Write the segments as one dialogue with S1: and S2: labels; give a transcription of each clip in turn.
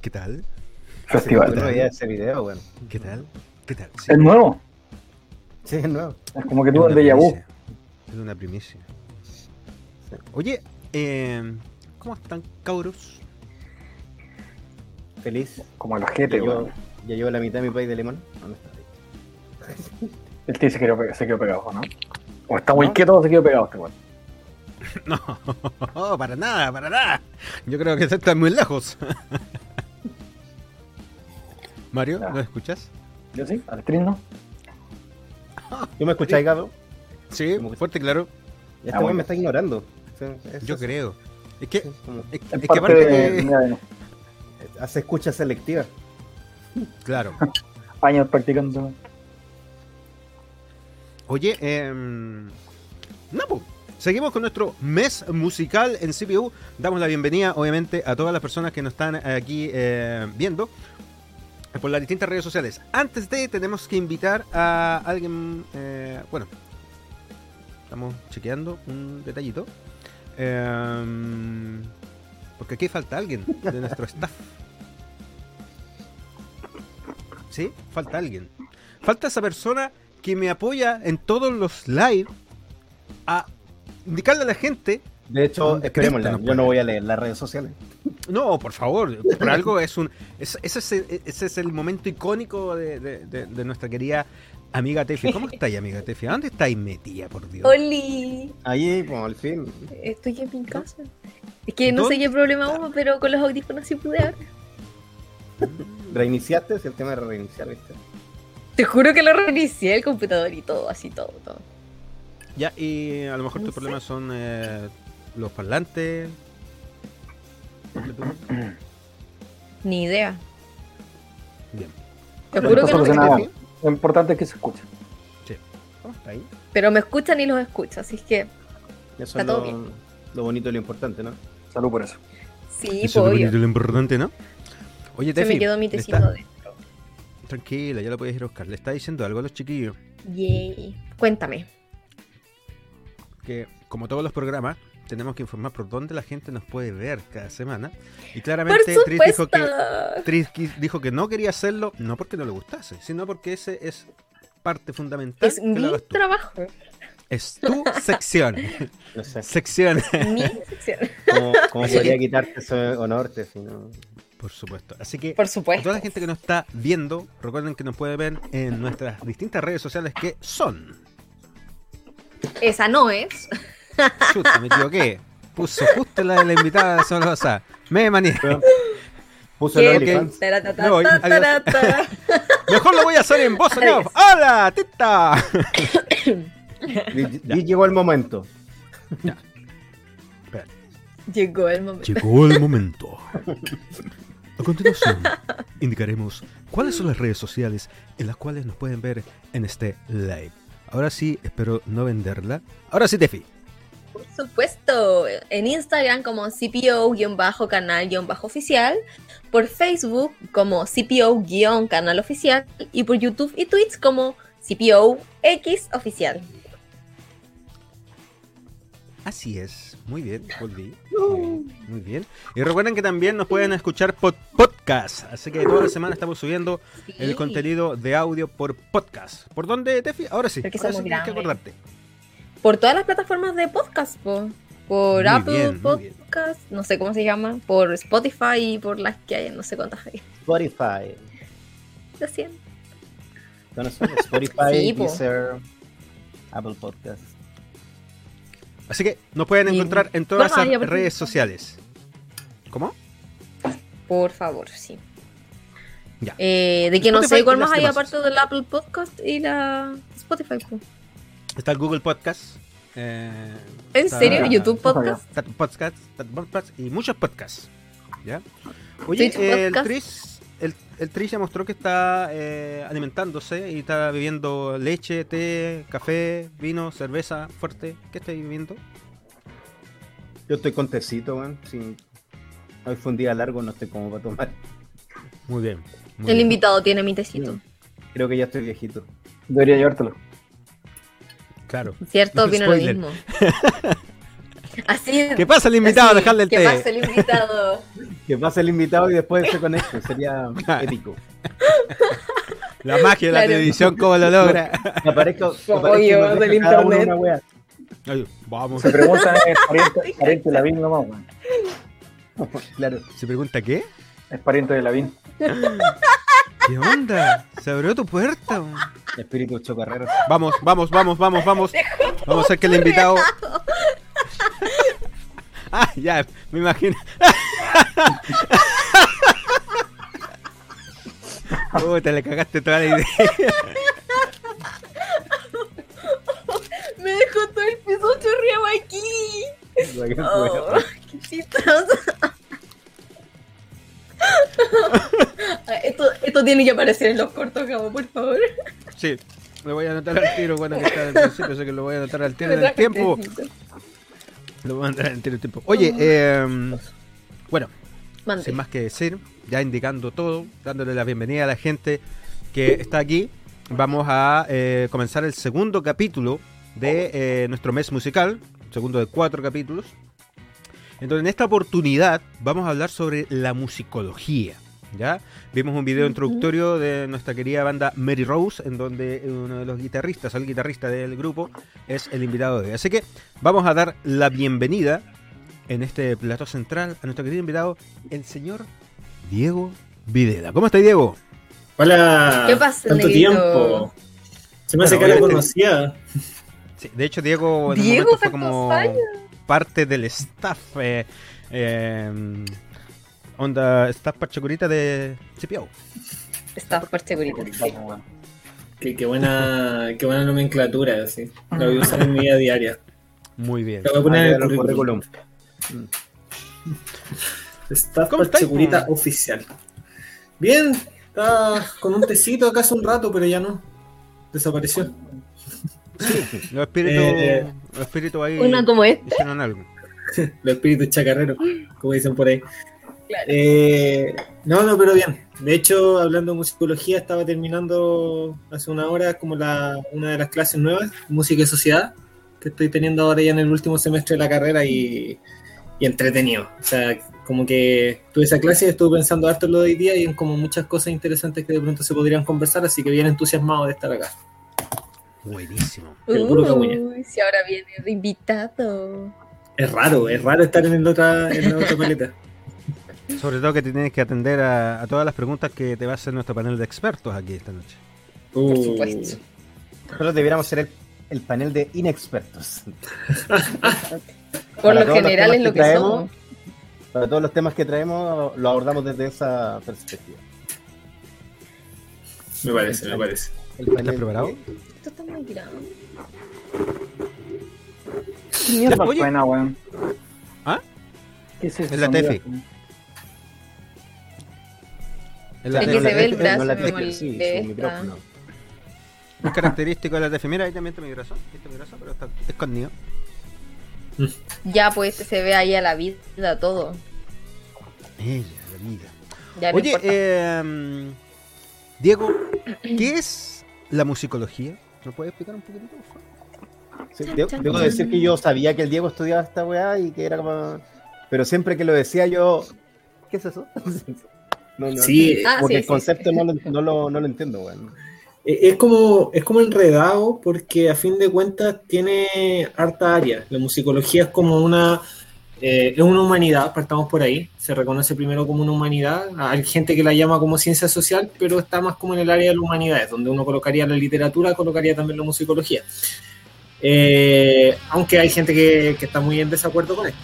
S1: ¿Qué tal?
S2: Festival.
S3: No veía ese video, bueno.
S1: ¿Qué tal? ¿Qué tal? Sí,
S2: Es nuevo.
S3: Sí, es nuevo.
S2: Es como que
S1: una
S2: en Déjà Vu.
S1: Es una primicia. Oye, eh, ¿cómo están, cabros?
S3: Feliz.
S2: Como el
S3: Ya
S2: ojete,
S3: llevo,
S2: weón.
S3: ya llevo la mitad de mi país de limón. ¿Dónde está?
S2: El tío se quedó, pe- se quedó pegado, ¿no? O está muy
S3: ¿No?
S2: quieto o se quedó pegado este weón.
S1: No, para nada, para nada. Yo creo que está muy lejos. Mario,
S2: Ya.
S1: ¿lo escuchas?
S2: Yo sí, al stream no.
S3: ¿Yo me escucháis, Gabo?
S1: Sí, fuerte y claro.
S3: Este
S2: Ah, bueno.
S3: me está ignorando. Es
S1: Yo creo. Es que, es, que
S2: parte
S1: aparte
S2: de,
S3: Hace escucha selectiva.
S1: Claro.
S2: años practicando.
S1: Oye, eh, no. Seguimos con nuestro mes musical en CPU. Damos la bienvenida, obviamente, a todas las personas que nos están aquí eh, viendo por las distintas redes sociales. Antes de, tenemos que invitar a alguien. eh, bueno, estamos chequeando un detallito. Eh, porque aquí falta alguien de nuestro staff. ¿Sí? Falta alguien. Falta esa persona que me apoya en todos los live a indicarle a la gente.
S3: De hecho,
S1: ¿Dónde
S3: esperémosla. Yo no voy a leer las redes sociales.
S1: No, por favor, por algo es un. es- ese, es el, ese es el momento icónico de, de- de- de nuestra querida amiga Tefi. ¿Cómo estáis, amiga Tefi? ¿A dónde estáis metida, por Dios?
S4: Oli,
S3: Ahí, pues, al fin.
S4: estoy en mi casa. Es que no
S1: ¿Dónde
S4: sé qué problema hubo, pero con los audífonos sí pude ver.
S3: Reiniciaste, si el tema era reiniciar, ¿viste?
S4: Te juro que lo reinicié el computador y todo, así todo, todo.
S1: Ya, y a lo mejor
S4: No
S1: tus
S4: sé.
S1: problemas son eh, los parlantes.
S4: Ni idea.
S1: Bien.
S4: Te juro que no.
S1: Tefi?
S2: Lo importante es que se escuche.
S1: ¿Cómo está ahí?
S4: Pero me escuchan y los escucho, así es que
S3: Eso
S4: Está
S3: es
S4: todo
S3: lo,
S4: bien.
S3: lo bonito y lo importante, ¿no?
S2: Salud por eso.
S4: sí,
S1: Eso es lo
S4: pollo.
S1: bonito y lo importante, ¿no? Oye,
S4: Se me quedó mi tecito
S1: está-
S4: dentro.
S1: Tranquila, ya lo puedes ir a buscar. Le está diciendo algo a los chiquillos.
S4: Yay. Cuéntame.
S1: Que como todos los programas tenemos que informar por dónde la gente nos puede ver cada semana y claramente Tris dijo que Tris dijo que no quería hacerlo no porque no le gustase sino porque ese es parte fundamental
S4: Es
S1: que
S4: mi trabajo.
S1: es tu sección
S3: No sé.
S1: sección
S4: Mi sección.
S3: ¿Cómo, cómo podría quitarte ese honor? ¿no?
S1: por supuesto así que
S4: Por
S1: a toda la gente que nos está viendo recuerden que nos puede ver en nuestras distintas redes sociales que son
S4: Esa no es.
S1: chuta me equivoqué puso justo la de la invitada la pasada me manié
S3: Puso
S4: taratata.
S1: mejor lo voy a hacer en voz en off. hola tita
S3: Y, y llegó el momento.
S4: Llegó el momento.
S1: Llegó el momento. A continuación, indicaremos cuáles son las redes sociales en las cuales nos pueden ver en este live. Ahora sí, espero no venderla.-Ahora sí, Tefi.
S4: Por supuesto, en Instagram como CPO-canal-oficial, por Facebook como CPO-canal oficial y por YouTube y Twitch como CPO-X oficial.
S1: Así es. Muy bien, volví. Muy bien, muy bien. Y recuerden que también nos pueden escuchar por podcast. Así que toda la semana estamos subiendo el contenido de audio por podcast. ¿Por dónde, Tefi? Ahora sí.
S4: Porque
S1: Ahora
S4: somos
S1: sí tienes que acordarte.
S4: Por todas las plataformas de podcast, po. por
S1: Muy
S4: Apple
S1: bien.
S4: Podcast, no sé cómo se llama, por Spotify y por las que hay, no sé cuántas hay.
S3: Spotify.
S4: Lo siento.
S3: Spotify,
S4: Sí.
S3: Deezer, Apple Podcast.
S1: Así que nos pueden encontrar en todas
S4: aparece-
S1: redes sociales. ¿Cómo?
S4: Por favor, sí.
S1: Ya.
S4: Eh, de que no sé cuál
S1: y
S4: más
S1: las
S4: hay aparte del Apple Podcast y la Spotify. po.
S1: Está el Google Podcast. eh,
S4: ¿En
S1: está-
S4: serio? ¿YouTube. Podcast?
S1: Está podcast, está podcast y muchos podcasts. ¿Ya? Oye, eh, el. Tris, el, el Tris ya mostró que está eh, alimentándose y está bebiendo leche, té, café, vino, cerveza fuerte. ¿Qué está bebiendo?
S3: Yo estoy con tecito, weón. Sí. Hoy fue un día largo, no estoy como para tomar.
S1: Muy bien. muy
S4: El
S1: bien.
S4: invitado tiene mi tecito.
S3: Creo que ya estoy viejito.
S2: Debería llevártelo.
S1: Claro.
S4: ¿Cierto? Opino lo mismo. Así
S1: ¿Qué pasa el invitado?
S4: así,
S1: Dejarle el
S4: ¿Qué
S1: té.
S4: pasa el invitado?
S3: Que pase el invitado y después se conecte. Sería ético.
S1: La magia de la
S4: Claro.
S1: televisión, ¿cómo lo logra?
S3: Me aparezco, me
S4: Como
S3: aparezco deja
S4: del internet.
S1: Ay, vamos.
S2: Se preguntan es pariente, pariente de Lavín nomás, weón.
S3: Claro.
S1: ¿Se pregunta qué?
S2: Es pariente de Lavín.
S1: ¿Qué onda? Se abrió tu puerta. weón.
S3: Espíritu chocarrero.
S1: Vamos, vamos, vamos, vamos, vamos. Vamos a hacer que el invitado. Ah, ya, me imagino. Puta, le cagaste toda la idea.
S4: Me dejó todo el piso chorreado aquí. Oh, qué chistoso. Esto, esto tiene que aparecer en los cortos, Gabo, por favor.
S1: Sí, lo voy a anotar al tiro cuando que está al principio, sé que lo voy a anotar al tiro en el tiempo.
S4: tecito.
S1: Lo voy a anotar al tiro en el tiempo. Oye, eh, bueno,
S4: Mande.
S1: sin más que decir, ya indicando todo, dándole la bienvenida a la gente que está aquí, vamos a eh, comenzar el segundo capítulo de eh, nuestro mes musical, segundo de cuatro capítulos. Entonces, en esta oportunidad vamos a hablar sobre la musicología. ¿Ya? Vimos un video introductorio de nuestra querida banda Mary Rose, en donde uno de los guitarristas, el guitarrista del grupo, es el invitado de hoy. Así que vamos a dar la bienvenida en este plato central a nuestro querido invitado, el señor Diego Videla. ¿Cómo está Diego?
S5: Hola.
S4: ¿Qué pasa,
S5: Tanto tiempo. Se me hace
S1: Bueno,
S5: que la conocía.
S1: Sí, de hecho, Diego en un
S4: Diego,
S1: momento fue
S4: ¿cuántos
S1: como
S4: años?
S1: parte del staff. eh, eh, onda, staff parchacurita de CPO.
S4: Estás.
S2: Vamos, weón.
S5: Qué, qué buena, qué buena nomenclatura, sí. La voy a usar en mi vida diaria.
S1: Muy bien.
S5: La voy a poner en el currículum.
S3: currículum.
S5: Staff
S1: ¿Cómo estáis,
S5: Segurita
S1: po?
S5: oficial. Bien, estaba con un tecito acá hace un rato, pero ya no. Desapareció.
S1: Los espíritus,
S5: Eh,
S1: los espíritus ahí
S4: Una como
S1: hicieron algo.
S5: Los espíritus chacarreros, como dicen por ahí.
S4: Claro.
S5: Eh, no, no, pero bien. De hecho, hablando de musicología, estaba terminando hace una hora como la, una de las clases nuevas, música y sociedad, que estoy teniendo ahora ya en el último semestre de la carrera y, y entretenido. O sea, como que tuve esa clase y estuve pensando harto en lo de hoy día y en como muchas cosas interesantes que de pronto se podrían conversar, así que bien entusiasmado de estar acá.
S1: Buenísimo.
S5: El.
S4: Uy, si ahora viene de invitado.
S5: Es raro, es raro estar en la otra, en la otra paleta.
S1: Sobre todo que tienes que atender a, a todas las preguntas que te va a hacer nuestro panel de expertos aquí esta noche.
S4: Por
S5: Uh,
S4: supuesto.
S3: Nosotros debiéramos ser el, el panel de inexpertos.
S4: Por
S3: Para
S4: lo general es lo
S3: que
S4: que
S3: traemos,
S4: somos.
S3: Para todos los temas que traemos, lo abordamos desde esa perspectiva.
S5: Me parece, me parece.
S3: El panel
S1: ¿Estás preparado?
S4: Esto está muy grande.
S2: ¿Qué mierda
S1: Oye.
S2: suena, weón?
S1: ¿Ah?
S2: ¿Qué es eso?
S1: Es la Tefi. Es
S4: que se ve el brazo,
S3: no tefi, sí,
S4: molesta.
S3: micrófono.
S1: es característico de la TF. Mira, ahí también está mi brazo. Ahí está mi brazo, pero está escondido.
S4: Ya pues se ve ahí a la vida todo.
S1: Ella, la vida.
S4: Ya
S1: Oye, eh, Diego, ¿qué es la musicología? ¿Nos puedes explicar un poquitito? por favor?
S3: Sí, debo, debo decir que yo sabía que el Diego estudiaba esta weá y que era como. Pero siempre que lo decía yo. ¿Qué es eso? No, no,
S5: Sí,
S4: Ah,
S3: porque
S4: sí,
S3: el concepto
S4: sí.
S3: No, lo, no, lo, no lo entiendo, weón.
S5: Eh, Es como, es como enredado porque a fin de cuentas tiene harta área. La musicología es como una, eh, es una humanidad, partamos por ahí. Se reconoce primero como una humanidad. Hay gente que la llama como ciencia social, pero está más como en el área de las humanidades, donde uno colocaría la literatura, colocaría también la musicología. Eh, aunque hay gente que, que está muy en desacuerdo con esto.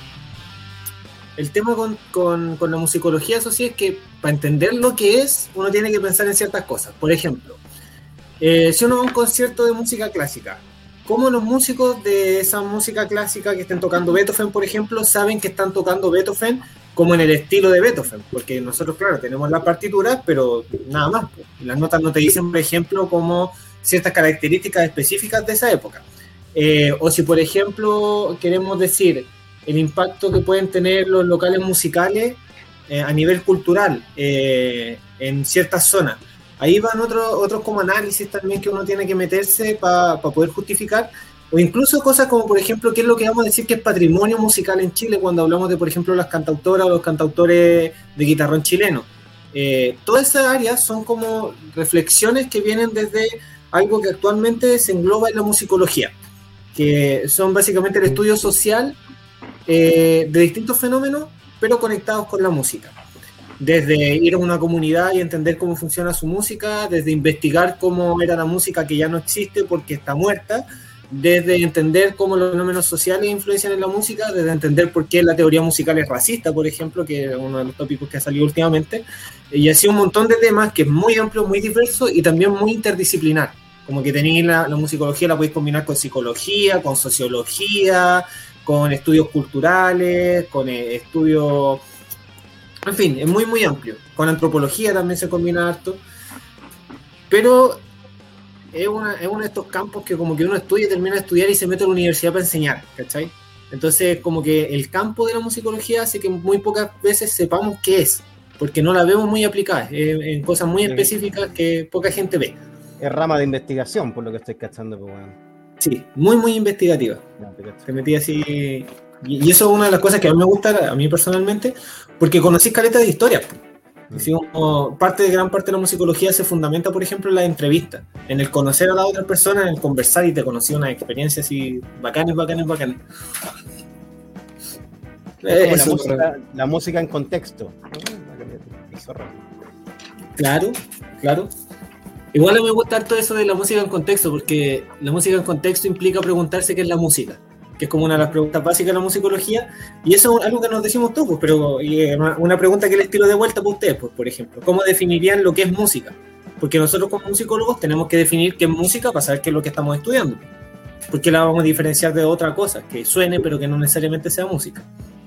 S5: El tema con, la musicología, eso sí, es que para entender lo que es, uno tiene que pensar en ciertas cosas. Por ejemplo, eh, si uno va a un concierto de música clásica, ¿cómo los músicos de esa música clásica que estén tocando Beethoven, por ejemplo, saben que están tocando Beethoven como en el estilo de Beethoven? Porque nosotros, claro, tenemos las partituras, pero nada más. Las notas no te dicen, por ejemplo, como ciertas características específicas de esa época. Eh, o si, por ejemplo, queremos decir el impacto que pueden tener los locales musicales eh, a nivel cultural eh, en ciertas zonas. Ahí van otros otros como análisis también que uno tiene que meterse para poder justificar, O incluso cosas como, por ejemplo, qué es lo que vamos a decir que es patrimonio musical en Chile cuando hablamos de, por ejemplo, las cantautoras o los cantautores de guitarrón chileno. Eh, todas esas áreas son como reflexiones que vienen desde algo que actualmente se engloba en la musicología, que son básicamente el estudio social eh, de distintos fenómenos, pero conectados con la música. Desde ir a una comunidad y entender cómo funciona su música, desde investigar cómo era la música que ya no existe porque está muerta, desde entender cómo los fenómenos sociales influencian en la música, desde entender por qué la teoría musical es racista, por ejemplo, que es uno de los tópicos que ha salido últimamente, y así un montón de temas que es muy amplio, muy diverso y también muy interdisciplinar. Como que tenéis la, la musicología, la podéis combinar con psicología, con sociología, con estudios culturales, con eh, estudios... En fin, es muy, muy amplio. Con antropología también se combina harto. Pero es, una- es uno de estos campos que como que uno estudia, termina de estudiar y se mete a la universidad para enseñar, ¿cachai? Entonces como que el campo de la musicología hace que muy pocas veces sepamos qué es, porque no la vemos muy aplicada, eh, en cosas muy específicas que poca gente ve.
S3: Es rama de investigación, por lo que estoy cachando, pues, weón.
S5: Sí, muy, muy investigativa.
S3: Te
S5: metí así... Y, eso es una de las cosas que a mí me gusta, a mí personalmente, porque conocí caleta de historias. Como parte de gran parte de la musicología se fundamenta, por ejemplo, en la entrevista, en el conocer a la otra persona, en el conversar y te conocí una experiencia así bacanes, bacanes, bacanes. Eh,
S3: la, música, la música en contexto. Zorra.
S5: Claro, claro. Igual a mí me gusta harto eso de la música en contexto, porque la música en contexto implica preguntarse qué es la música, que es como una de las preguntas básicas de la musicología, y eso es algo que nos decimos todos, pues, pero y, eh, una pregunta que les tiro de vuelta para ustedes, pues, por ejemplo, ¿cómo definirían lo que es música? Porque nosotros como musicólogos tenemos que definir qué es música para saber qué es lo que estamos estudiando. Porque la vamos a diferenciar de otra cosa, que suene pero que no necesariamente sea música.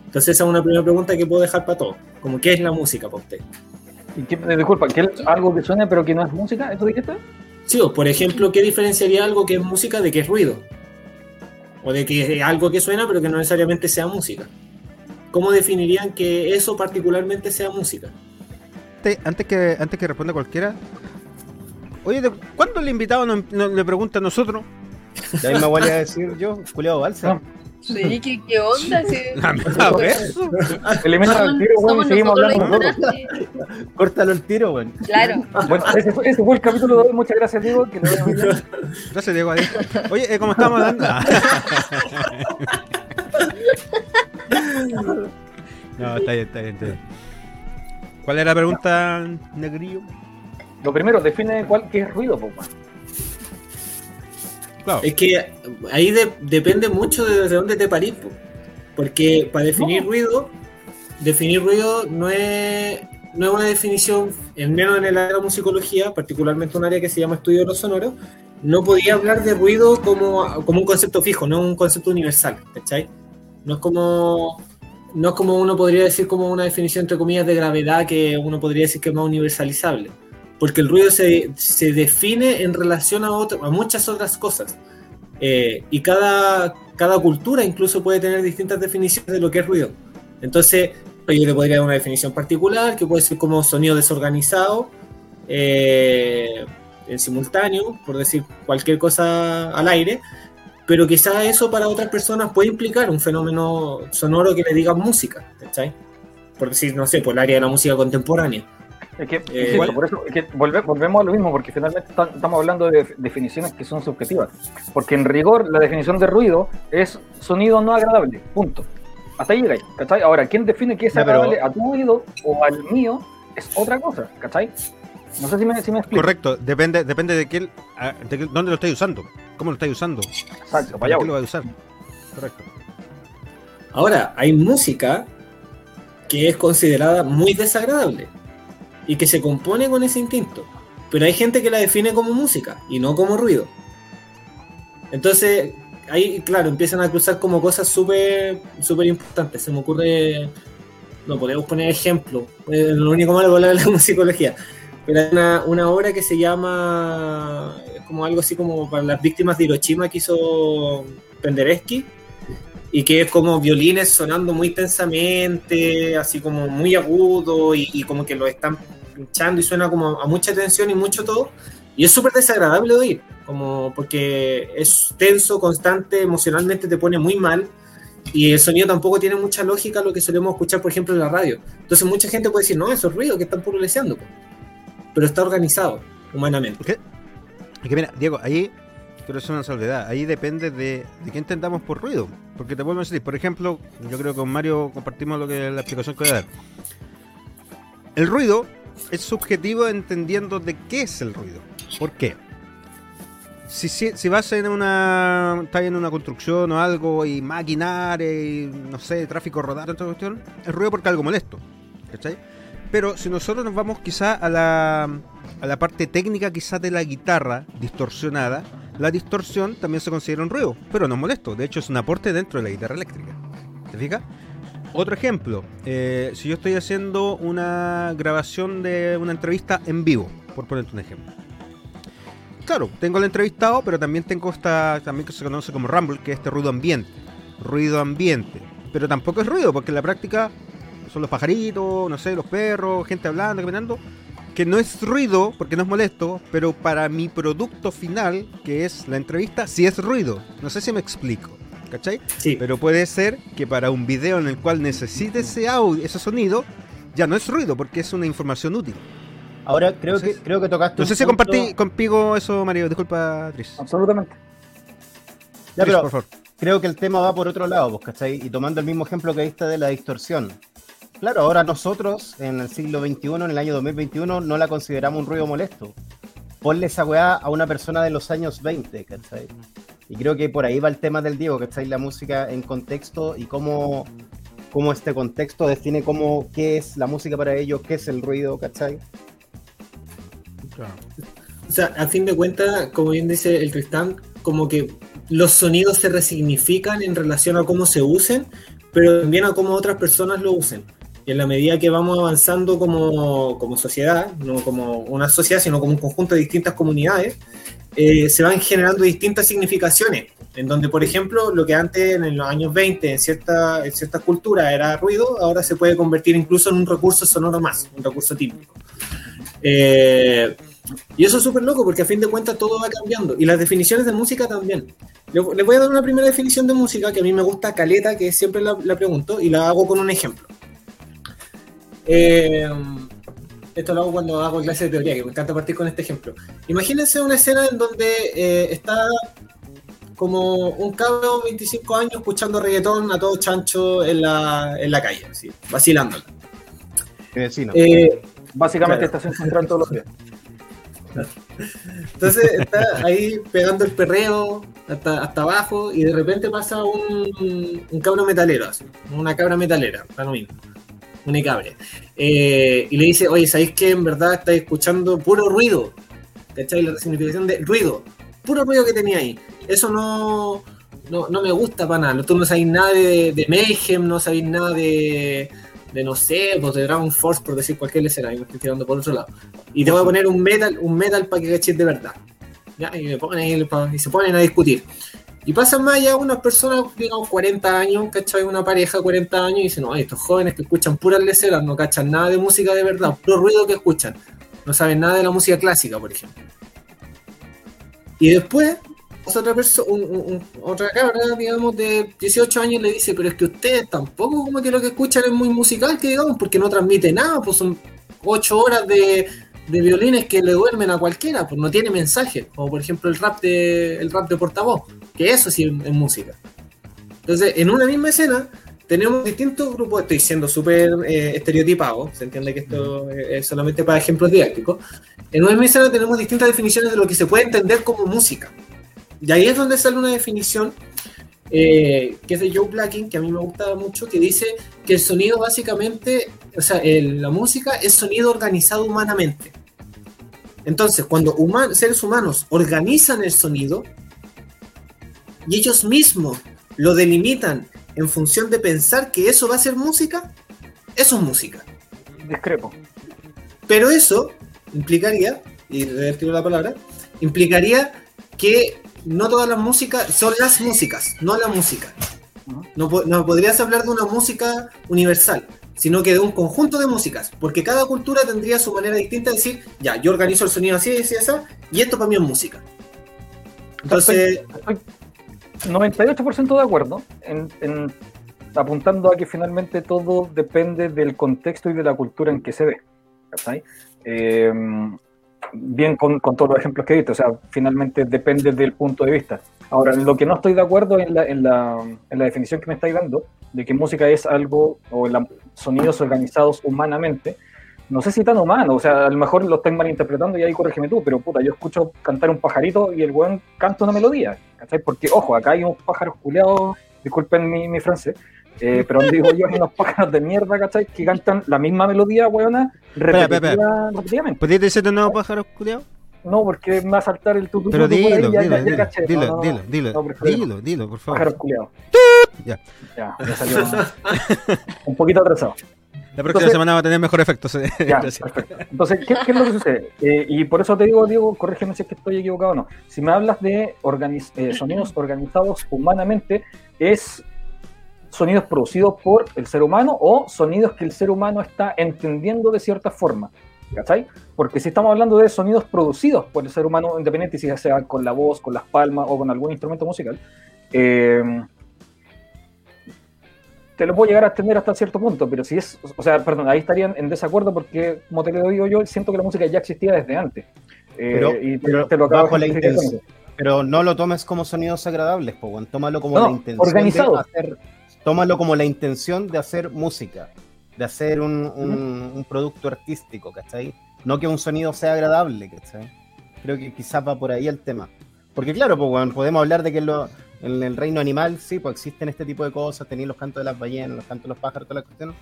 S5: Entonces esa es una primera pregunta que puedo dejar para todos, como qué es la música para usted.
S2: ¿Y qué- eh, disculpa, ¿qué es algo que suene pero que no es música? ¿Eso dijiste?
S5: Sí, o por ejemplo, ¿qué diferenciaría algo que es música de que es ruido? O de que es algo que suena pero que no necesariamente sea música. ¿Cómo definirían que eso particularmente sea música?
S1: Antes, que, antes que responda cualquiera, oye, ¿de ¿cuándo el invitado nos, nos- le pregunta a nosotros?
S3: La misma voy a decir yo, Juliado Balsa.
S2: No.
S4: Sí, ¿qué, qué onda? Sí.
S1: A ver.
S2: Elimina el tiro, weón, y seguimos hablando nosotros.
S3: Córtalo el tiro, weón.
S4: Claro.
S2: Bueno, ese fue, ese fue el capítulo de hoy. Muchas gracias, Diego. Que bien.
S1: Gracias, Diego. Adiós. Oye, eh, como estábamos hablando. no, está bien, está bien, está bien. ¿Cuál era la pregunta, Negrillo?
S2: Lo primero, define cuál qué es ruido, weón.
S1: Claro.
S5: Es que ahí de- depende mucho de desde dónde te parís. po. Porque para definir ruido, definir ruido no es, no es una definición, al menos en el área de la musicología, particularmente un área que se llama estudio de los sonoros, no podía hablar de ruido como, como un concepto fijo, no un concepto universal, ¿cachai? No es como no es como uno podría decir como una definición entre comillas de gravedad que uno podría decir que es más universalizable. Porque el ruido se, se define en relación a, otro- a muchas otras cosas. Eh, y cada, cada cultura incluso puede tener distintas definiciones de lo que es ruido. Entonces, pues, yo te podría dar una definición particular, que puede ser como sonido desorganizado, eh, en simultáneo, por decir cualquier cosa al aire, pero quizá eso para otras personas puede implicar un fenómeno sonoro que le digan música, ¿cachai? Por decir, no sé, por el área de la música contemporánea.
S2: Es que,
S5: Eh, igual-
S2: por eso es que volve- volvemos a lo mismo, porque finalmente está- estamos hablando de def- definiciones que son subjetivas. Porque en rigor, la definición de ruido es sonido no agradable, punto. Hasta ahí llega, ¿cachai? Ahora, ¿quién define qué es
S3: Ya, pero-
S2: agradable a tu oído o al mío? Es otra cosa, ¿cachai? No sé si me, si me explico.
S1: Correcto, depende, depende de, qué, ah, de qué- dónde lo estáis usando, cómo lo estáis usando,
S2: Exacto,
S1: para qué lo vais a usar. Correcto.
S5: Ahora, hay música que es considerada muy desagradable y que se compone con ese instinto, pero hay gente que la define como música y no como ruido. Entonces, ahí, claro, empiezan a cruzar como cosas súper súper importantes. Se me ocurre, no podemos poner ejemplo, es lo único malo de la musicología, pero hay una, una obra que se llama, es como algo así como para las víctimas de Hiroshima que hizo Penderecki y que es como violines sonando muy tensamente, así como muy agudo y, y como que lo están pinchando y suena como a mucha tensión y mucho todo. Y es súper desagradable de oír. como porque es tenso, constante, emocionalmente te pone muy mal. Y el sonido tampoco tiene mucha lógica lo que solemos escuchar, por ejemplo, en la radio. Entonces mucha gente puede decir, no, eso es ruido que están po". Pero está organizado humanamente.
S1: Es que mira, Diego, ahí quiero hacer una salvedad. Ahí depende de, de qué entendamos por ruido. Porque te vuelvo decir, por ejemplo, yo creo que con Mario compartimos lo que la explicación que voy a dar. El ruido es subjetivo entendiendo de qué es el ruido. ¿Por qué? Si, si, si vas en una. estás en una construcción o algo y maquinaria y no sé, tráfico rodado, toda cuestión, es ruido porque algo molesto. ¿Cachai? Pero si nosotros nos vamos quizá a la, a la parte técnica quizá de la guitarra distorsionada, la distorsión también se considera un ruido, pero no es molesto. De hecho, es un aporte dentro de la guitarra eléctrica. ¿Te fijas? Otro ejemplo, eh, si yo estoy haciendo una grabación de una entrevista en vivo, por ponerte un ejemplo. Claro, tengo el entrevistado, pero también tengo esta, también que se conoce como rumble, que es este ruido ambiente. Ruido ambiente. Pero tampoco es ruido, porque en la práctica son los pajaritos, no sé, los perros, gente hablando, caminando. Que no es ruido, porque no es molesto, pero para mi producto final, que es la entrevista, sí es ruido. No sé si me explico. ¿Cachai?
S5: Sí.
S1: Pero puede ser que para un video en el cual necesite ese audio, ese sonido, ya no es ruido, porque es una información útil.
S3: Ahora creo
S1: Entonces-
S3: que creo que tocaste
S1: No sé si
S3: punto-
S1: compartí contigo eso, Mario. Disculpa, Tris.
S2: Absolutamente.
S3: Ya,
S1: Tris,
S3: pero
S1: por favor.
S3: creo que el tema va por otro lado, ¿cachai? Y tomando el mismo ejemplo que diste de la distorsión. Claro, ahora nosotros, en el siglo XXI, en el año 2021, no la consideramos un ruido molesto. Ponle esa weá a una persona de los años 20, ¿cachai? Y creo que por ahí va el tema del Diego, ¿cachai? La música en contexto y cómo, cómo este contexto define cómo, qué es la música para ellos, qué es el ruido, ¿cachai?
S5: O sea, a fin de cuentas, como bien dice el Tristán, como que los sonidos se resignifican en relación a cómo se usen, pero también a cómo otras personas lo usen. Y en la medida que vamos avanzando como, como sociedad, no como una sociedad, sino como un conjunto de distintas comunidades, eh, se van generando distintas significaciones. En donde, por ejemplo, lo que antes en los años 20 en cierta, en ciertas culturas era ruido, ahora se puede convertir incluso en un recurso sonoro más, un recurso típico. Eh, y eso es súper loco porque a fin de cuentas todo va cambiando. Y las definiciones de música también. Le- Les voy a dar una primera definición de música que a mí me gusta caleta, que siempre la, la pregunto y la hago con un ejemplo. Eh, esto lo hago cuando hago clases de teoría, que me encanta partir con este ejemplo. Imagínense una escena en donde eh, está como un cabro de 25 años escuchando reggaetón a todo chancho en la, en la calle, así, vacilándola.
S3: Vecino.
S5: Eh,
S2: Básicamente
S5: Claro.
S2: estación central todos los días.
S5: Entonces está ahí pegando el perreo hasta, hasta abajo y de repente pasa un, un cabro metalero, así, una cabra metalera, está lo mismo, una cabre. Eh, y le dice, oye, ¿sabéis que en verdad estáis escuchando puro ruido? ¿Cachai? La significación de ruido, puro ruido que tenía ahí. Eso no, no, no me gusta para nada. Tú no sabéis nada de, de Mayhem, no sabéis nada de, de, no sé, pues de Dragon Force, por decir cualquier escena, y me estoy tirando por otro lado. Y te voy a poner un metal, un metal para que caches de verdad. ¿Ya? Y, me ponen ahí y se ponen a discutir. Y pasan más allá unas personas, digamos, 40 años, ¿cachai? Una pareja de 40 años y dicen, no, estos jóvenes que escuchan puras leceras, no cachan nada de música de verdad, puro ruido que escuchan. No saben nada de la música clásica, por ejemplo. Y después, otra persona, otra cabra, digamos, de 18 años le dice, pero es que ustedes tampoco como que lo que escuchan es muy musical, que digamos, porque no transmite nada, pues son 8 horas de, de violines que le duermen a cualquiera, pues no tiene mensaje, como por ejemplo el rap de, el rap de portavoz, que eso sí es, es música. Entonces, en una misma escena, tenemos distintos grupos, estoy siendo súper eh, estereotipado, se entiende que esto es solamente para ejemplos didácticos. En una misma escena tenemos distintas definiciones de lo que se puede entender como música. Y ahí es donde sale una definición eh, que es de Joe Blacking, que a mí me gusta mucho, que dice que el sonido básicamente, o sea, el- la música es sonido organizado humanamente. Entonces, cuando human- seres humanos organizan el sonido y ellos mismos lo delimitan en función de pensar que eso va a ser música, eso es música.
S2: Discrepo.
S5: Pero eso implicaría, y retiro la palabra, implicaría que no todas las músicas son las músicas, no la música. No, no podrías hablar de una música universal, sino que de un conjunto de músicas, porque cada cultura tendría su manera distinta de decir, ya, yo organizo el sonido así, así, así, y esto para mí es música. Entonces,
S2: Estoy 98% de acuerdo en, apuntando a que finalmente todo depende del contexto y de la cultura en que se ve. Eh, bien con, con todos los ejemplos que he visto, o sea, finalmente depende del punto de vista. Ahora, en lo que no estoy de acuerdo en la, en la, en la definición que me estáis dando, de que música es algo, o la- sonidos organizados humanamente, no sé si tan humano, o sea, a lo mejor lo estoy malinterpretando y ahí corrígeme tú, pero puta, yo escucho cantar un pajarito y el weón canta una melodía, ¿cachai? Porque, ojo, acá hay unos pájaros culeados, disculpen mi, mi francés, eh, pero digo yo hay unos pájaros de mierda, ¿cachai? Que cantan la misma melodía, weona, repetitiva- repetidamente.
S1: ¿Podrías decir de nuevo pájaros, culiao?
S2: No, porque me va a saltar el tutu
S1: Pero dilo, dilo, dilo, dilo, dilo, dilo, por favor. Ya.
S2: Ya, ya salió un poquito atrasado.
S1: La próxima
S2: Entonces-
S1: semana va a tener mejor efecto.
S2: Ya. Entonces, ¿qué, qué es lo que sucede? Eh, y por eso te digo, Diego, corrígeme si es que estoy equivocado o no. Si me hablas de organiz- eh, sonidos organizados humanamente, ¿es sonidos producidos por el ser humano o sonidos que el ser humano está entendiendo de cierta forma? ¿Cachai? Porque si estamos hablando de sonidos producidos por el ser humano, independiente si ya sea con la voz, con las palmas o con algún instrumento musical, eh, te lo puedo llegar a extender hasta cierto punto, pero si es, o sea, perdón, ahí estarían en desacuerdo porque, como te lo digo yo, siento que la música ya existía desde antes. Eh,
S3: Pero-
S2: y te,
S3: pero
S2: te lo acabo
S3: bajo la
S2: de justificar con
S3: intención.
S2: eso.
S3: Pero no lo tomes como sonidos agradables, po, weón. tómalo como
S2: No,
S3: la intención
S2: organizado.
S3: de hacer, tómalo como la intención de hacer música, de hacer un, un- un producto artístico, ¿cachai? No que un sonido sea agradable, ¿cachai? Creo que quizás va por ahí el tema. Porque claro, pues, weón, podemos hablar de que en, lo- en el reino animal, sí, pues existen este tipo de cosas, tenéis los cantos de las ballenas, los cantos de los pájaros, toda la cuestión,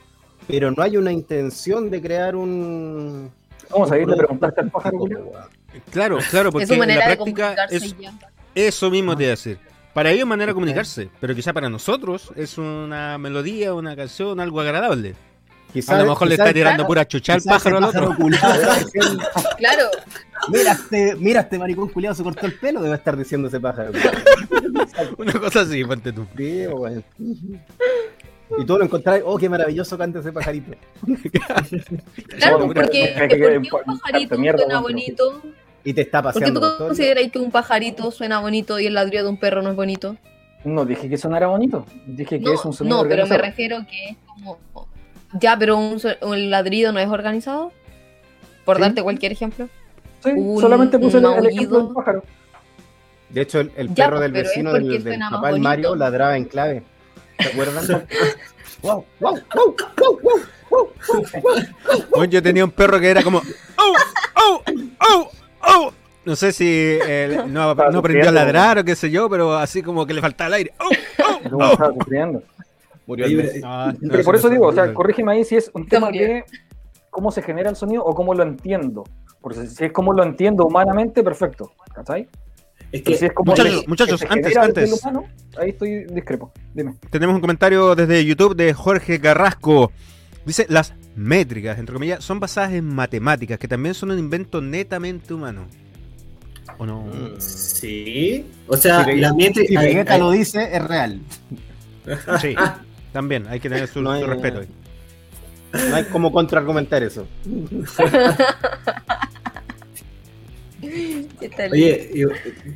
S3: pero no hay una intención de crear un...
S2: Vamos a ir, le preguntaste al pájaro,
S3: weón.
S1: Claro, claro, porque
S4: es
S1: en la práctica es eso mismo te iba a decir. Para ellos es manera de comunicarse, pero quizá para nosotros es una melodía, una canción, algo agradable.
S3: Quizás-
S1: A lo mejor le está tirando
S4: claro,
S1: pura chucha al pájaro al otro.
S3: culiao está diciendo,
S4: Claro,
S3: Mira este, mira este maricón culiado se cortó el pelo, debe estar diciendo ese pájaro.
S1: Una cosa así, ponte tú.
S3: Sí. Y tú lo encontráis, oh, qué maravilloso canta ese pajarito.
S4: claro, porque,
S2: que- que- que-
S4: porque un pajarito
S2: mierda,
S4: suena bonito.
S3: Y te está
S4: ¿Por qué
S3: paseando.
S4: tú
S3: por todo el-
S4: consideras que un pajarito suena bonito y el ladrido de un perro no es bonito?
S2: No dije que sonara bonito, dije que
S4: No,
S2: es un sonido
S4: no pero me refiero que es como... Ya, pero un, ladrido no es organizado. Por
S2: Sí.
S4: darte cualquier ejemplo.
S2: Sí,
S4: un-
S2: solamente puse
S4: un
S2: el, el ejemplo del pájaro.
S3: De hecho, el, el
S4: Ya,
S3: perro del
S4: pero es
S3: vecino del, del papá del Mario ladraba en clave. ¿Se acuerdan? wow, wow, wow, wow, wow, wow,
S1: yo tenía un perro que era como. ¡Oh! ¡Oh! ¡Oh! ¡Oh! No sé si eh, no, aprendió a ladrar o qué sé yo, pero así como que le faltaba el aire. ¡Oh! ¡Oh!
S2: Sufriendo.
S3: Murió el.
S1: Ah, no,
S2: Pero por eso digo, o sea, corrígeme ahí si es un tema de cómo se genera el sonido o cómo lo entiendo. Porque si es como lo entiendo humanamente, perfecto. ¿Cachai?
S5: Es que
S2: si es como
S1: Muchachos,
S2: que-
S1: muchachos,
S2: que
S1: antes, antes.
S2: humano, ahí estoy discrepo. Dime.
S1: Tenemos un comentario desde YouTube de Jorge Carrasco. Dice, las métricas, entre comillas, son basadas en matemáticas, que también son un invento netamente humano. ¿O no?
S5: sí. O sea,
S3: Si
S5: la
S3: Si
S5: métrica.
S3: Vegeta lo dice, es real.
S1: Sí, también, hay que tener su,
S3: No hay-
S1: su respeto. ahí.
S3: No hay como contraargumentar eso.
S5: Oye, yo,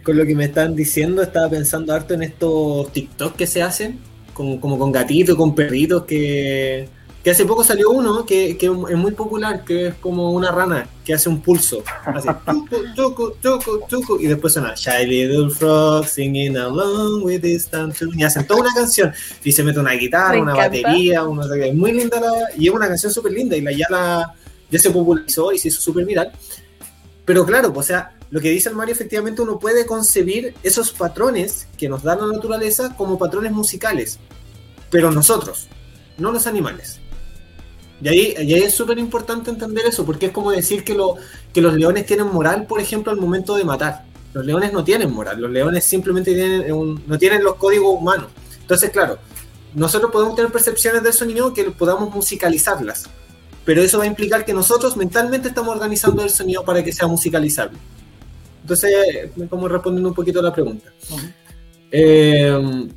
S5: con lo que me están diciendo, estaba pensando harto en estos TikTok que se hacen, como, como con gatitos, con perritos, que, que hace poco salió uno que, que es muy popular, que es como una rana que hace un pulso. Hace tucu, tucu, tucu, y después suena Shy Little Frog singing along with this time tune", y hacen toda una canción. Y se mete una guitarra,
S4: Me
S5: una
S4: encanta.
S5: batería, una, es muy linda la, y es una canción súper linda y la, ya, la, ya se popularizó y se hizo súper viral. Pero claro, o sea, lo que dice el Mario, efectivamente uno puede concebir esos patrones que nos da la naturaleza como patrones musicales, pero nosotros, no los animales. Y ahí, y ahí es súper importante entender eso, porque es como decir que, lo, que los leones tienen moral, por ejemplo, al momento de matar. Los leones no tienen moral, los leones simplemente tienen un- no tienen los códigos humanos. Entonces, claro, nosotros podemos tener percepciones de sonido que podamos musicalizarlas, pero eso va a implicar que nosotros mentalmente estamos organizando el sonido para que sea musicalizable. Entonces, como respondiendo un poquito a la pregunta. Eh,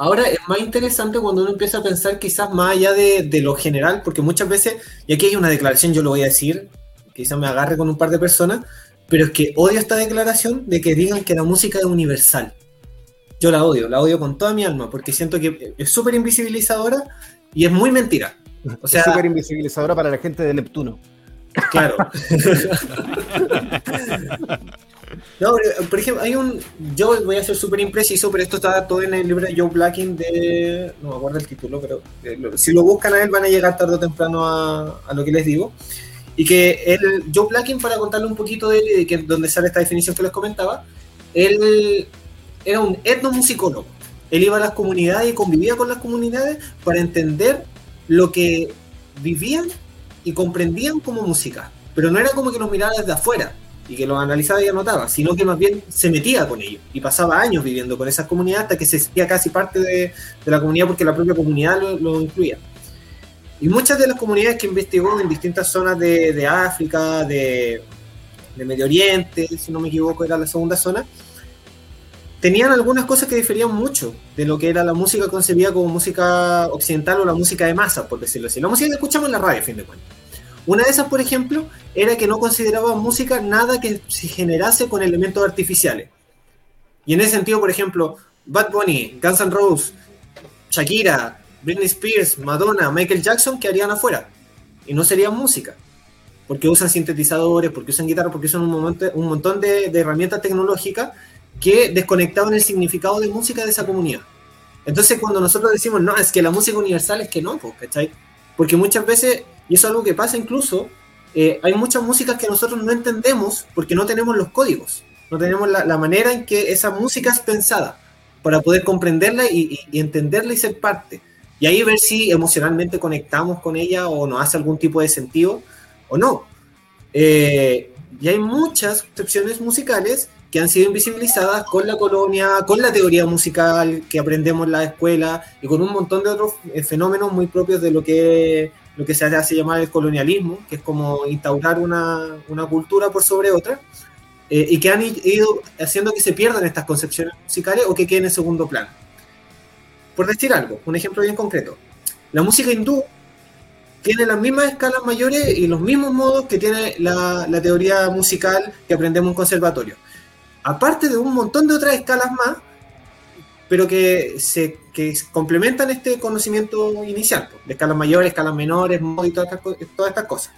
S5: ahora es más interesante cuando uno empieza a pensar quizás más allá de, de lo general, porque muchas veces, y aquí hay una declaración, yo lo voy a decir, quizás me agarre con un par de personas, Pero es que odio esta declaración de que digan que la música es universal. Yo la odio, la odio con toda mi alma, porque siento que es súper invisibilizadora y es muy mentira. O sea,
S3: es súper invisibilizadora para la gente de Neptuno.
S5: Claro. no, por ejemplo, hay un. Yo voy a ser súper impreciso, pero esto está todo en el libro de Joe Blacking de. No me acuerdo el título, pero eh, si lo buscan a él van a llegar tarde o temprano a, a lo que les digo. Y que el Joe Blacking, para contarle un poquito de él y de que, donde sale esta definición que les comentaba, él era un etnomusicólogo. Él iba a las comunidades y convivía con las comunidades para entender lo que vivían y comprendían como música. Pero no era como que los miraba desde afuera y que los analizaba y anotaba, sino que más bien se metía con ellos y pasaba años viviendo con esas comunidades hasta que se sentía casi parte de, de la comunidad porque la propia comunidad lo, lo, incluía. Y muchas de las comunidades que investigó en distintas zonas de, de África, de, de Medio Oriente, si no me equivoco era la segunda zona, tenían algunas cosas que diferían mucho de lo que era la música concebida como música occidental o la música de masa, por decirlo así. La música que escuchamos en la radio, a fin de cuentas. Una de esas, por ejemplo, era que no consideraban música nada que se generase con elementos artificiales. Y en ese sentido, por ejemplo, Bad Bunny, Guns N' Roses, Shakira, Britney Spears, Madonna, Michael Jackson quedarían afuera. Y no serían música. Porque usan sintetizadores, porque usan guitarra, porque usan un, un montón de, de herramientas tecnológicas que desconectaban el significado de música de esa comunidad. Entonces, cuando nosotros decimos, no, es que la música universal es que no, ¿cachai? Porque muchas veces, y es algo que pasa incluso, eh, hay muchas músicas que nosotros no entendemos porque no tenemos los códigos, no tenemos la, la manera en que esa música es pensada para poder comprenderla y, y, y, entenderla y ser parte. Y ahí ver si emocionalmente conectamos con ella o nos hace algún tipo de sentido o no. Eh, y hay muchas excepciones musicales que han sido invisibilizadas con la colonia, con la teoría musical que aprendemos en la escuela y con un montón de otros eh, fenómenos muy propios de lo que, lo que se hace llamar el colonialismo, que es como instaurar una, una cultura por sobre otra, eh, y que han ido haciendo que se pierdan estas concepciones musicales o que queden en segundo plano. Por decir algo, un ejemplo bien concreto. La música hindú tiene las mismas escalas mayores y los mismos modos que tiene la, la teoría musical que aprendemos en conservatorio aparte de un montón de otras escalas más, pero que se que complementan este conocimiento inicial, de escalas mayores, escalas menores, y todas estas, cosas.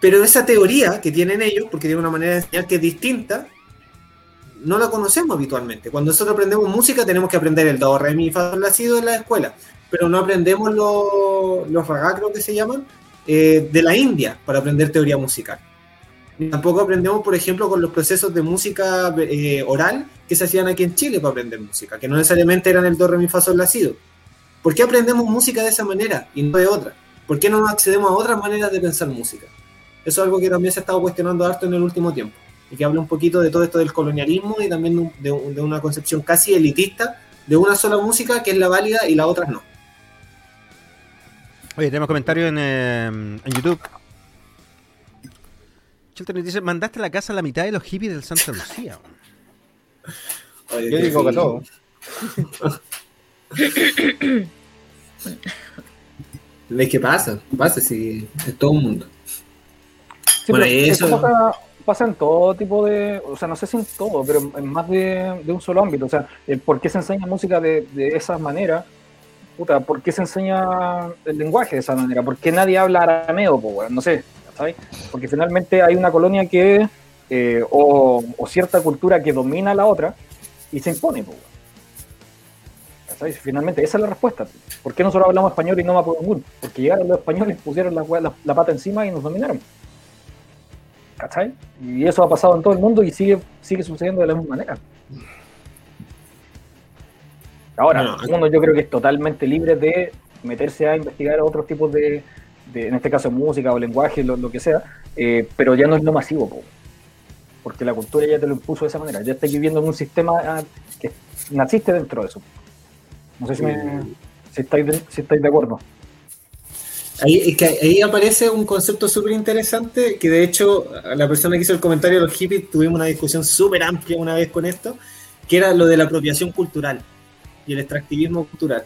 S5: Pero esa teoría que tienen ellos, porque tiene una manera de enseñar que es distinta, no la conocemos habitualmente. Cuando nosotros aprendemos música tenemos que aprender el do, re, mi, fa, la, si, do en la escuela, pero no aprendemos los, los raga, creo que se llaman, eh, de la India para aprender teoría musical. Tampoco aprendemos, por ejemplo, con los procesos de música eh, oral que se hacían aquí en Chile para aprender música, que no necesariamente eran el do, re, mi, fa, sol, la, si. ¿Por qué aprendemos música de esa manera y no de otra? ¿Por qué no accedemos a otras maneras de pensar música? Eso es algo que también se ha estado cuestionando harto en el último tiempo y que habla un poquito de todo esto del colonialismo y también de, una concepción casi elitista de una sola música que es la válida y las otras no.
S1: Oye, tenemos comentarios en, eh, en YouTube. Chilton dice, mandaste la casa a la mitad de los hippies del Santa Lucía.
S3: Oye, Yo digo que todo.
S5: ¿Ves qué pasa? Pasa si es todo un mundo.
S2: Sí, bueno, eso pasa, pasa, en todo tipo de, o sea, no sé si en todo, pero en más de, de un solo ámbito. O sea, ¿por qué se enseña música de, de esa manera? Puta, ¿por qué se enseña el lenguaje de esa manera? ¿Por qué nadie habla arameo? Pues, no sé, ¿sabes? Porque finalmente hay una colonia que, eh, o, o, cierta cultura que domina a la otra y se impone, pues, ¿sabes? Finalmente, esa es la respuesta. ¿Por qué nosotros hablamos español y no mapudungún? Porque llegaron los españoles, pusieron la, la, la pata encima y nos dominaron. ¿Cachai? Y eso ha pasado en todo el mundo y sigue, sigue sucediendo de la misma manera. Ahora, el mundo yo creo que es totalmente libre de meterse a investigar otros tipos de, de en este caso, música o lenguaje, lo, lo que sea, eh, pero ya no es lo masivo, po, porque la cultura ya te lo impuso de esa manera. Ya estás viviendo en un sistema que naciste dentro de eso. No sé si, me, si, estáis, de, si estáis de acuerdo.
S5: Ahí, que ahí aparece un concepto súper interesante que de hecho la persona que hizo el comentario de los hippies tuvimos una discusión súper amplia una vez con esto, que era lo de la apropiación cultural y el extractivismo cultural.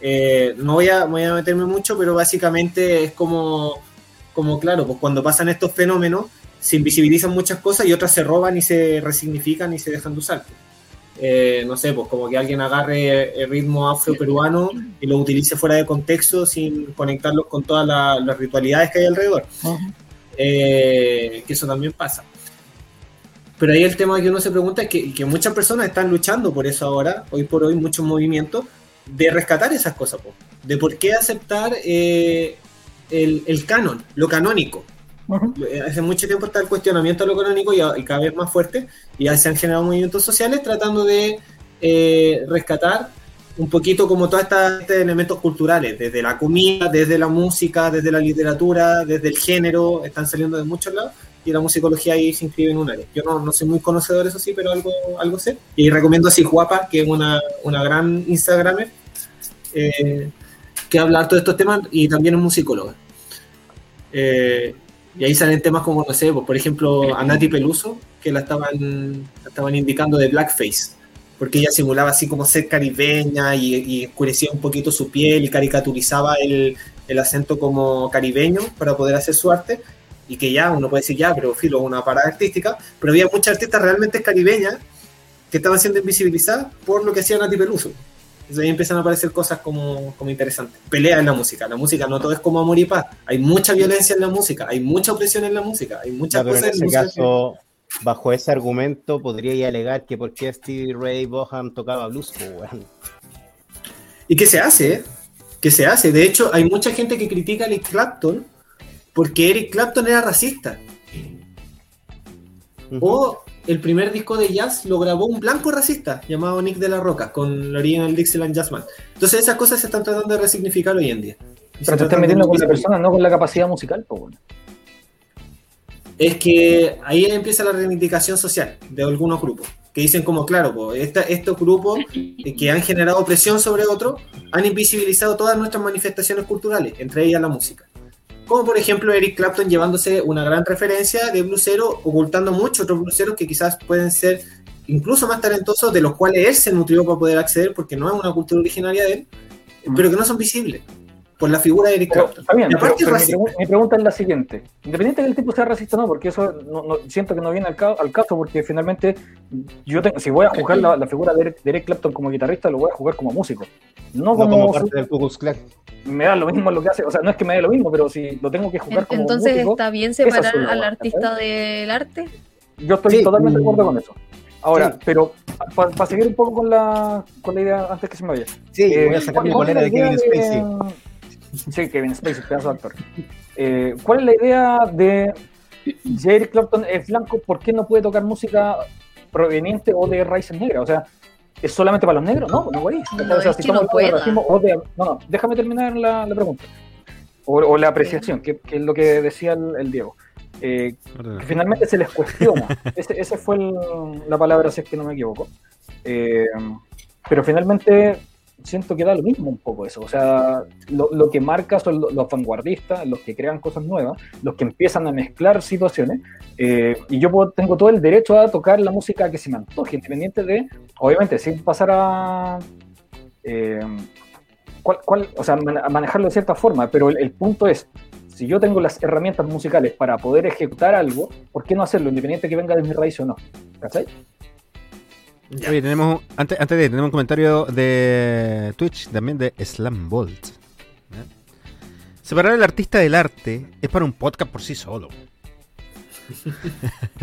S5: Eh, no voy a, voy a meterme mucho, pero básicamente es como, como, claro, pues cuando pasan estos fenómenos, se invisibilizan muchas cosas y otras se roban y se resignifican y se dejan de usar. Eh, no sé, pues como que alguien agarre el ritmo afro-peruano y lo utilice fuera de contexto sin conectarlo con todas la- las ritualidades que hay alrededor. Eh, que eso también pasa. Pero ahí el tema que uno se pregunta es que, que muchas personas están luchando por eso ahora, hoy por hoy, muchos movimientos, de rescatar esas cosas, po. de por qué aceptar eh, el, el canon, lo canónico.
S2: Ujú.
S5: Eh, Hace mucho tiempo está el cuestionamiento a lo canónico y, a- y cada vez más fuerte, y ya se han generado movimientos sociales tratando de eh, rescatar un poquito como todos estos elementos culturales, desde la comida, desde la música, desde la literatura, desde el género, están saliendo de muchos lados y la musicología ahí se inscribe en un área. Yo no, no soy muy conocedor, eso sí, pero algo, algo sé. Y recomiendo a Guapa, que es una, una gran Instagramer, eh, que habla harto de estos temas y también es musicóloga. Eh, y ahí salen temas como, no sé, pues, por ejemplo, a Nati Peluso, que la estaban, la estaban indicando de blackface, porque ella simulaba así como ser caribeña y, y oscurecía un poquito su piel y caricaturizaba el, el acento como caribeño para poder hacer su arte. Y que ya uno puede decir, ya, pero filo, una parada artística, pero había muchas artistas realmente caribeñas que estaban siendo invisibilizadas por lo que hacía Nati Peluso. Entonces ahí empiezan a aparecer cosas como, como interesantes. Pelea en la música. La música no todo es como amor y paz. Hay mucha violencia en la música, hay mucha opresión en la música, hay muchas
S3: pero en
S5: cosas
S3: ese
S5: la música que-
S3: caso, bajo ese argumento, podría alegar que por qué Stevie Ray Vaughan tocaba blues.
S5: ¿Y qué se hace? eh? ¿Qué se hace? De hecho, hay mucha gente que critica a Eric Clapton porque Eric Clapton era racista. O el primer disco de jazz lo grabó un blanco racista llamado Nick de la Roca con la original Dixieland Jazzman. Entonces esas cosas se están tratando de resignificar hoy en día. Se
S2: Pero te estás metiendo con la persona, no con la capacidad musical, pues bueno.
S5: Es que ahí empieza la reivindicación social de algunos grupos, que dicen como, claro, pues, esta- estos grupos que han generado presión sobre otros han invisibilizado todas nuestras manifestaciones culturales, entre ellas la música. Como por ejemplo Eric Clapton llevándose una gran referencia de blusero, ocultando muchos otros bluseros que quizás pueden ser incluso más talentosos, de los cuales él se nutrió para poder acceder, porque no es una cultura originaria de él, pero que no son visibles por la figura de Eric
S2: Pero,
S5: Clapton.
S2: está bien, pero, pero mi, pregunta es la siguiente. Independiente de que el tipo sea racista o no, porque eso no, no- siento que no viene al, ca- al caso, porque finalmente yo tengo, si voy a jugar la, la figura de Eric, de Eric Clapton como guitarrista, lo voy a jugar como músico. No
S3: No
S2: como,
S3: como parte del Ku
S2: me da lo mismo lo que hace, o sea, no es que me dé lo mismo, pero si lo tengo que jugar como
S4: Entonces
S2: músico,
S4: está bien separar al
S2: buena,
S4: artista del arte.
S2: yo estoy
S3: Sí.
S2: totalmente de acuerdo con eso. Ahora,
S3: Sí.
S2: pero para seguir un poco con la, con la idea antes que se me vaya.
S3: Sí,
S2: Eh,
S3: voy a sacar mi
S2: ¿cuál- cuál
S3: bolera de Kevin Spacey.
S2: Sí, Kevin Spacey, pedazo de actor. Eh, ¿Cuál es la idea de Eric Clapton es blanco, por qué no puede tocar música proveniente o de raíces negras? O sea, ¿es solamente para los negros? No, no, güey.
S4: No,
S2: o sea, si
S4: no
S2: hablando de
S4: pueda.
S2: racismo o de- No, no, déjame terminar la, la pregunta. O, o la apreciación, que, que es lo que decía el, el Diego. Eh, que finalmente se les cuestiona. Ese, ese fue el- la palabra, si es que no me equivoco. Eh, pero finalmente siento que da lo mismo un poco eso. O sea, lo, lo que marca son lo- los vanguardistas, los que crean cosas nuevas, los que empiezan a mezclar situaciones. eh, y yo puedo- tengo todo el derecho a tocar la música que se me antoje, independiente de, obviamente, sin pasar a. eh, cuál- cuál- o sea, a manejarlo de cierta forma, pero el, el punto es, si yo tengo las herramientas musicales para poder ejecutar algo, ¿por qué no hacerlo, independiente que venga de mi raíz o no? ¿Cachai?
S1: Oye, tenemos, antes, antes de, tenemos un comentario de Twitch, también de Slam Bolt. ¿eh? Separar el artista del arte es para un podcast por sí solo.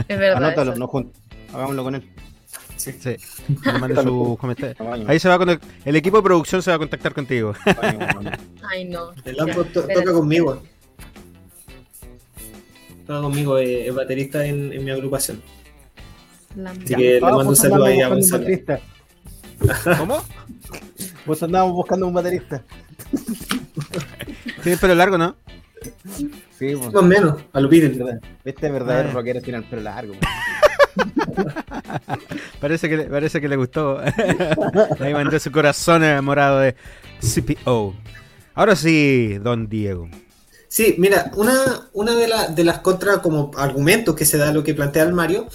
S4: Es verdad.
S3: Anótalo,
S4: eso.
S3: no jun- hagámoslo con él.
S1: Sí. Me mande su comentario.
S3: Tamaño.
S1: Ahí se va a contact- el equipo de producción se va a contactar contigo.
S4: Ay, no.
S5: El to-
S4: espérate.
S5: toca conmigo. Toca conmigo, eh, es baterista en, en mi agrupación. Así que le
S3: Ah,
S5: mando un
S3: vos
S5: saludo ahí a Gonzalo.
S1: ¿Cómo?
S3: Vos andábamos buscando un baterista.
S1: Tiene el pelo largo, ¿no?
S3: Sí, pues.
S5: Más o menos, a los Beatles.
S3: Este verdadero
S1: Ah.
S3: rockero tiene el pelo largo.
S1: Parece que, le- parece que le gustó. Ahí mandó su corazón enamorado de CPO. Ahora sí, don Diego.
S5: Sí, mira, una, una de, la- de las contra como argumentos que se da a lo que plantea el Mario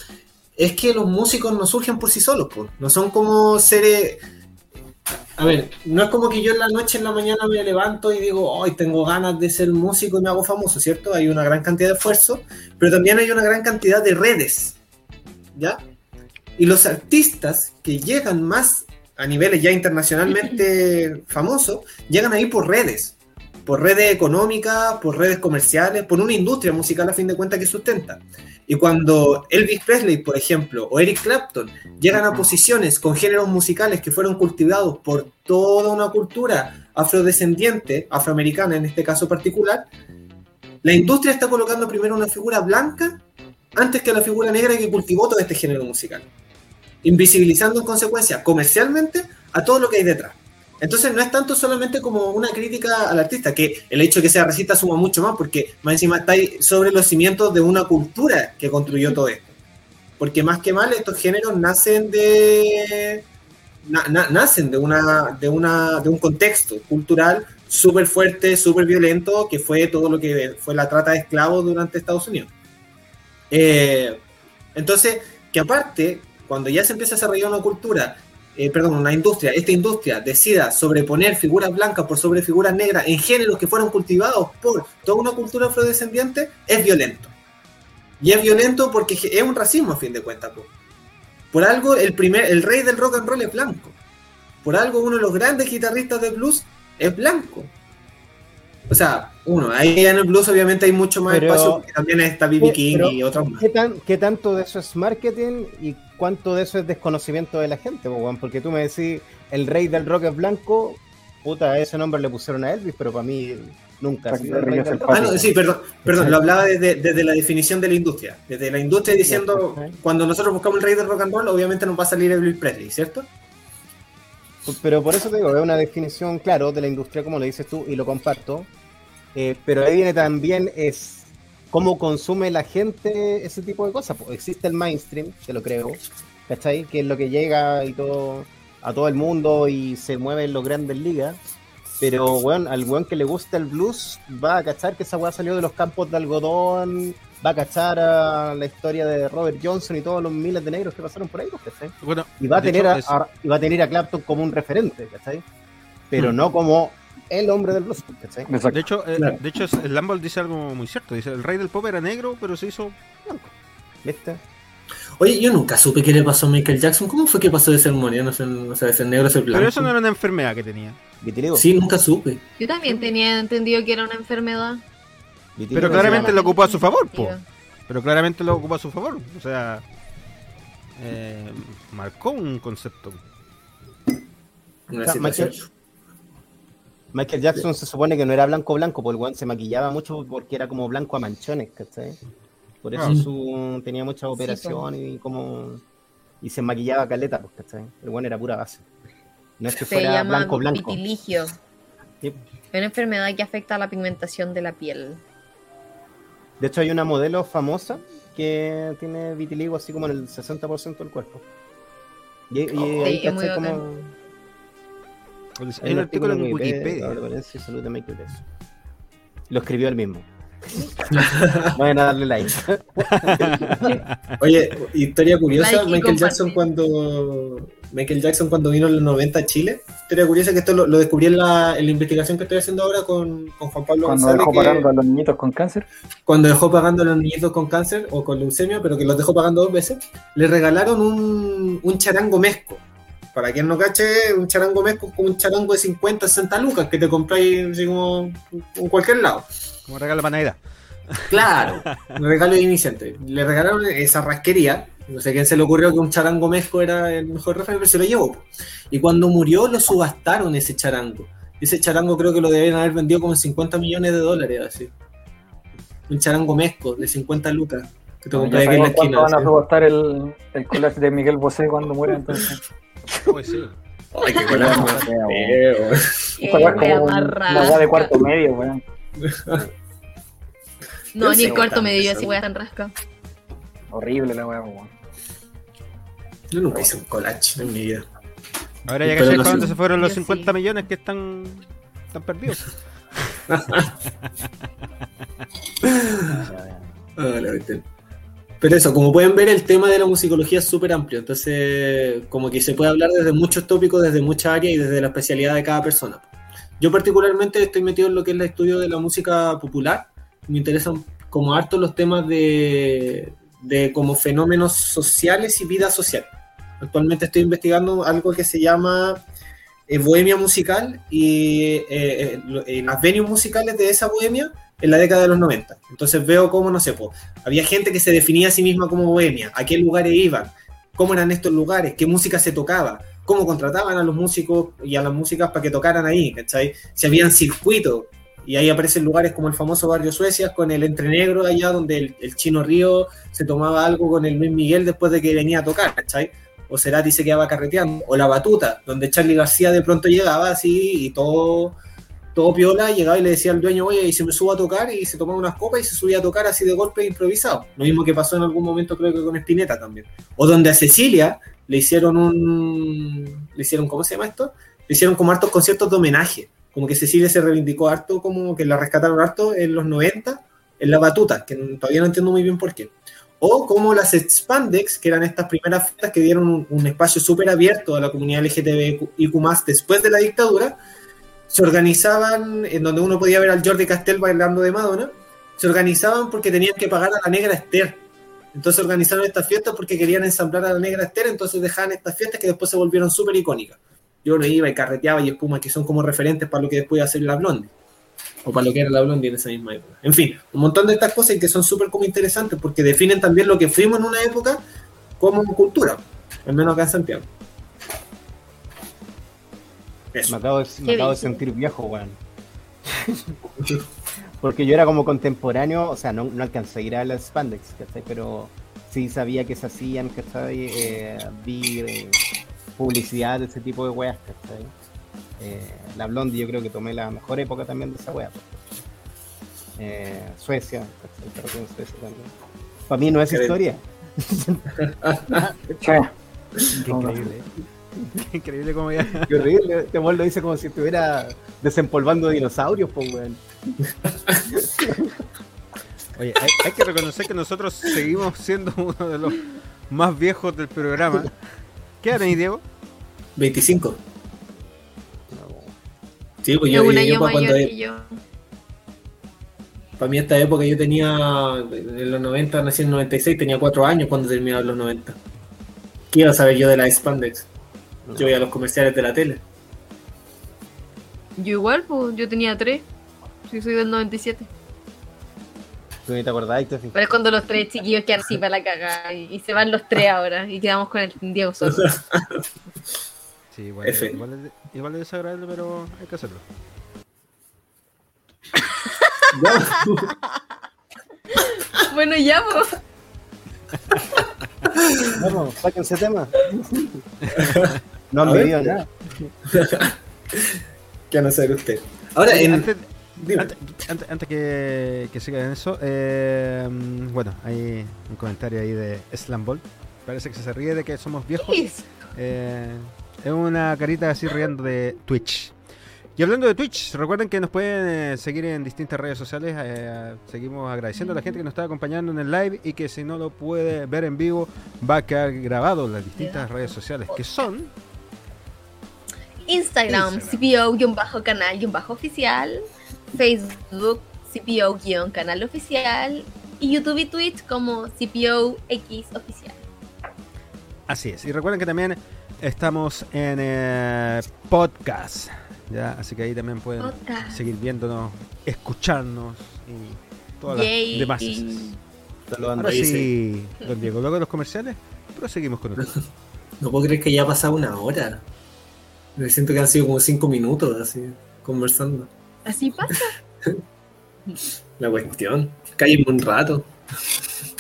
S5: es que los músicos no surgen por sí solos, po. no son como seres... a ver, no es como que yo en la noche, en la mañana me levanto y digo, hoy tengo ganas de ser músico y me hago famoso, ¿cierto? Hay una gran cantidad de esfuerzo, pero también hay una gran cantidad de redes, ¿ya? Y los artistas que llegan más a niveles ya internacionalmente famosos, llegan ahí por redes, por redes económicas, por redes comerciales, por una industria musical a fin de cuentas que sustenta. Y cuando Elvis Presley, por ejemplo, o Eric Clapton llegan a posiciones con géneros musicales que fueron cultivados por toda una cultura afrodescendiente, afroamericana en este caso particular, la industria está colocando primero una figura blanca antes que la figura negra que cultivó todo este género musical, invisibilizando en consecuencia comercialmente a todo lo que hay detrás. Entonces no es tanto solamente como una crítica al artista, que el hecho de que sea racista suma mucho más, porque más encima está ahí sobre los cimientos de una cultura que construyó todo esto. Porque más que mal, estos géneros nacen de. na- na- nacen de una, de una. de un contexto cultural súper fuerte, súper violento, que fue todo lo que fue la trata de esclavos durante Estados Unidos. Eh, entonces, que aparte, cuando ya se empieza a desarrollar una cultura eh, perdón, una industria, esta industria decida sobreponer figuras blancas por sobre figuras negras en géneros que fueron cultivados por toda una cultura afrodescendiente, es violento. Y es violento porque es un racismo a fin de cuentas. po. Por algo el primer, el rey del rock and roll es blanco. Por algo uno de los grandes guitarristas de blues es blanco. O sea, uno, ahí en el blues obviamente hay mucho más
S3: Pero-
S5: espacio porque también está B.B.
S3: ¿Qué-
S5: King
S3: pero
S5: y otros más.
S3: ¿Qué, tan- qué tanto de eso es marketing y cuánto de eso es desconocimiento de la gente? weón? Porque tú me decís, el rey del rock es blanco, puta, ese nombre le pusieron a Elvis, pero para mí nunca ha sido el rey del rock.
S5: Ah, no, sí, perdón, perdón, lo hablaba desde, desde la definición de la industria. Desde la industria diciendo, cuando nosotros buscamos el rey del rock and roll, obviamente nos va a salir Elvis Presley, ¿cierto?
S3: Pero por eso te digo, es una definición, claro, de la industria, como lo dices tú, y lo comparto. Eh, pero ahí viene también es cómo consume la gente ese tipo de cosas. Pues existe el mainstream, te lo creo, ¿cachai? Que es lo que llega y todo a todo el mundo y se mueve en los grandes ligas. Pero, weón, al weón que le gusta el blues va a cachar que esa weá salió de los campos de algodón, va a cachar a la historia de Robert Johnson y todos los miles de negros que pasaron por ahí, pues, ¿cachai?
S1: Bueno,
S3: y va a tener
S1: hecho,
S3: a,
S1: es-
S3: a- y va a tener a Clapton como un referente, ¿cachai? Pero
S1: Hmm.
S3: no como el hombre del blues, ¿cachai?
S1: De hecho, eh,
S5: Claro.
S1: de hecho Lambo dice algo muy cierto. Dice, el rey del pop era negro, pero se hizo blanco.
S3: ¿Viste?
S5: Oye, yo nunca supe qué le pasó a Michael Jackson. ¿Cómo fue que pasó de ser moreno, o sea, de ser negro a ser blanco?
S1: Pero eso no era una enfermedad que tenía.
S3: Vitiligo.
S5: Sí, nunca supe.
S4: Yo también tenía entendido que era una enfermedad.
S1: Pero claramente lo ocupó a su favor, po. Pero claramente lo ocupó a su favor. O sea, eh, marcó un concepto.
S5: Una
S3: O sea,
S5: situación.
S3: Michael, Michael Jackson se supone que no era blanco blanco, porque el se maquillaba mucho porque era como blanco a manchones, ¿cachai? Por eso
S1: Ah.
S3: su, tenía muchas operaciones y como y se maquillaba caleta, pues, ¿cachai? El weón era pura base. No es que
S4: Se
S3: fuera
S4: llama
S3: blanco blanco.
S4: vitiligio.
S3: Sí.
S4: Es una enfermedad que afecta a la pigmentación de la piel.
S3: De hecho, hay una modelo famosa que tiene vitiligo así como en el 60% del cuerpo. Y, y ahí
S4: Sí, es muy
S3: como
S1: Hay un artículo en Wikipedia.
S3: la violencia y salud de Michael Jackson. Lo escribió él mismo. Vayan a darle like.
S5: Oye, historia curiosa,
S4: Like
S5: Michael Jackson cuando Michael Jackson cuando vino en los 90 a Chile. Historia curiosa que esto lo, lo descubrí en la, en la investigación que estoy haciendo ahora con, con Juan Pablo
S2: Cuando
S5: González,
S2: dejó
S5: que-
S2: pagando a los niñitos con cáncer.
S5: cuando dejó pagando a los niñitos con cáncer o con leucemia, pero que los dejó pagando dos veces, le regalaron un, un charango mezco. Para quien no cache, un charango mezco es como un charango de 50, 60 lucas que te compráis como en cualquier lado.
S1: Como regalo para Navidad.
S5: Claro, un regalo de iniciante. Le regalaron esa rasquería. No sé quién se le ocurrió que un charango mezco era el mejor referente, pero se lo llevó. Y cuando murió, lo subastaron ese charango. Ese charango creo que lo deben haber vendido como en 50 millones de dólares, así. Un charango mezco de 50 lucas. Que te
S2: Ya
S5: compras aquí en la esquina.
S2: van a subastar el, el collage de Miguel Bosé cuando muera entonces.
S1: Pues sí.
S5: Ay, qué coraje más
S2: Feo, weá de cuarto medio, weón.
S4: No,
S5: Yo
S4: ni el cuarto medio,
S5: eso.
S4: así voy a tan rasca.
S2: Horrible la weá, weón.
S5: Yo nunca hice un collage en mi vida.
S1: Ahora ya
S5: sé.
S1: dónde se fueron los
S4: Yo
S1: 50
S4: sí.
S1: millones que están, están perdidos.
S5: Ah. Pero eso, como pueden ver, el tema de la musicología es súper amplio. Entonces, como que se puede hablar desde muchos tópicos, desde muchas áreas y desde la especialidad de cada persona. Yo particularmente estoy metido en lo que es el estudio de la música popular. Me interesan como harto los temas de, de como fenómenos sociales y vida social. Actualmente estoy investigando algo que se llama eh, bohemia musical y eh, eh, las venues musicales de esa bohemia en la década de los 90. Entonces veo cómo, no sé, po, había gente que se definía a sí misma como bohemia, a qué lugares iban, cómo eran estos lugares, qué música se tocaba, cómo contrataban a los músicos y a las músicas para que tocaran ahí, ¿cachai? Si habían circuitos, y ahí aparecen lugares como el famoso barrio Suecia con el Entre Negro allá donde el, el Chino Río se tomaba algo con el Luis Miguel después de que venía a tocar, ¿cachai? O Cerati se quedaba carreteando, o La Batuta, donde Charlie García de pronto llegaba así y todo, todo piola, llegaba y le decía al dueño, oye, y se me subo a tocar, y se tomaba unas copas y se subía a tocar así de golpe improvisado. Lo mismo que pasó en algún momento creo que con Spinetta también. O donde a Cecilia le hicieron un, le hicieron, ¿cómo se llama esto? Le hicieron como hartos conciertos de homenaje. Como que Cecilia se reivindicó harto, como que la rescataron harto en los 90, en la batuta, que todavía no entiendo muy bien por qué. O como las Expandex, que eran estas primeras fiestas que dieron un, un espacio súper abierto a la comunidad LGTBIQ después de la dictadura, se organizaban, en donde uno podía ver al Jordi Castell bailando de Madonna, se organizaban porque tenían que pagar a la negra Esther. Entonces organizaron estas fiestas porque querían ensamblar a la negra Esther, entonces dejaban estas fiestas que después se volvieron súper icónicas. Yo no iba y carreteaba y espuma, que son como referentes para lo que después iba a hacer la Blondie. O para lo que era la Blondie en esa misma época. En fin, un montón de estas cosas que son súper como interesantes porque definen también lo que fuimos en una época como cultura, al menos acá en Santiago.
S3: Me acabo de, me
S4: Qué
S3: acabo de
S4: brillo.
S3: sentir viejo, weón. Porque yo era como contemporáneo, o sea, no, no alcancé a ir a las Spandex, ¿cachai? Pero sí sabía que se hacían, ¿cachai? Eh, vi eh, publicidad de ese tipo de weas, ¿cachai? Eh, la Blondie yo creo que tomé la mejor época también de esa wea. Eh, Suecia, en Suecia también. Para mí no es
S5: Qué
S3: historia.
S1: Qué increíble. Qué increíble como ya.
S3: Qué horrible. Este weón lo dice como si estuviera desempolvando dinosaurios, pues weón.
S1: Oye, hay, hay que reconocer que nosotros seguimos siendo uno de los más viejos del programa. ¿Qué tenés, Diego?
S5: 25. Sí, pues
S4: Es
S5: yo,
S4: un
S5: yo para,
S4: mayor
S5: cuando-
S4: que yo.
S5: para mí esta época yo tenía, en los 90, nací en el 96, tenía 4 años cuando terminaron los 90. ¿Qué iba a saber yo de la Spandex? Yo veía los comerciales de la tele.
S4: Yo igual, pues, yo tenía tres. Sí, soy del 97.
S3: Tú ni te acordás, Tefi.
S4: Pero es cuando los tres chiquillos quedan así para la cagada. Y, y se van los tres ahora. Y quedamos con el Diego solo.
S1: Sí, igual,
S5: F.
S1: igual, es, igual es desagradable, pero hay que hacerlo.
S4: bueno, ya, pues.
S3: Vamos, sáquense tema. No han vivido nada.
S5: ¿Qué van a saber usted? Ahora, en,
S1: antes, antes, antes- antes que, que siga en eso, eh, bueno, hay un comentario ahí de Slamball. Parece que se ríe de que somos viejos. Eh, es una carita así riendo de Twitch. Y hablando de Twitch, recuerden que nos pueden eh, seguir en distintas redes sociales. eh, seguimos agradeciendo a la gente que nos está acompañando en el live y que si no lo puede ver en vivo, va a quedar grabado en las distintas redes sociales que son.
S4: Instagram, CPO-canal-oficial. Facebook, CPO-canal oficial. Y YouTube y Twitch como CPO-X oficial.
S1: Así es. Y recuerden que también estamos en eh, podcast. ¿ya? Así que ahí también pueden
S4: Podcast.
S1: seguir viéndonos, escucharnos y todas las
S4: Yay.
S1: demás.
S3: Saludando.
S1: Ahora
S5: Ahí
S1: sí, don Diego, luego de los comerciales, proseguimos con usted.
S5: no puedo creer que ya ha pasado una hora. Me siento que han sido como 5 minutos así, conversando.
S4: Así pasa.
S5: La cuestión. Cállenme un rato.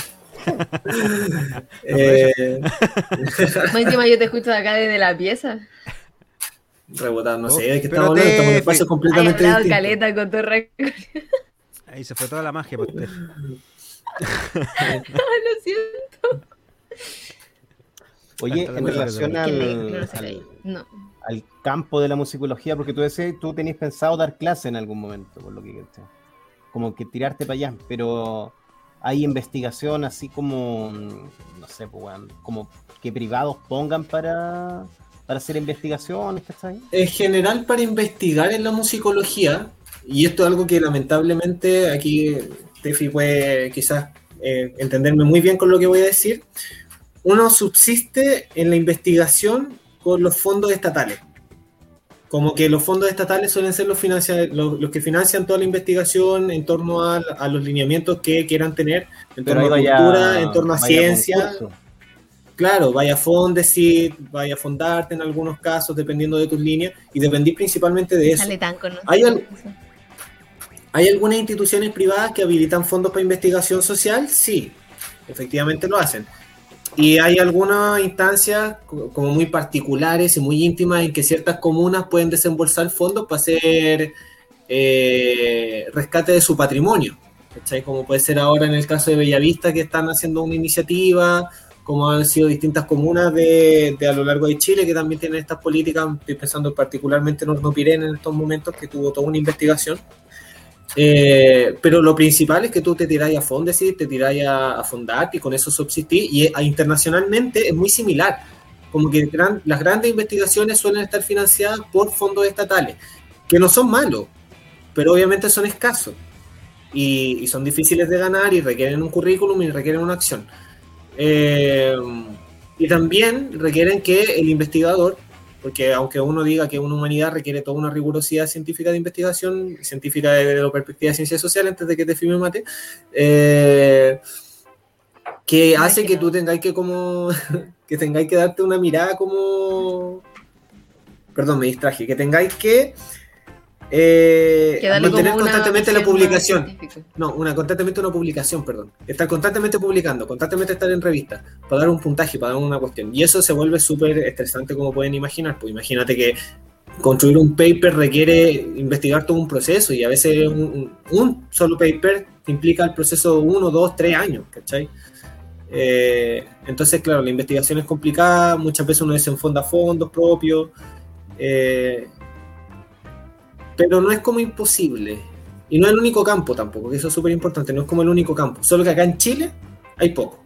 S5: eh,
S4: encima yo te escucho de acá desde la pieza.
S5: rebotar, no
S1: Oh,
S5: sé, qué
S1: pero
S5: estamos hablando, estamos en espacios completamente distintos.
S4: caleta con tu récord.
S1: Ahí se fue toda la magia para usted.
S4: Lo siento.
S3: Oye, en relación
S1: Al-
S4: Que
S3: al,
S4: no.
S3: al campo de la musicología, porque tú decías, tú tenías pensado dar clase en algún momento, por lo que. Como que tirarte para allá, pero hay investigación así como, mm, no sé, pues, como que privados pongan para, para hacer investigaciones.
S5: En general, para investigar en la musicología, y esto es algo que lamentablemente aquí Tefi puede quizás eh, entenderme muy bien con lo que voy a decir, uno subsiste en la investigación con los fondos estatales. Como que los fondos estatales suelen ser los, los, los que financian toda la investigación en torno a, a los lineamientos que quieran tener, en torno a cultura, en torno a ciencia.
S3: concurso.
S5: Claro, vaya a Fondesit, vaya a Fondarte en algunos casos, dependiendo de tus líneas, y dependí principalmente de eso. Al- ¿Hay algunas instituciones privadas que habilitan fondos para investigación social? Sí, efectivamente lo hacen. Y hay algunas instancias co- como muy particulares y muy íntimas en que ciertas comunas pueden desembolsar fondos para hacer eh, rescate de su patrimonio. Como puede ser ahora en el caso de Bellavista que están haciendo una iniciativa, como han sido distintas comunas de, de a lo largo de Chile que también tienen estas políticas. Estoy pensando particularmente en Hornopirén en estos momentos que tuvo toda una investigación. Eh, pero lo principal es que tú te tiráis a Fondesit, te tiráis a, a Fondart y con eso subsistís. Y eh, internacionalmente es muy similar. Como que las grandes investigaciones suelen estar financiadas por fondos estatales, que no son malos, pero obviamente son escasos. Y, y son difíciles de ganar y requieren un currículum y requieren una acción. Eh, y también requieren que el investigador porque aunque uno diga que una humanidad requiere toda una rigurosidad científica de investigación, científica de, la perspectiva de ciencias sociales, antes de que te firme mate, eh, que hace que tú tengáis que como que tengáis que darte una mirada como perdón, me distraje, que tengáis que eh, mantener constantemente la publicación.
S4: científica.
S5: No, una, constantemente una publicación, perdón. Estar constantemente publicando, constantemente estar en revistas, para dar un puntaje, para dar una cuestión. Y eso se vuelve súper estresante, como pueden imaginar. Pues imagínate que construir un paper requiere investigar todo un proceso y a veces un, solo paper implica el proceso de uno, dos, tres años, ¿cachai? Eh, entonces, claro, la investigación es complicada, muchas veces uno desenfonda fondos propios, eh, pero no es como imposible. Y no es el único campo tampoco, que eso es súper importante, no es como el único campo. Solo que acá en Chile hay poco.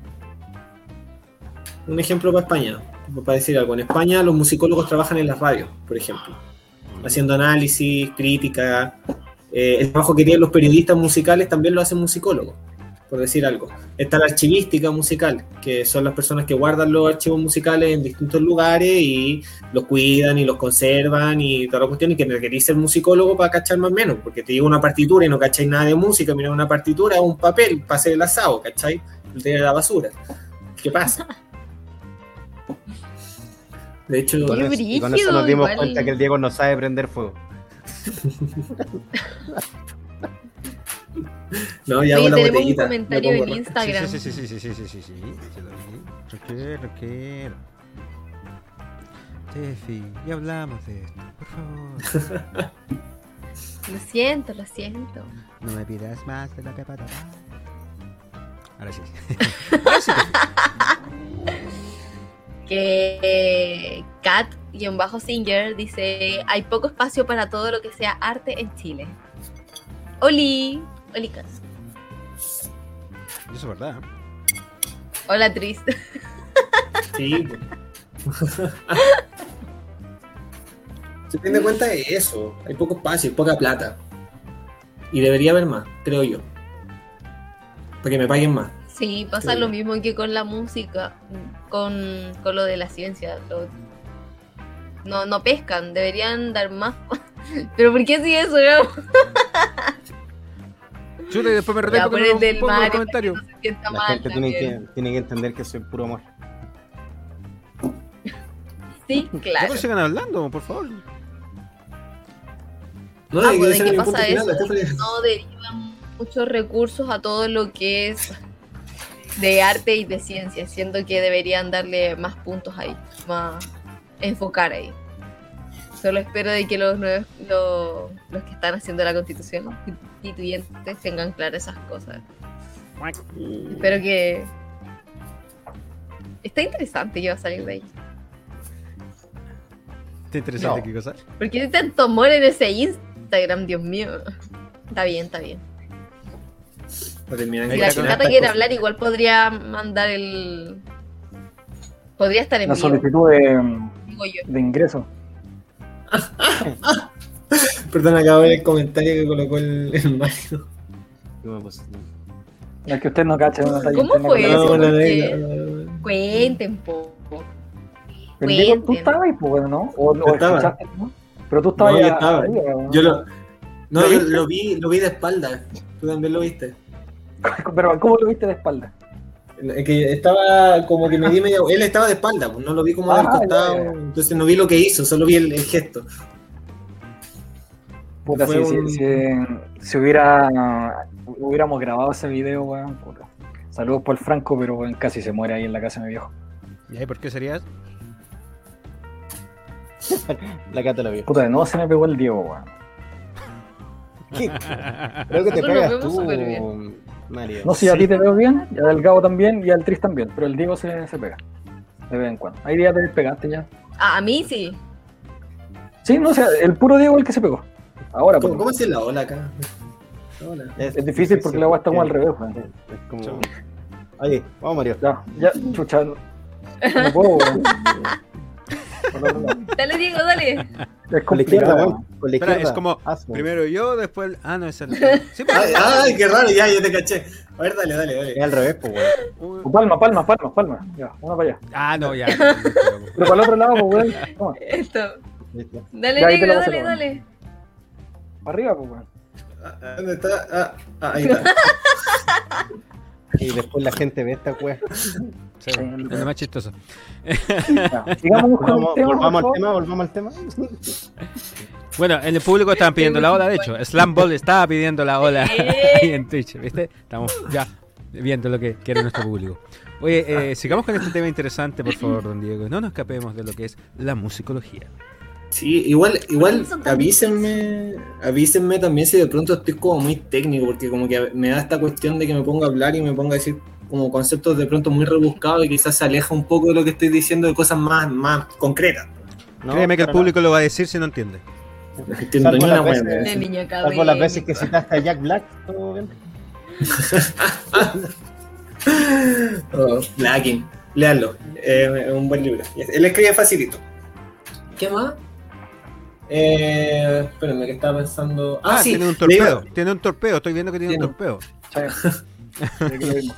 S5: Un ejemplo para España, para decir algo. En España los musicólogos trabajan en las radios, por ejemplo, haciendo análisis, crítica. Eh, el trabajo que tienen los periodistas musicales también lo hacen musicólogos, por decir algo. Está la archivística musical, que son las personas que guardan los archivos musicales en distintos lugares y los cuidan y los conservan y toda la cuestión, y que requerís ser musicólogo para cachar más o menos, porque te digo una partitura y no cacháis nada de música, mira una partitura, un papel hacer el asado, ¿cachai? El de la basura. ¿Qué pasa? De hecho,
S3: Con
S4: Qué
S3: eso- y con eso nos dimos
S4: igual.
S3: cuenta que el Diego no sabe prender fuego.
S5: No, ya hago
S4: tenemos un comentario en Instagram.
S1: Sí, sí, sí, sí, sí, sí, sí, sí, Raquel, Raquel. Tefi, ya hablamos de esto, por favor.
S4: lo siento, lo siento.
S1: No me pidas más de la pepa Ahora sí. Ahora sí.
S4: que Cat-Singer dice, hay poco espacio para todo lo que sea arte en Chile. ¡Oli!
S1: Eso es verdad. ¿eh?
S4: Hola, Tris.
S5: Sí. Se tiene cuenta de eso. Hay poco espacio, poca plata. Y debería haber más, creo yo. Para que me paguen más.
S4: Sí, pasa
S5: Sí.
S4: lo mismo que con la música, con, con lo de la ciencia. lo- no, no pescan, deberían dar más. Pero ¿por qué así eso? No?
S1: Chuta, y después me
S4: por
S1: porque
S4: el
S1: no
S4: del
S1: pongo los comentarios.
S4: que no
S3: La
S4: mal
S3: gente tiene que, tiene que entender que soy puro amor.
S4: Sí,
S1: No,
S4: claro.
S1: pero sigan hablando, por favor.
S5: No,
S4: Ah, pues, ¿de qué pasa
S5: final,
S4: eso? no derivan muchos recursos a todo lo que es de arte y de ciencia, siendo que deberían darle más puntos ahí, más enfocar ahí. Solo espero de que los nuevos, los, los que están haciendo la constitución, los constituyentes, tengan claras esas cosas. Espero que... Está interesante que va a salir de ahí.
S1: ¿Te interesante
S3: No.
S1: qué cosa?
S4: ¿Por qué hay tanto amor en ese Instagram, Dios mío? Está bien, está bien.
S5: No
S4: Si la
S1: está
S4: Chocata quiere
S5: cosas.
S4: hablar, igual podría mandar el. Podría estar en
S2: La solicitud de,
S4: digo yo.
S2: de ingreso.
S5: Perdón, acabo de ver el comentario que colocó el, el Mario.
S2: Usted no cacha. no
S4: ¿Cómo fue eso?
S5: no,
S4: ¿Por
S5: no,
S4: qué?
S5: no, no.
S4: Cuenten, po.
S2: Pero tú estabas ahí, pues, ¿no? O, o escuchaste, ¿no? Pero tú estabas
S5: No, yo
S2: ahí
S5: estaba.
S2: arriba, ¿no?
S5: Yo lo, no,
S2: ¿Lo
S5: yo lo vi, lo vi de espalda. Tú también lo viste.
S2: Pero ¿cómo lo viste de espalda?
S5: Que estaba como que me di media. Él estaba de espalda, pues no lo vi como del
S2: Ah,
S5: costado.
S2: ya, ya.
S5: Entonces no vi lo que hizo, solo vi el, el gesto.
S2: Puta, si,
S5: un-
S2: si, si- si hubiera, hubiéramos grabado ese video, weón. puta. Saludos por el Franco, pero weón, casi se muere ahí en la casa de mi viejo.
S1: ¿Y ahí por qué serías?
S3: La cata la vio.
S2: Puta, de nuevo se me pegó el Diego, weón.
S3: ¿Qué? Creo que te
S4: Nosotros
S3: pegas tú,
S4: súper bien.
S3: Mario.
S2: No sé si a ti te veo bien, y al Gabo también, y al Tris también, pero el Diego se, se pega. De vez en cuando. Hay días te pegaste ya.
S4: Ah, a mí sí.
S2: Sí, no sé, el puro Diego es el que se pegó. Ahora,
S5: ¿Cómo,
S2: pues,
S5: cómo es la ola acá? La ola.
S2: es difícil porque la agua está como al revés, weón.
S3: Es como... Oye, vamos Mario.
S2: Ya, ya, chucha. No, no puedo,
S4: Dale, Diego, dale.
S2: Es
S3: Con la izquierda,
S2: complicado.
S3: weón. Con la
S1: Espera,
S3: izquierda.
S1: es como primero yo, después. el- Ah, no, es el. Sí, pues.
S5: Ay, ay, qué raro, ya, ya te caché. A ver, dale, dale,
S3: Es
S5: dale.
S3: al revés, pues, weón.
S2: Pues Palma, palma, palma, palma. Ya, una para allá.
S1: Ah, no, ya.
S2: Pero para el otro lado, pues, weón. Toma,
S4: Esto.
S3: Listo.
S4: Dale,
S2: Ya,
S4: Diego, dale, dale.
S2: para arriba, pues, weón.
S5: Ah, ¿Dónde está? Ah, ah, ahí está.
S3: Y después la gente ve esta wea.
S1: Sí, es lo más chistoso.
S2: El
S3: Volvamos,
S2: tema.
S3: volvamos al tema, volvamos al tema.
S1: Bueno, en el público estaban pidiendo la ola, de hecho. Slam Ball estaba pidiendo la ola ahí en Twitch, ¿viste? Estamos ya viendo lo que quiere nuestro público. Oye, eh, sigamos con este tema interesante, por favor, don Diego. No nos escapemos de lo que es la musicología.
S5: Sí, igual, igual avísenme, avísenme también si de pronto estoy como muy técnico, porque como que me da esta cuestión de que me ponga a hablar y me ponga a decir como conceptos de pronto muy rebuscados y quizás se aleja un poco de lo que estoy diciendo de cosas más, más concretas.
S3: No,
S1: Créeme que el público lo va a decir si no entiende.
S5: No entiendo
S3: Salvo las veces-. Salvo las veces que citaste a Jack Black, todo bien.
S5: Oh, Blacking, léanlo, eh, es un buen libro. Él escribe facilito. ¿Qué más? Eh, espérenme que estaba pensando. Ah,
S1: Ah,
S5: sí,
S1: tiene un
S5: iba-
S1: torpedo. Tiene un torpedo. Estoy viendo que tiene un
S5: Tiene.
S1: torpedo.
S2: Chao.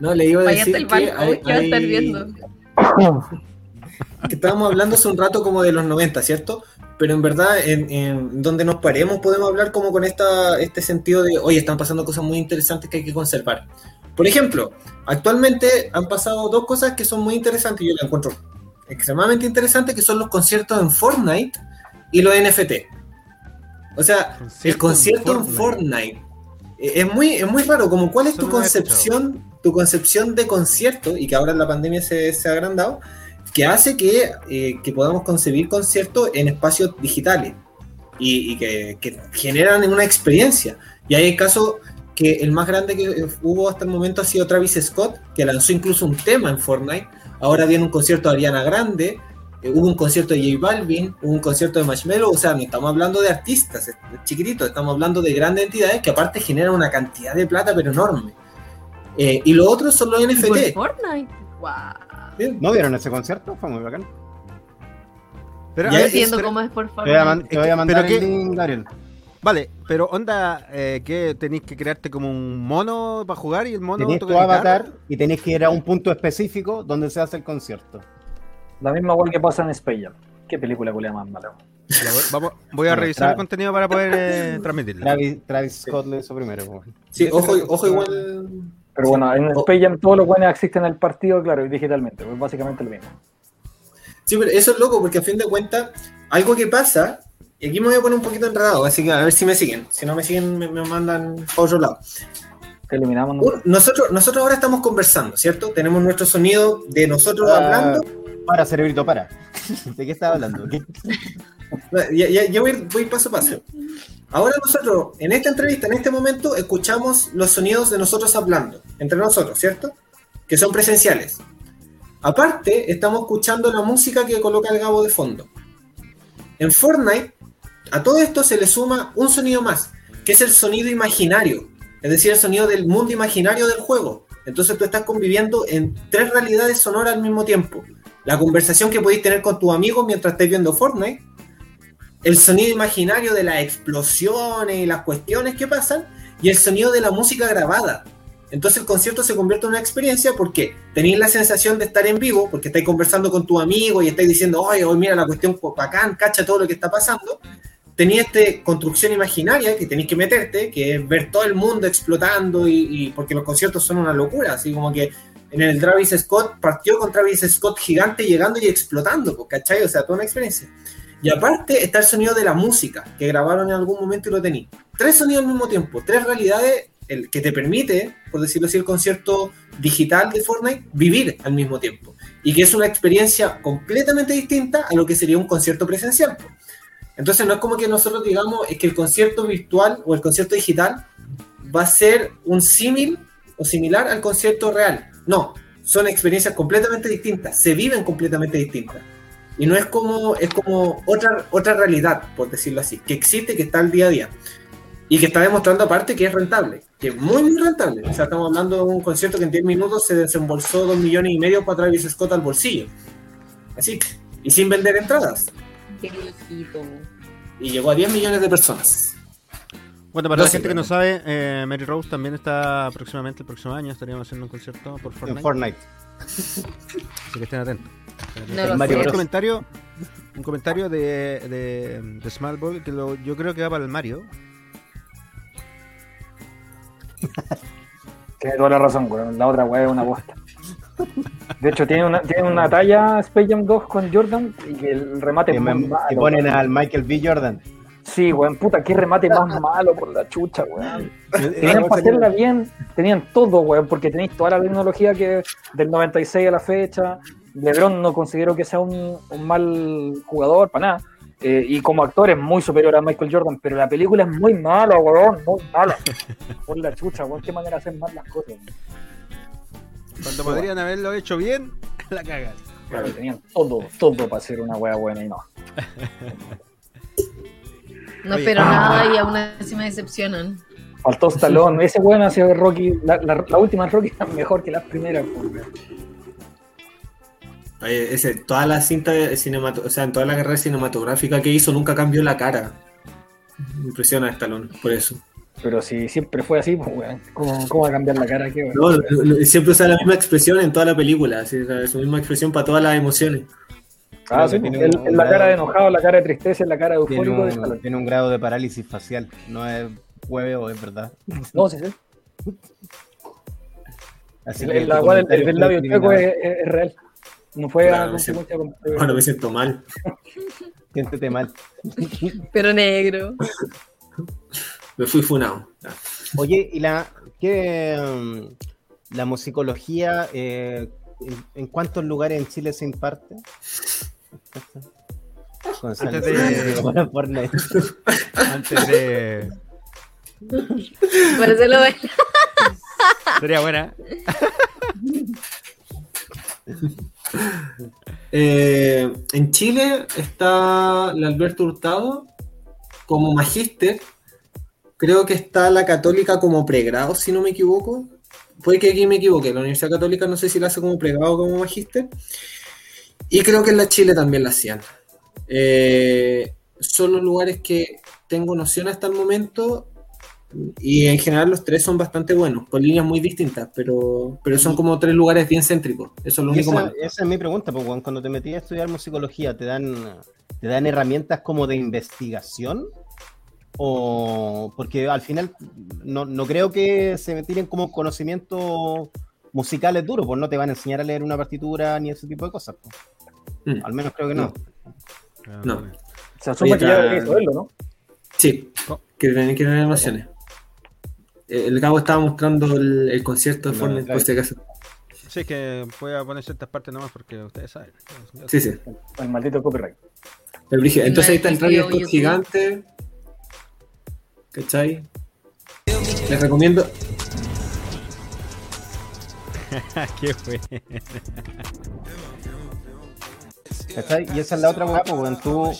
S5: No, le iba a decir que,
S4: banco,
S5: hay-
S4: ¿qué va a estar
S5: hay-
S4: viendo?
S5: que estábamos hablando hace un rato como de los 90, ¿cierto? Pero en verdad, en, en donde nos paremos podemos hablar como con esta, este sentido de, oye, están pasando cosas muy interesantes que hay que conservar. Por ejemplo, actualmente han pasado dos cosas que son muy interesantes y yo las encuentro extremadamente interesantes, que son los conciertos en Fortnite y los NFT. O sea, el concierto en Fortnite. eh, Es muy, es muy raro, como cuál es
S1: Eso
S5: tu concepción, tu concepción de concierto, y que ahora en la pandemia se, se ha agrandado, que hace que, eh, que podamos concebir conciertos en espacios digitales y, y que, que generan una experiencia. Y hay el caso que el más grande que hubo hasta el momento ha sido Travis Scott, que lanzó incluso un tema en Fortnite. Ahora viene un concierto de Ariana Grande, eh, hubo un concierto de J Balvin, hubo un concierto de Marshmello, o sea, no estamos hablando de artistas eh, chiquititos, estamos hablando de grandes entidades que aparte generan una cantidad de plata pero enorme. Eh, y lo otro son los
S4: ¿Por
S5: NFT.
S4: Fortnite? Wow.
S3: ¿No vieron ese concierto? Fue muy bacán.
S1: Pero,
S5: Ya
S4: entiendo cómo es por
S3: Te voy a, man-
S4: Fortnite.
S3: te voy a mandar
S1: pero
S3: el
S1: qué-
S3: link.
S1: Vale, pero onda, eh, que tenéis que crearte como un mono para jugar y el mono
S3: Tenés tu
S1: guitarra?
S3: avatar y tenés que ir a un punto específico donde se hace el concierto.
S2: La misma igual que pasa en Space. Qué película culea más mala.
S1: Vamos, voy a revisar el contenido para poder eh, transmitirlo.
S3: Travis, Travis Scott lo hizo primero.
S5: Sí, ojo, ojo igual.
S2: Pero bueno, en. Space Jam todos los buenos existen en el partido, claro, y digitalmente. Pues básicamente lo mismo.
S5: Sí, pero eso es loco porque a fin de cuentas, algo que pasa, y aquí me voy a poner un poquito enredado, así que a ver si me siguen. Si no me siguen, me, me mandan para otro lado.
S2: Que eliminamos.
S5: nosotros, nosotros ahora estamos conversando, ¿cierto? Tenemos nuestro sonido de nosotros
S3: Ah,
S5: hablando.
S3: Para, cerebrito, para. ¿De qué estaba hablando? ¿Qué?
S5: Voy, voy paso a paso. Ahora nosotros, en esta entrevista, en este momento, escuchamos los sonidos de nosotros hablando, entre nosotros, ¿cierto? Que son presenciales. Aparte, estamos escuchando la música que coloca el Gabo de fondo. En Fortnite, a todo esto se le suma un sonido más, que es el sonido imaginario. es decir, el sonido del mundo imaginario del juego. Entonces tú estás conviviendo en tres realidades sonoras al mismo tiempo. La conversación que podéis tener con tus amigos mientras estáis viendo Fortnite, el sonido imaginario de las explosiones y las cuestiones que pasan, y el sonido de la música grabada. Entonces el concierto se convierte en una experiencia porque tenéis la sensación de estar en vivo, porque estáis conversando con tu amigo y estáis diciendo, oye, hoy mira la cuestión bacán, cacha todo lo que está pasando. Tenéis esta construcción imaginaria que tenéis que meterte, que es ver todo el mundo explotando y, y porque los conciertos son una locura, así como que en el Travis Scott partió con Travis Scott gigante llegando y explotando, pues, ¿cachai? O sea, toda una experiencia. Y aparte está el sonido de la música, que grabaron en algún momento y lo tenéis. Tres sonidos al mismo tiempo, tres realidades el que te permite, por decirlo así, el concierto digital de Fortnite, vivir al mismo tiempo. Y que es una experiencia completamente distinta a lo que sería un concierto presencial. pues. Entonces no es como que nosotros digamos es que el concierto virtual o el concierto digital va a ser un símil o similar al concierto real. No, son experiencias completamente distintas, se viven completamente distintas. Y no es como, es como otra, otra realidad, por decirlo así, que existe, que está al día a día. Y que está demostrando aparte que es rentable, que es muy, muy rentable. O sea, estamos hablando de un concierto que en 10 minutos se desembolsó 2 millones y medio para Travis Scott al bolsillo. Así, y sin vender entradas.
S4: Qué.
S5: Y llegó a 10 millones de personas.
S1: Bueno, para
S5: No
S1: la
S5: sé,
S1: gente que no sabe, eh, Mary Rose también está próximamente, el próximo año, estaríamos haciendo un concierto por Fortnite.
S3: En Fortnite.
S1: Así que estén atentos.
S4: No lo
S3: Mario
S1: un
S3: comentario-
S1: un comentario de, de, de Small Ball que lo- yo creo que va para el Mario.
S2: Tiene toda la razón, weón. La otra weá es una bosta. De hecho, tiene una, tiene una talla Space Jam 2 con Jordan y que el remate
S3: Que, me- que ponen al Michael B. Jordan.
S2: Sí, weón, puta, qué remate más malo por la chucha, weón. Tenían para hacerla bien, tenían todo, weón, porque tenéis toda la tecnología que del 96 a la fecha. LeBron no considero que sea un, un mal jugador, para nada. Eh, y como actor es muy superior a Michael Jordan, pero la película es muy mala, weón, muy mala. Por la chucha, weón, qué manera de hacer mal las cosas.
S1: Cuando podrían haberlo hecho bien, la cagan.
S2: Claro, tenían todo, todo para hacer una wea buena y no.
S4: No
S1: Oye.
S4: espero nada y aún así me decepcionan.
S2: Faltó Stallone, ese weón hace Rocky, la, la, la última Rocky es mejor que las primeras, pues, weón.
S5: Oye, ese, toda la cinta de cinemato- o sea, en toda la carrera cinematográfica que hizo nunca cambió la cara. Impresiona a Stallone, por eso.
S2: Pero si siempre fue así, pues weón, ¿cómo, cómo va a cambiar la cara?
S5: No, lo- lo- siempre usa la misma expresión en toda la película, así, o sea, su misma expresión para todas las emociones.
S2: Ah, sí,
S3: tiene
S2: el-
S3: un
S2: la cara
S3: grado-
S2: de enojado, la cara de tristeza, la cara de
S3: Tiene
S2: eufórico de
S3: un, tiene un grado de parálisis facial. No es hueveo, es verdad.
S2: No, sí, sí.
S3: Así
S2: El,
S3: que
S2: el
S3: tu
S2: agua del, del labio chueco es, es- es real. No fue
S5: Claro,
S2: a consecuencia con-
S5: Bueno, me siento mal.
S3: Siéntete mal.
S4: Pero negro.
S5: Me fui funado.
S3: Oye, ¿y la, qué, mm, la musicología, eh, en, en cuántos lugares en Chile se imparte? Gonzalo,
S1: Antes de-
S3: Bueno, Fortnite.
S1: Antes de.
S4: Por eso lo ven.
S1: Sería buena.
S5: Eh, en Chile está la Alberto Hurtado como magíster. Creo que está la Católica como pregrado, si no me equivoco. Puede que aquí me equivoque. La Universidad Católica no sé si la hace como pregrado o como magíster. Y creo que en la Chile también la hacían. Eh, son los lugares que tengo noción hasta el momento. Y en general los tres son bastante buenos, con líneas muy distintas, pero, pero son como tres lugares bien céntricos. Eso es lo
S3: Y
S5: único
S3: esa,
S5: malo.
S3: esa es mi pregunta, porque cuando te metí a estudiar musicología, ¿te dan, ¿te dan herramientas como de investigación? O porque al final no, no creo que se me tiren como conocimientos musicales duros, pues no te van a enseñar a leer una partitura ni ese tipo de cosas. pues.
S5: Mm.
S3: Al menos creo que no.
S5: No.
S2: Se asume
S5: Oye,
S2: que ya
S5: está-
S2: debería saberlo, ¿no?
S5: Sí, que tienen que tener emociones. Eh, El Gabo estaba mostrando el, el concierto de
S3: No,
S5: Fortnite, por si acaso.
S1: Sí, es que voy a poner ciertas partes nomás porque ustedes saben.
S5: Sí, sí.
S2: El maldito copyright.
S5: Entonces ahí está el
S4: No,
S5: Travis Scott gigante. ¿Cachai? Les recomiendo.
S1: ¿Qué fue?
S3: ¿Cachai? Y esa es la otra weá, pues weón, tú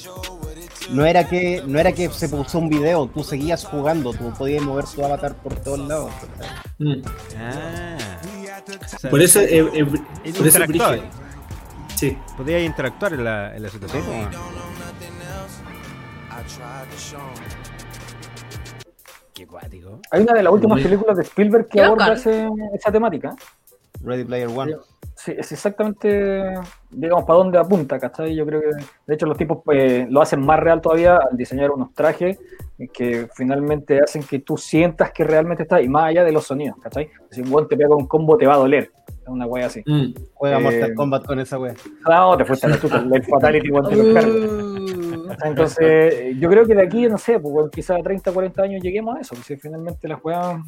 S3: no era que no era que se puso un video, tú seguías jugando, tú podías mover tu avatar por todos lados.
S5: Mm.
S1: Ah. O sea,
S5: Por eso, eh, eh,
S1: es
S5: por eso. Sí.
S1: Podía interactuar en la, en la situación. Qué cuático.
S2: Hay una de las últimas películas de Spielberg que
S4: Qué
S2: aborda ese- esa temática.
S3: Ready Player One.
S2: Sí, es exactamente, digamos, para dónde apunta, ¿cachai? Yo creo que, de hecho, los tipos eh, lo hacen más real todavía al diseñar unos trajes que finalmente hacen que tú sientas que realmente estás, y más allá de los sonidos, ¿cachai? Si un weón te pega con un combo, te va a doler. Es una wea así.
S5: Mm.
S3: Juega
S2: Eh,
S3: Mortal Kombat con esa wea.
S2: No, te fuiste a la chuta, el Fatality, weón, te lo carga.
S4: Uh,
S2: ¿cachai? Entonces, yo creo que de aquí, no sé, pues, quizás a 30, 40 años lleguemos a eso. Si finalmente la juega.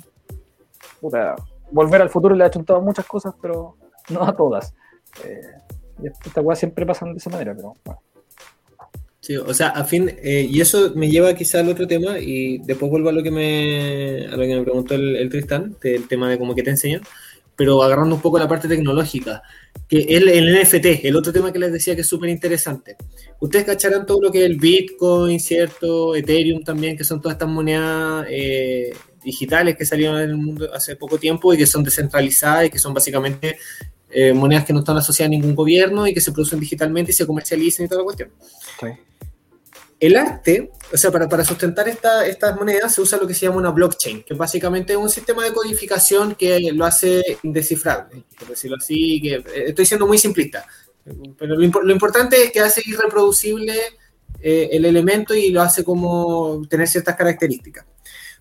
S2: Puta, volver al futuro le ha chuntado muchas cosas, pero no a todas. Eh, y esta weá siempre pasan de esa manera, pero bueno.
S5: Sí, o sea, a fin, eh, y eso me lleva quizá al otro tema, y después vuelvo a lo que me, a lo que me preguntó el, el Tristán, del tema de cómo que te enseñan, pero agarrando un poco la parte tecnológica, que el, el NFT, el otro tema que les decía que es súper interesante. Ustedes cacharán todo lo que es el Bitcoin, ¿cierto? Ethereum también, que son todas estas monedas eh, digitales que salieron en el mundo hace poco tiempo y que son descentralizadas y que son básicamente eh, monedas que no están asociadas a ningún gobierno y que se producen digitalmente y se comercializan y toda la cuestión. El arte, o sea, para, para sustentar esta- estas monedas se usa lo que se llama una blockchain, que básicamente es un sistema de codificación que lo hace indescifrable, por decirlo así, que eh, estoy siendo muy simplista, pero lo, lo importante es que hace irreproducible eh, el elemento y lo hace como tener ciertas características.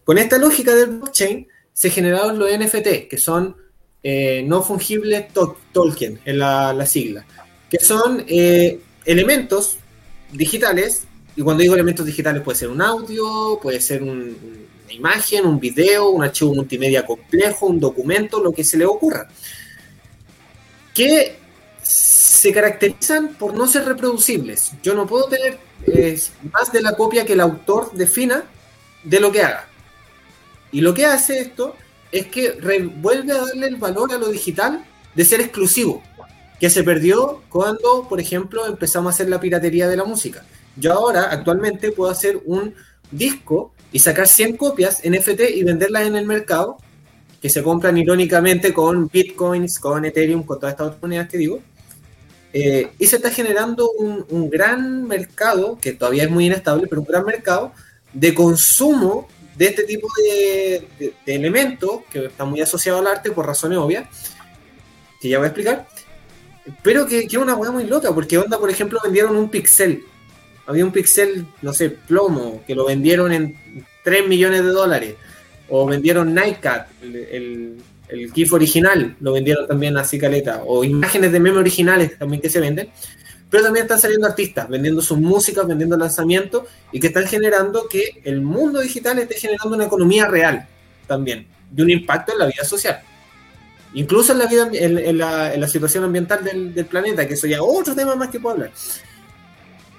S5: Con esta lógica del blockchain se generaron los NFT, que son eh, no fungibles to- token, en la, la sigla, que son eh, elementos digitales, y cuando digo elementos digitales puede ser un audio, puede ser un- una imagen, un video, un archivo multimedia complejo, un documento, lo que se le ocurra, que se caracterizan por no ser reproducibles. Yo no puedo tener eh, más de la copia que el autor defina de lo que haga. Y lo que hace esto es que vuelve a darle el valor a lo digital de ser exclusivo, que se perdió cuando, por ejemplo, empezamos a hacer la piratería de la música. Yo ahora, actualmente, puedo hacer un disco y sacar 100 copias NFT y venderlas en el mercado, que se compran irónicamente con bitcoins, con Ethereum, con todas estas otras monedas que digo. Eh, y se está generando un, un gran mercado, que todavía es muy inestable, pero un gran mercado de consumo de este tipo de, elementos, que está muy asociado al arte por razones obvias, que ya voy a explicar, pero que, es una hueá muy loca, porque onda, por ejemplo, vendieron un pixel. Había un pixel, no sé, plomo, que lo vendieron en 3 millones de dólares. O vendieron Nightcat, el, el GIF original, lo vendieron también así caleta. O imágenes de meme originales también que se venden. Pero también están saliendo artistas, vendiendo sus músicas, vendiendo lanzamientos, y que están generando que el mundo digital esté generando una economía real también, de un impacto en la vida social. Incluso en la vida, en, la, situación ambiental del, planeta, que eso ya otro tema más que puedo hablar.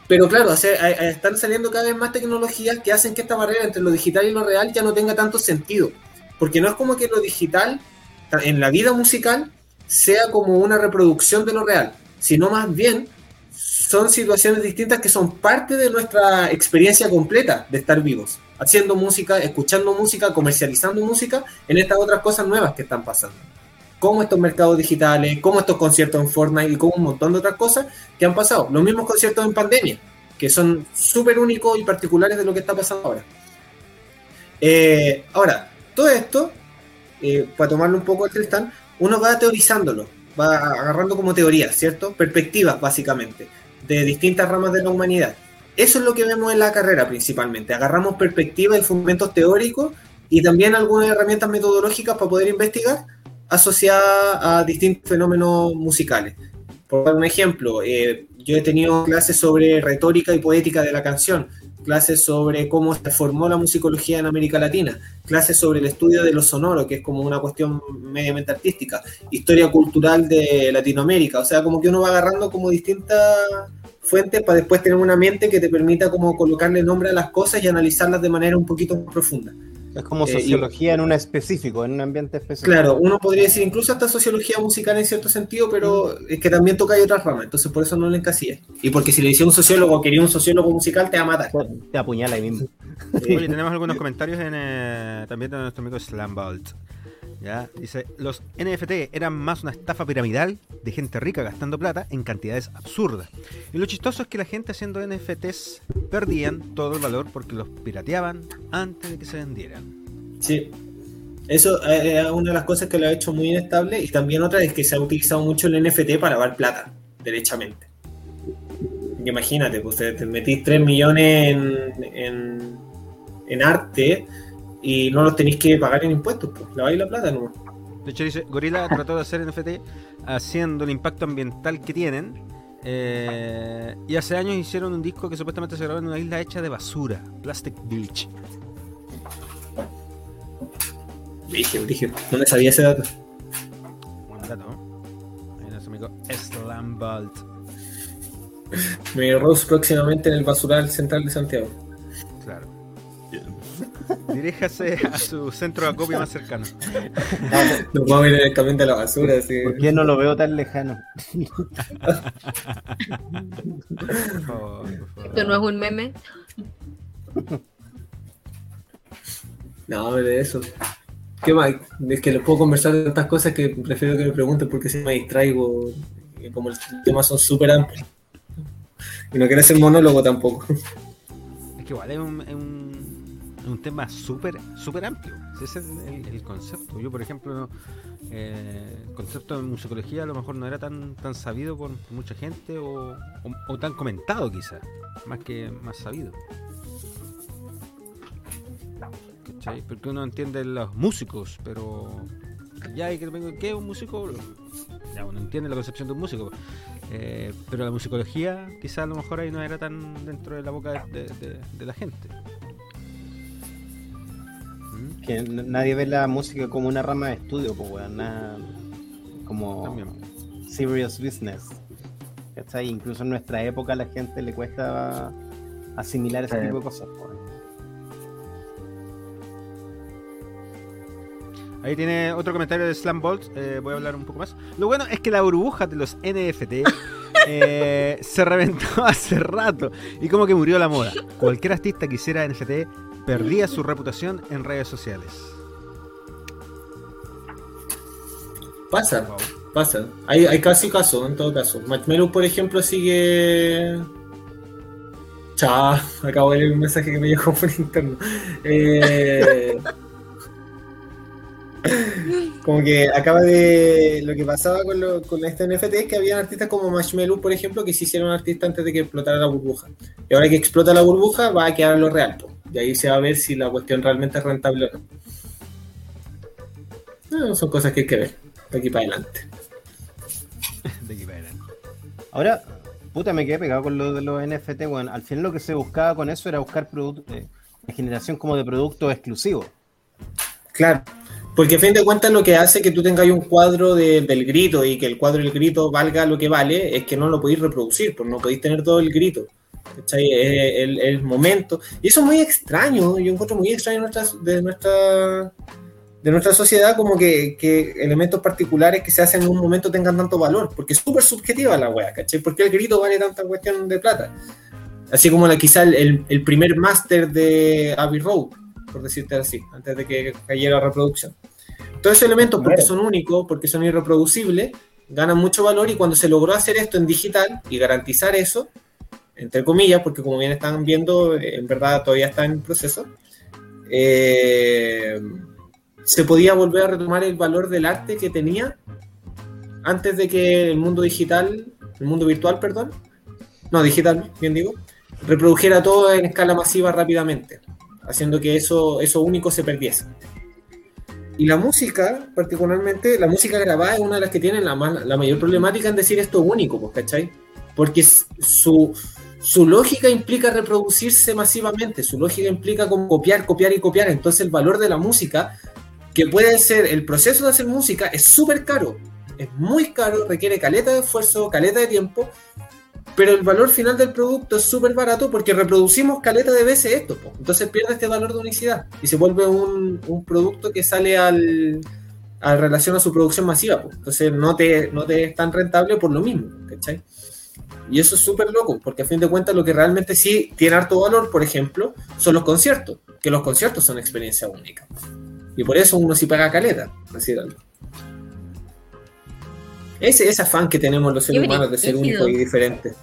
S5: Pero claro, están saliendo cada vez más tecnologías que hacen que esta barrera entre lo digital y lo real ya no tenga tanto sentido. Porque no es como que lo digital, ta- en la vida musical, sea como una reproducción de lo real, sino más bien son situaciones distintas que son parte de nuestra experiencia completa de estar vivos, haciendo música, escuchando música, comercializando música en estas otras cosas nuevas que están pasando. Como estos mercados digitales, como estos conciertos en Fortnite y como un montón de otras cosas que han pasado. Los mismos conciertos en pandemia, que son súper únicos y particulares de lo que está pasando ahora. Eh, ahora, todo esto, eh, para tomarlo un poco el Tristán, uno va teorizándolo, va agarrando como teorías, ¿cierto? Perspectivas, básicamente, de distintas ramas de la humanidad. Eso es lo que vemos en la carrera principalmente. Agarramos perspectivas y fundamentos teóricos y también algunas herramientas metodológicas para poder investigar asociadas a distintos fenómenos musicales. Por dar un ejemplo, eh, yo he tenido clases sobre retórica y poética de la canción, clases sobre cómo se formó la musicología en América Latina, clases sobre el estudio de lo sonoro, que es como una cuestión mediamente artística, historia cultural de Latinoamérica, o sea, como que uno va agarrando como distintas fuentes para después tener una mente que te permita como colocarle nombre a las cosas y analizarlas de manera un poquito más profunda.
S3: Es como
S5: Eh,
S3: sociología en un específico, en un ambiente específico.
S5: Claro, uno podría decir incluso hasta sociología musical en cierto sentido, pero es que también toca hay otras ramas, entonces por eso no le encasillé. Y porque si le decía un sociólogo, quería un sociólogo musical, te va a matar.
S3: Te, apuñala ahí mismo.
S1: Oye, tenemos algunos comentarios en, eh, también de nuestro amigo Slambolt. ¿Ya? Dice, los NFT eran más una estafa piramidal de gente rica gastando plata en cantidades absurdas. Y lo chistoso es que la gente haciendo NFTs perdían todo el valor porque los pirateaban antes de que se vendieran.
S5: Sí. Eso eh, es una de las cosas que lo ha hecho muy inestable y también otra es que se ha utilizado mucho el NFT para lavar plata, derechamente. Imagínate, pues te, metís 3 millones en, en arte y no los tenéis que pagar en impuestos, pues laváis la plata nomás.
S1: De hecho, dice, Gorilla trató de hacer NFT haciendo el impacto ambiental que tienen. eh, y hace años hicieron un disco que supuestamente se grabó en una isla hecha de basura, Plastic Beach.
S5: Dije, dije, no me sabía ese dato.
S1: Buen dato, ¿no? Ahí nuestro amigo Slambolt.
S5: Me Rose próximamente en el basural central de Santiago.
S1: Diríjase a su centro de acopio más cercano.
S5: Nos vamos a ir camión de la basura. Así.
S3: ¿Por qué no lo veo tan lejano?
S1: Por favor, por favor.
S4: Esto no es un meme.
S5: No, de eso. ¿Qué más? Es que les puedo conversar de tantas cosas que prefiero que me pregunten porque si me distraigo. Como los temas son súper amplios. Y no quiero hacer monólogo tampoco.
S1: Es que igual un, es un tema súper súper amplio. Ese es el, concepto. Yo, por ejemplo, eh, el concepto de musicología a lo mejor no era tan, tan sabido por mucha gente o, o- tan comentado quizás, más que más sabido. ¿Cachai? Porque uno entiende los músicos, pero ya hay que ¿qué es un músico? Ya uno entiende la concepción de un músico. Eh, pero la musicología quizás a lo mejor ahí no era tan dentro de la boca de- de la gente.
S3: Que nadie ve la música como una rama de estudio, pues, weón. nada- como
S1: También.
S3: serious business. ¿Cachai? Incluso en nuestra época a la gente le cuesta asimilar ese
S2: Sí.
S3: tipo de cosas. pues.
S1: Ahí tiene otro comentario de Slambolt. eh, voy a hablar un poco más. Lo bueno es que la burbuja de los NFT eh, se reventó hace rato y como que murió la moda. Cualquier artista que hiciera NFT perdía su reputación en redes sociales.
S5: Pasa,
S1: Wow.
S5: pasa. Hay, hay casi caso, en todo caso. Marshmello, por ejemplo, sigue. Chao, acabo de leer un mensaje que me llegó por interno. Eh, Como que acaba de. Lo que pasaba con, lo- con este NFT es que había artistas como Marshmello, por ejemplo, que se hicieron artistas antes de que explotara la burbuja. Y ahora que explota la burbuja, va a quedar lo real. po. Y ahí se va a ver si la cuestión realmente es rentable o no. No, son cosas que hay que ver. De aquí para adelante.
S1: De aquí para adelante.
S3: Ahora, puta, me quedé pegado con lo de los NFT, weón. Al final lo que se buscaba con eso era buscar eh, generación como de productos exclusivos.
S5: Claro. Porque a fin de cuentas lo que hace que tú tengas un cuadro de- del grito y que el cuadro del grito valga lo que vale es que no lo podéis reproducir, pues no podéis tener todo el grito. ¿Cachai? Es El, el momento. Y eso es muy extraño, yo encuentro muy extraño nuestra, de, nuestra, de nuestra sociedad como que, que elementos particulares que se hacen en un momento tengan tanto valor, porque es súper subjetiva la wea, ¿cachai? ¿Por qué el grito vale tanta cuestión de plata? Así como la, quizá el, el- primer máster de Abbey Road, por decirte así, antes de que cayera reproducción. Todos esos elementos, porque son únicos, porque son irreproducibles, ganan mucho valor y cuando se logró hacer esto en digital y garantizar eso, entre comillas, porque como bien están viendo, en verdad todavía está en proceso, eh, se podía volver a retomar el valor del arte que tenía antes de que el mundo digital, el mundo virtual, perdón, no digital, bien digo, reprodujera todo en escala masiva rápidamente, haciendo que eso, eso único se perdiese. Y la música, particularmente, la música grabada es una de las que tienen la, la mayor problemática en decir esto es único, pues, ¿cachai? Porque su, su lógica implica reproducirse masivamente, su lógica implica como copiar, copiar y copiar. Entonces el valor de la música, que puede ser el proceso de hacer música, es súper caro. Es muy caro, requiere caleta de esfuerzo, caleta de tiempo. pero el valor final del producto es súper barato porque reproducimos caleta de veces esto. po. Entonces pierde este valor de unicidad y se vuelve un, producto que sale al, relación a su producción masiva. po. Entonces no te, no te es tan rentable por lo mismo, ¿cachai? Y eso es súper loco, porque a fin de cuentas lo que realmente sí tiene harto valor, por ejemplo, son los conciertos, que los conciertos son experiencia única. Y por eso uno sí paga caleta, así de algo. Ese, ese afán que tenemos los seres humanos de ser únicos y diferentes.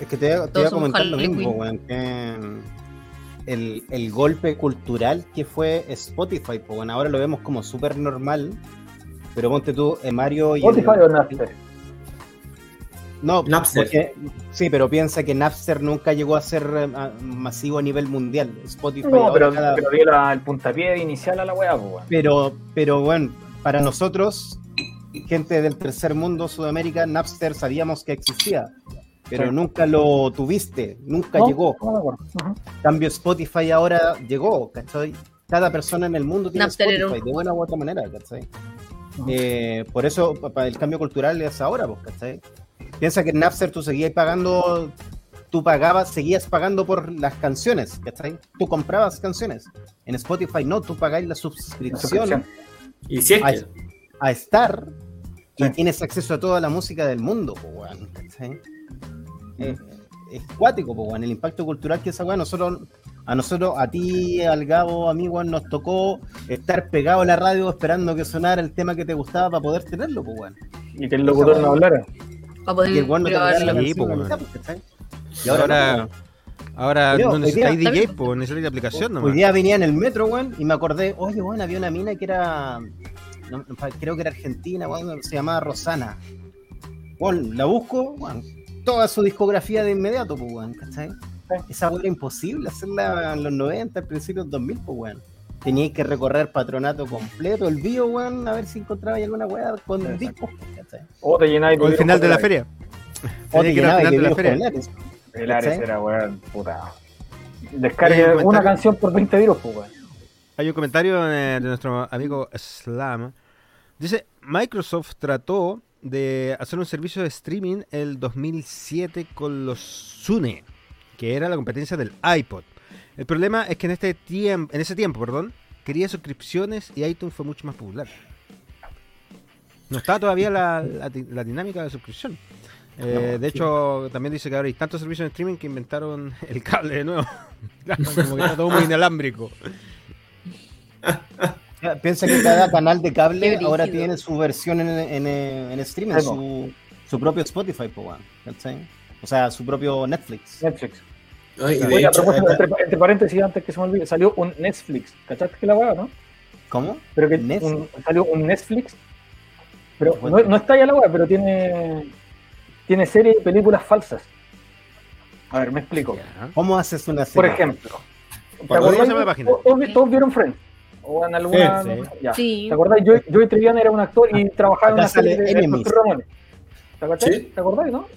S3: Es que te, voy a- te voy a comentar lo mismo, weón. que el, el golpe cultural que fue Spotify, pues bueno, ahora lo vemos como súper normal. Pero ponte tú, eh, Mario y. el-
S2: Spotify o Napster.
S3: No,
S5: Napster.
S3: porque- sí, pero piensa que Napster nunca llegó a ser eh, a- masivo a nivel mundial. Spotify
S2: No, pero,
S3: cada-
S2: pero dio la- el puntapié inicial a la weá, pues,
S3: pero, pero bueno, para nosotros, gente del tercer mundo, Sudamérica, Napster sabíamos que existía. Pero
S2: Sí.
S3: nunca lo tuviste, nunca
S2: No,
S3: llegó.
S2: no
S3: cambio Spotify ahora llegó, ¿cachai? Cada persona en el mundo tiene
S4: Napster
S3: Spotify,
S4: un-
S3: de buena u otra manera, ¿cachai? Eh, por eso pa- pa- el cambio cultural es ahora, pues, ¿cachai? Piensa que en Napster tú seguías pagando, tú pagabas, seguías pagando por las canciones, ¿cachai? Tú comprabas canciones. En Spotify no, tú pagáis la suscripción.
S5: Y si es
S3: a,
S5: que,
S3: a estar y tienes acceso a toda la música del mundo, pues, ¿cachai? Eh, es cuático, pues, weón, el impacto cultural que esa weón, nosotros, a nosotros, a ti, al Gabo, a mí, weón, nos tocó estar pegado a la radio esperando que sonara el tema que te gustaba para poder tenerlo, pues, weón.
S2: Y que el locutor no hablara.
S4: Para poder
S3: Y el no
S4: grabarlo.
S3: la
S1: Sí, ahora, no
S3: hoy
S1: necesitáis
S3: día-
S1: DJ, pues necesitáis la aplicación
S3: Hoy
S1: nomás.
S3: día venía en el metro, weón, y me acordé, oye, weón, había una mina que era, no, creo que era argentina, weón, se llamaba Rosana. Weón, la busco, weón, toda su discografía de inmediato, pues, weón, ¿cachai? Esa weón era imposible hacerla en los 90, al principio del 2000, pues, weón. Teníais que recorrer patronato completo, el bio, weón, a ver si encontraba alguna weá con
S2: Exacto.
S3: discos.
S2: O te llenáis
S1: O el
S2: de
S1: final de la feria.
S3: O te
S1: final
S3: de
S1: de la feria.
S2: El Ares era, weón, puta. Descargue
S1: un
S2: una canción por 20 virus, pues, weón.
S1: Hay un comentario de nuestro amigo Slam. Dice, Microsoft trató de hacer un servicio de streaming el 2007 con los Zune, que era la competencia del iPod. El problema es que en este tiempo, en ese tiempo, perdón, quería suscripciones y iTunes fue mucho más popular. No está todavía la, la di- la dinámica de suscripción. Eh,
S3: No,
S1: de
S3: sí.
S1: hecho, también dice que ahora hay tantos servicios de streaming que inventaron el cable de nuevo. Como que está todo muy inalámbrico.
S3: Ya, Piensa que cada canal de cable ahora tiene su versión en, en, en streaming, su, su propio Spotify. O sea, su propio Netflix.
S2: Netflix.
S5: De
S2: Oye,
S5: hecho,
S2: propósito, entre, entre paréntesis, antes que se me olvide, salió un Netflix. ¿Cachaste que la weá, no?
S3: ¿Cómo?
S2: Pero que un- salió un Netflix. Pero no, no está ya la weá, pero tiene, tiene series y películas falsas. A ver, me explico.
S3: ¿Cómo haces una serie?
S2: Por ejemplo, ¿te
S5: ¿Para
S1: dónde
S2: acordás? Todos, todos vi- todos vieron Friends. O en alguna.
S1: Sí, sí.
S2: ya.
S4: Sí.
S2: ¿Te acordás? Joey, Trivian era un actor y trabajaba en una serie de, de. Ramones. ¿Te acordás?
S5: Sí.
S2: ¿Te acordás, no?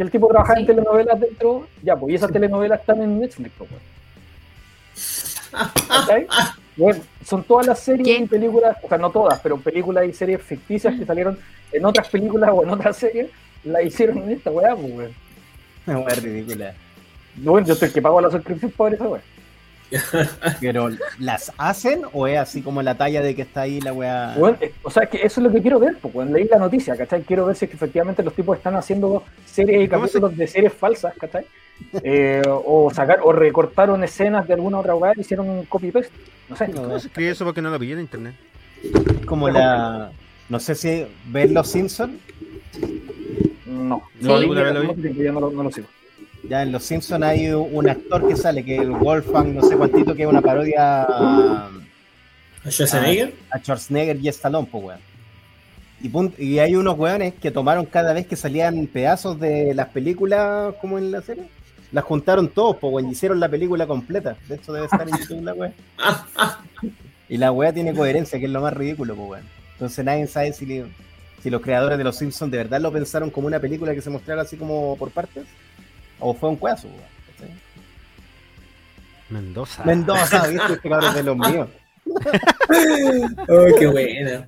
S2: Que el tipo trabajaba
S4: Sí.
S2: en telenovelas dentro. Ya, pues, y esas telenovelas están en Netflix, pues, weón. ¿Cachai? Bueno, son todas las series
S4: ¿Qué?
S2: y películas, o sea, no todas, pero películas y series ficticias que salieron en otras películas o en otras series, la hicieron en esta weá, pues, weón.
S3: Una weá ridícula.
S2: Bueno, yo estoy que pago la suscripción por esa weá.
S3: Pero, ¿las hacen o es así como la talla de que está ahí la weá?
S2: Weón, eh, o sea, es que eso es lo que quiero ver, pues, leí la noticia, ¿cachai? Quiero ver si es que efectivamente los tipos están haciendo series y
S1: ¿Cómo se-
S2: capítulos de series falsas, ¿cachai? Eh, o sacar, o recortaron escenas de alguna otra weá y hicieron un copy-paste. No sé.
S3: No,
S1: ¿Cómo se escribe eso porque no lo pillé en internet?
S3: como la. No sé si ven Los Simpsons.
S2: No.
S4: Sí.
S2: Lo vi,
S1: ¿Alguna vez lo vi?
S2: no lo sigo.
S3: Ya en Los Simpsons hay un actor que sale, que es el Wolfgang, no sé cuántito, que es una parodia a,
S5: ¿a Schwarzenegger?
S3: a Schwarzenegger y Stallone, pues, weón. Y, hay unos weones que tomaron cada vez que salían pedazos de las películas, como en la serie, las juntaron todos, pues, weón, y hicieron la película completa. De hecho, debe estar en YouTube la weá. Y la weá tiene coherencia, que es lo más ridículo, pues, weón. Entonces nadie sabe si, si los creadores de Los Simpsons de verdad lo pensaron como una película que se mostrara así como por partes, o fue un. ¿cachai?
S1: Mendoza.
S3: Mendoza, ¿viste? Este cabrón es de los míos.
S5: Oh, qué buena.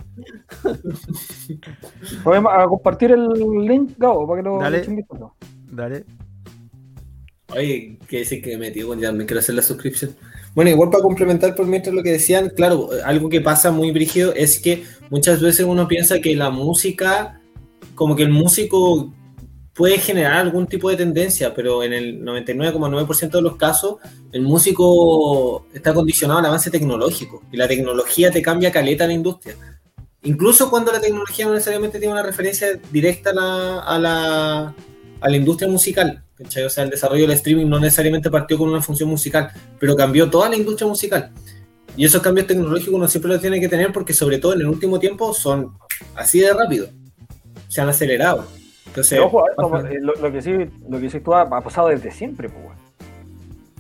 S2: Podemos a compartir el link, Gabo, para que lo
S1: Dale.
S2: echen vistazo.
S1: Dale.
S5: Oye, que decir que me metió, bueno, ya me quiero hacer la suscripción. Bueno, igual para complementar por mientras lo que decían, claro, algo que pasa muy brígido es que muchas veces uno piensa que la música, como que el músico puede generar algún tipo de tendencia, pero en el 99,9% de los casos, el músico está condicionado al avance tecnológico y la tecnología te cambia caleta la industria. Incluso cuando la tecnología no necesariamente tiene una referencia directa a la, a la, a la industria musical. ¿cachai? O sea, el desarrollo del streaming no necesariamente partió con una función musical, pero cambió toda la industria musical. Y esos cambios tecnológicos uno siempre los tiene que tener porque sobre todo en el último tiempo son así de rápido. Se han acelerado. Entonces,
S2: Pero ojo, eh, lo, lo que sí, lo que sí tú ha, ha pasado desde siempre, pues.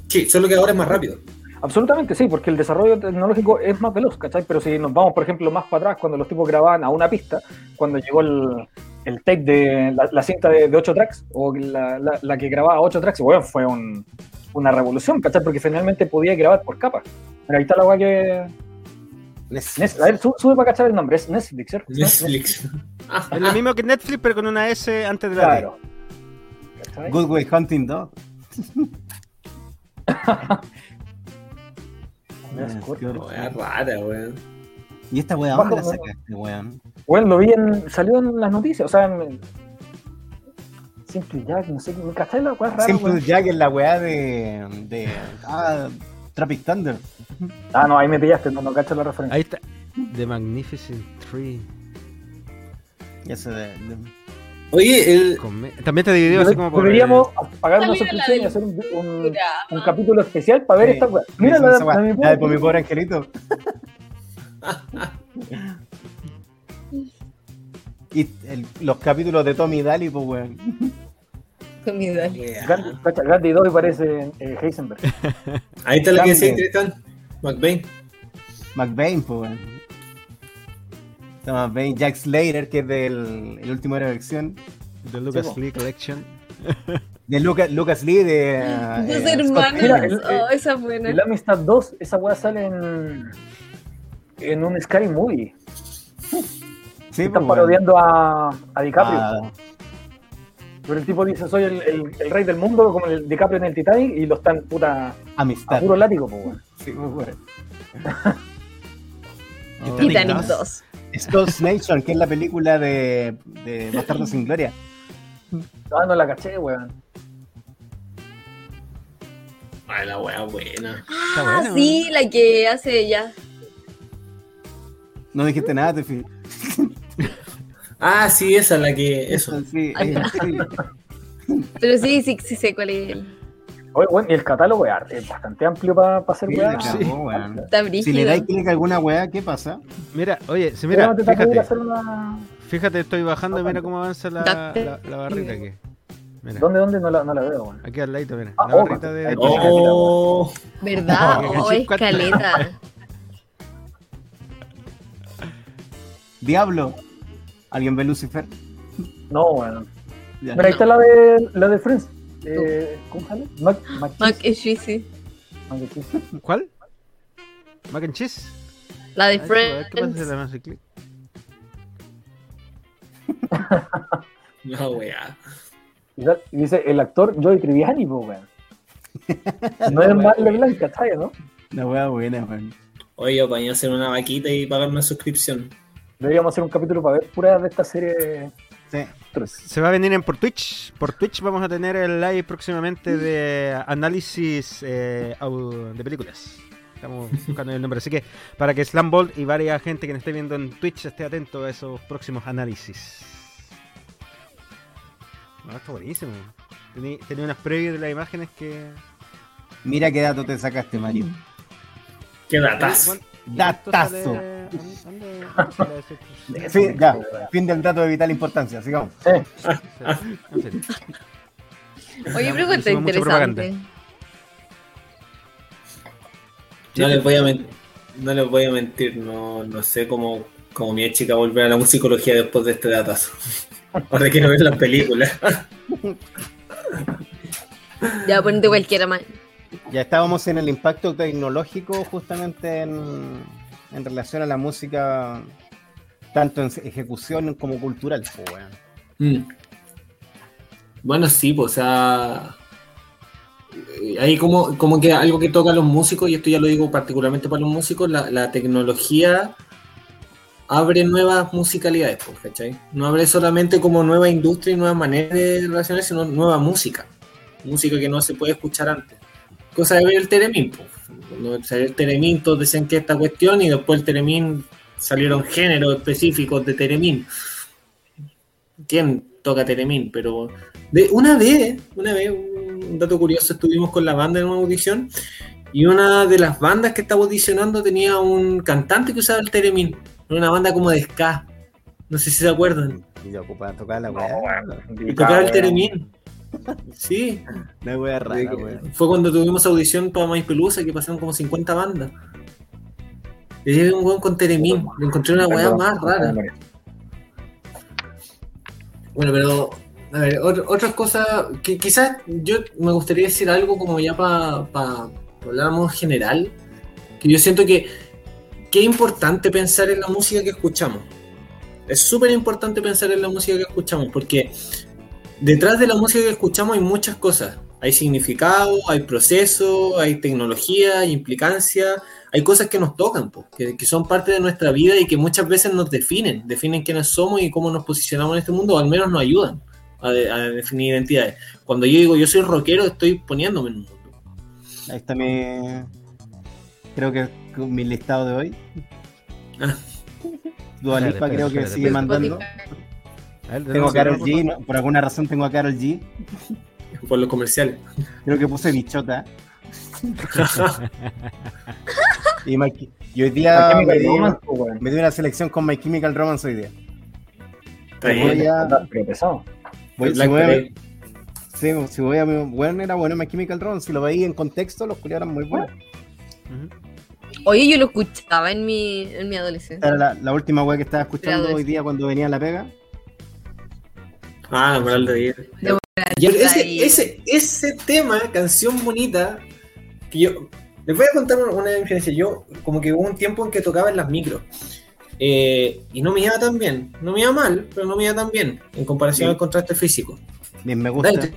S5: sí, solo que ahora es más rápido.
S2: Absolutamente sí, porque el desarrollo tecnológico es más veloz, ¿cachai? Pero si nos vamos, por ejemplo, más para atrás, cuando los tipos grababan a una pista, cuando llegó el, el tape de la, la cinta de, de 8 tracks, o la, la- la que grababa 8 tracks, bueno, fue un- una revolución, ¿cachai? Porque finalmente podía grabar por capas. Pero ahí está la weá que. Nes- a ver, su- sube para cachar el nombre, es Netflix, ¿cierto?
S5: Netflix.
S1: Es lo mismo que Netflix, pero con una S antes de la.
S2: Claro. ¿Cachai?
S3: Good Way Hunting Dog.
S2: Es
S3: Ah,
S5: Wea
S3: horror.
S5: rara, weón.
S3: ¿Y esta weá dónde la sacaste, weón?
S2: Bueno, lo vi en. salió en las noticias, o sea, en. Simple Jack, no sé, ¿me cachai la weá rara?
S3: Simple
S2: weón?
S3: Jack es la weá de. de ah, Tropic Thunder.
S2: Ah, no, ahí me pillaste, no, no cacho la referencia.
S1: Ahí está. The Magnificent Tree.
S3: Y ese de, de-
S5: Oye, el,
S1: También te dividió así como por.
S2: Deberíamos pagar una suscripción y hacer un, un,
S4: Mira,
S2: un capítulo especial para ver
S3: Sí.
S2: esta weá. Mira la, la de mi
S3: La de
S2: pobre-
S3: por mi pobre angelito. y el- los capítulos de Tommy Daly, pues weón.
S4: con mi.
S5: Wea.
S2: Gandhi, cacha, Gandhi 2 y parece eh, Heisenberg.
S5: Ahí está la que
S3: Cambio.
S5: Tristan. McBain.
S3: McBain, pues weón. Está McBain, Jack Slater, que es del el último era de acción.
S1: The Lucas
S2: Sí.
S1: Lee Collection.
S3: De Lucas, Lucas Lee, de.
S4: Los
S3: eh, Scott
S4: hermanos.
S2: Mira,
S3: Pilgrim.
S2: el-
S4: oh, esa es buena.
S2: El Amistad 2, esa weá sale en. en un Scary Movie.
S3: Sí,
S2: Están parodiando a, a DiCaprio.
S3: Ah,
S2: Pero el tipo dice: Soy el, el- el rey del mundo, como el DiCaprio en el Titanic, y lo están puta a
S3: amistad.
S2: puro látigo, pues weón.
S3: Sí, pues, weón.
S1: Oh,
S4: Titanic
S1: Dios.
S4: 2.
S3: Stones Nation, que es la película de, de Bastardo sin Gloria.
S2: Ah, no la caché, weón.
S5: Ay, la wea buena.
S4: Ah,
S1: buena,
S4: sí, la que hace ella.
S3: No dijiste nada, Tefi.
S5: Ah, sí, esa la que. Eso.
S3: Sí.
S4: Pero sí, sí, sí sé cuál es él.
S2: Oye, weón, y el catálogo es es bastante amplio para hacer
S3: Sí,
S2: weá.
S4: Está
S3: Si le dais clic a alguna weá, ¿qué pasa?
S1: Mira, oye, si
S2: Mira,
S1: fíjate.
S2: hacer una...
S1: Fíjate, estoy bajando y mira cómo avanza la, la, la barrita aquí. Mira,
S2: ¿Dónde, dónde? No la, no la veo, weón.
S1: aquí al ladito, mira.
S2: Ah,
S1: La
S2: oh,
S1: barrita de.
S5: Oh,
S4: ¿Verdad?
S1: Oh, qué
S4: escaleta.
S3: Diablo. ¿Alguien ve Lucifer?
S2: No, weón.
S3: Ya.
S2: Mira, ahí está la de, la de Friends. Eh, ¿Cómo sale? Mac, Mac,
S4: Mac and Cheesy.
S2: Mac and cheese.
S1: ¿Cuál? ¿Mac and cheese?
S4: La de
S1: ver, ¿Qué pasa si
S4: Friends.
S1: le clic?
S5: no,
S2: y dice el actor Joey Triviani, weón. No es más LeBlanc, ¿cachai, no?
S3: La weá buena, weón.
S5: Oye, yo para hacer una vaquita y pagar una suscripción.
S2: Deberíamos hacer un capítulo para ver puras de esta serie.
S3: Sí.
S1: Se va a venir en por Twitch. Por Twitch vamos a tener el live próximamente de análisis eh, de películas. Estamos buscando el nombre. Así que para que Slambolt y varias gente que nos esté viendo en Twitch esté atento a esos próximos análisis. No, está buenísimo. Tenía, tenía unas previas de las imágenes que.
S3: Mira qué dato te sacaste, Mario.
S5: Qué datas.
S1: ¿Cuán-
S3: Datazo. Sí, ya. Fin del dato de vital importancia, sigamos.
S2: Eh,
S1: En serio.
S4: Oye,
S1: Hicimos mucha propaganda.
S4: interesante.
S5: No les voy a mentir. No les voy a mentir, no, no sé cómo, cómo mi chica volver a la musicología después de este datazo. Ahora quiero ver las películas.
S4: Ya ponte cualquiera más.
S3: Ya estábamos en el impacto tecnológico justamente en, relación a la música, tanto en ejecución como cultural.
S5: Mm. Bueno, sí, pues, o sea. eh, Ahí como, como que algo que toca a los músicos, y esto ya lo digo particularmente para los músicos, la, tecnología abre nuevas musicalidades, pues, ¿cachai? No abre solamente como nueva industria y nuevas maneras de relacionar, sino nueva música. Música que no se puede escuchar antes. Cosa de ver el Teremín, pues. Cuando salió el Teremín, todos decían que esta cuestión, y después el Teremín salieron géneros específicos de Teremín. ¿Quién toca Teremín? Pero de, una vez, una vez, un dato curioso, estuvimos con la banda en una audición y una de las bandas que estaba audicionando tenía un cantante que usaba el Teremín. Era una banda como de ska. No sé si se acuerdan.
S3: Y yo tocar la
S2: No.
S5: Y tocaba el Teremín. Sí,
S3: La weá rara, weón.
S5: fue cuando tuvimos audición para Maíz Pelusa que pasaron como 50 bandas. Y era un weón con Teremín. Le encontré una weá más rara. Bueno, pero a ver, ot- otras cosas que quizás yo me gustaría decir algo como ya para hablar más general, que yo siento que que es importante pensar en la música que escuchamos. Es súper importante pensar en la música que escuchamos porque detrás de la música que escuchamos hay muchas cosas. Hay significado, hay proceso, hay tecnología, hay implicancia, hay cosas que nos tocan, po, que, que son parte de nuestra vida y que muchas veces nos definen, definen quiénes somos y cómo nos posicionamos en este mundo, o al menos nos ayudan a, de- a definir identidades. Cuando yo digo yo soy rockero, estoy poniéndome en un mundo.
S3: Ahí está mi. Creo que mi listado de hoy.
S5: Ah.
S3: Creo que
S1: espérate,
S3: sigue
S1: espérate.
S3: mandando.
S1: Ver,
S3: Tengo a Carol G, no- por alguna razón tengo a Carol G.
S5: Por los comerciales.
S3: Creo que puse bichota. y, hoy día me di, me di una selección con My Chemical Romance hoy día.
S5: Está
S3: Voy
S5: bien.
S3: a-
S2: Pero pesado.
S3: voy- si voy sí, si voy a bueno, era bueno My Chemical Romance. Si lo veis en contexto, los culiados eran muy buenos.
S1: Ujú.
S4: Oye, yo lo escuchaba en mi, en mi adolescencia.
S3: Era la, la última wea que estaba escuchando hoy día cuando venía a la pega.
S5: Ah, la moral de ayer. Y ese, ese, ese tema, canción bonita, que yo. Les voy a contar una diferencia. Yo, como que hubo un tiempo en que tocaba en las micros. eh, y no me iba tan bien. No me iba mal, pero no me iba tan bien. En comparación al contraste físico.
S3: Bien, me gusta.
S5: Dale,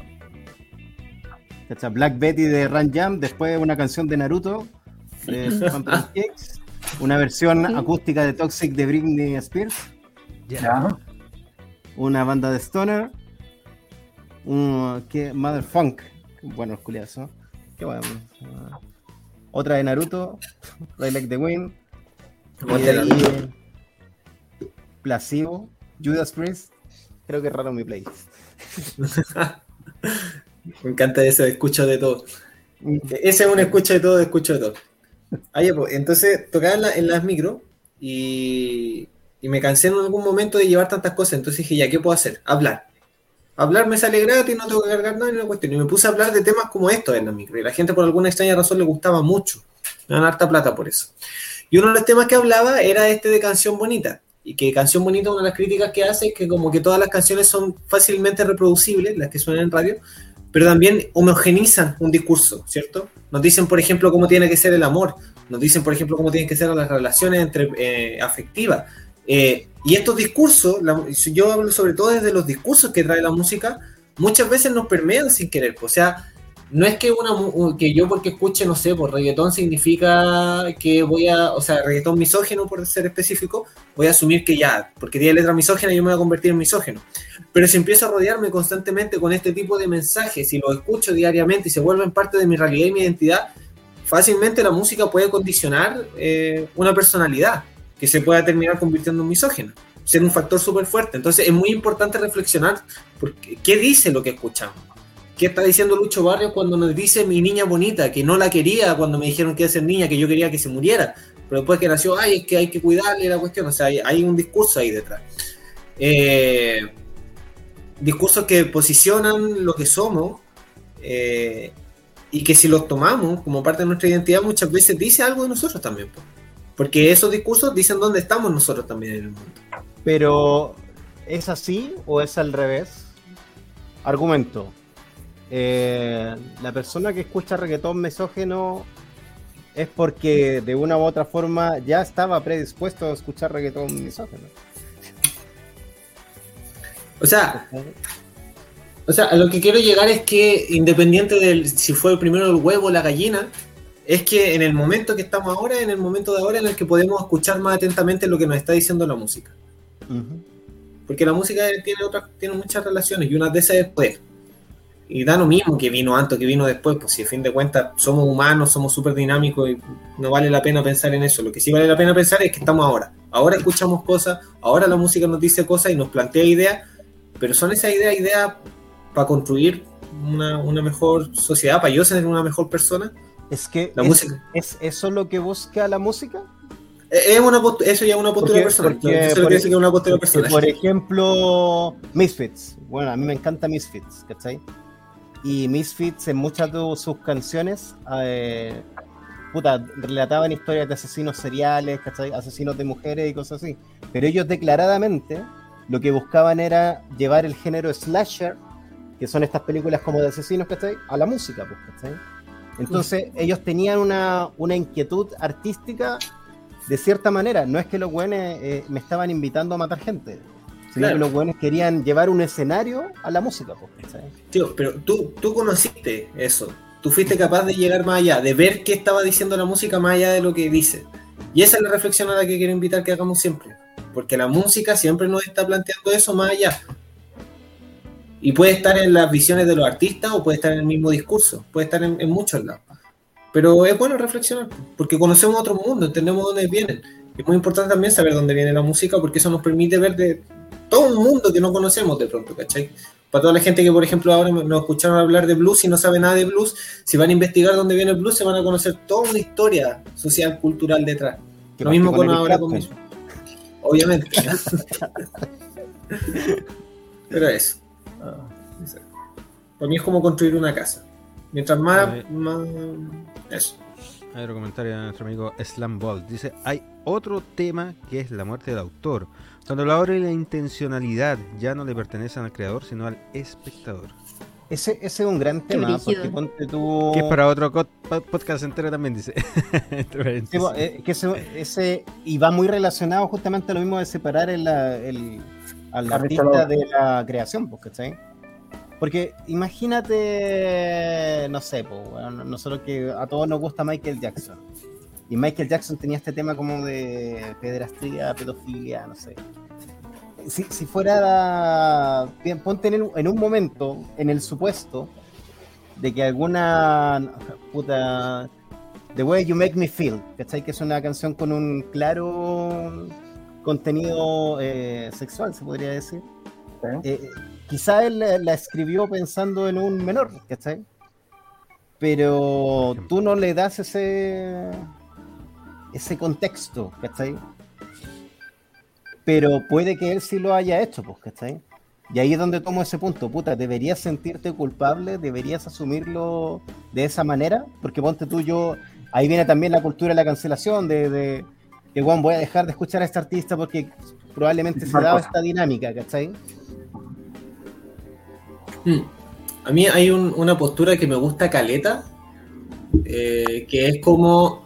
S3: Black Betty de Run Jam, después una canción de Naruto, de and Kicks, una versión acústica de Toxic de Britney Spears,
S1: Ya.
S3: Una banda de Stoner, un que Mother Funk, bueno, culiados, ¿no? Qué bueno. ah, otra de Naruto, I Like the Wind, y de Placebo, Judas Priest, creo que es raro mi playlist.
S5: Me encanta ese, escucho de todo. Ese es un escucha de todo, escucho de todo. Ah, ya, pues, entonces tocaba en, la- en las micro y, y me cansé en algún momento de llevar tantas cosas. Entonces dije, ya, ¿qué puedo hacer? Hablar. Hablar me sale gratis, no tengo que cargar nada ni una cuestión. Y me puse a hablar de temas como estos en la micro. Y la gente por alguna extraña razón le gustaba mucho. Me dan harta plata por eso. Y uno de los temas que hablaba era este de Canción Bonita. Y que Canción Bonita, una de las críticas que hace es que como que todas las canciones son fácilmente reproducibles, las que suenan en radio, pero también homogenizan un discurso, ¿cierto? Nos dicen, por ejemplo, cómo tiene que ser el amor, nos dicen, por ejemplo, cómo tienen que ser las relaciones entre eh, afectivas. Eh, y estos discursos, la- yo hablo sobre todo desde los discursos que trae la música, muchas veces nos permean sin querer. pues, O sea, no es que, una, que yo porque escuche, no sé, por reggaetón significa que voy a, o sea, reggaetón misógeno por ser específico, voy a asumir que ya, porque tiene letra misógena, yo me voy a convertir en misógeno. Pero si empiezo a rodearme constantemente con este tipo de mensajes y los escucho diariamente y se vuelven parte de mi realidad y mi identidad, fácilmente la música puede condicionar eh, una personalidad que se pueda terminar convirtiendo en misógena, ser un factor súper fuerte. Entonces es muy importante reflexionar por qué, dice lo que escuchamos. ¿Qué está diciendo Lucho Barrio cuando nos dice mi niña bonita, que no la quería cuando me dijeron que iba a ser niña, que yo quería que se muriera? Pero después que nació, ay, es que hay que cuidarle la cuestión. O sea, hay, un discurso ahí detrás. Eh, discursos que posicionan lo que somos eh, y que si los tomamos como parte de nuestra identidad muchas veces dice algo de nosotros también. po. Porque esos discursos dicen dónde estamos nosotros también en el mundo.
S3: Pero, ¿es así o es al revés? Argumento. Eh, la persona que escucha reggaetón misógeno es porque de una u otra forma ya estaba predispuesto a escuchar reggaetón misógino.
S5: O sea, o sea, a lo que quiero llegar es que independiente de si fue primero el huevo o la gallina, es que en el momento que estamos ahora, en el momento de ahora en el que podemos escuchar más atentamente lo que nos está diciendo la música. Porque la música tiene otras, tiene muchas relaciones y una de esas es poder. Y da lo mismo que vino antes, que vino después, pues si a fin de cuentas somos humanos, somos súper dinámicos y no vale la pena pensar en eso. Lo que sí vale la pena pensar es que estamos ahora. Ahora escuchamos cosas, ahora la música nos dice cosas y nos plantea ideas, pero son esas ideas, ideas para construir una, una mejor sociedad, para yo ser una mejor persona.
S3: Es que
S5: La
S3: es,
S5: música.
S3: ¿es eso lo que busca la música?
S5: Eh, Es una eso ya es una postura personal.
S3: por ejemplo, Misfits. Bueno, a mí me encanta Misfits, ¿cachai? Y Misfits en muchas de sus canciones, eh, puta, relataban historias de asesinos seriales, ¿cachai? Asesinos de mujeres y cosas así. Pero ellos declaradamente lo que buscaban era llevar el género slasher, que son estas películas como de asesinos, ¿cachai? A la música, pues, ¿cachai? Entonces ellos tenían una, una inquietud artística de cierta manera. No es que los güeyes eh, me estaban invitando a matar gente, sino
S5: Claro.
S3: que los güeyes querían llevar un escenario a la música.
S5: Tío, pero tú, tú conociste eso. Tú fuiste capaz de llegar más allá, de ver qué estaba diciendo la música más allá de lo que dice. Y esa es la reflexión a la que quiero invitar que hagamos siempre. Porque la música siempre nos está planteando eso más allá. Y puede estar en las visiones de los artistas o puede estar en el mismo discurso. Puede estar en, en muchos lados. Pero es bueno reflexionar, porque conocemos otro mundo, entendemos dónde vienen. Es muy importante también saber dónde viene la música, porque eso nos permite ver de todo un mundo que no conocemos de pronto, ¿cachai? Para toda la gente que, por ejemplo, ahora nos escucharon hablar de blues y no sabe nada de blues, si van a investigar dónde viene el blues, se van a conocer toda una historia social, cultural detrás. Lo mismo con ahora con
S3: Clapton.
S5: Obviamente. Pero eso.
S3: Ah.
S5: Para mí es como construir una casa. Mientras más, más eso.
S1: Hay otro comentario de nuestro amigo Slam Bolt. Dice, hay otro tema que es la muerte del autor. Cuando la obra y la intencionalidad ya no le pertenecen al creador, sino al espectador.
S3: Ese, ese es un gran tema, porque ponte tú...
S1: Que es para otro podcast entero también, dice.
S3: Sí, eh, que ese, ese- y va muy relacionado justamente a lo mismo de separar el, el- al
S2: Artista de-
S3: la creación, pues, ¿cachai? Porque imagínate, no sé, pues, bueno, nosotros que a todos nos gusta Michael Jackson. Y Michael Jackson tenía este tema como de pederastría, pedofilia, no sé. Si, si fuera, bien, ponte en, en un momento, en el supuesto, de que alguna puta The Way You Make Me Feel, ¿cachai? Que es una canción con un claro contenido eh, sexual, se podría decir. Eh, quizá él la, la escribió pensando en un menor, ¿cachai? Pero tú no le das ese ese contexto, ¿cachai? Pero puede que él sí lo haya hecho, pues, ¿cachai? Y ahí es donde tomo ese punto, puta, deberías sentirte culpable, deberías asumirlo de esa manera, porque ponte tú, yo, ahí viene también la cultura de la cancelación, de, de que, bueno, voy a dejar de escuchar a este artista porque probablemente se daba esta dinámica, ¿cachai?
S5: Mm. A mí hay un- una postura que me gusta caleta, eh, que es como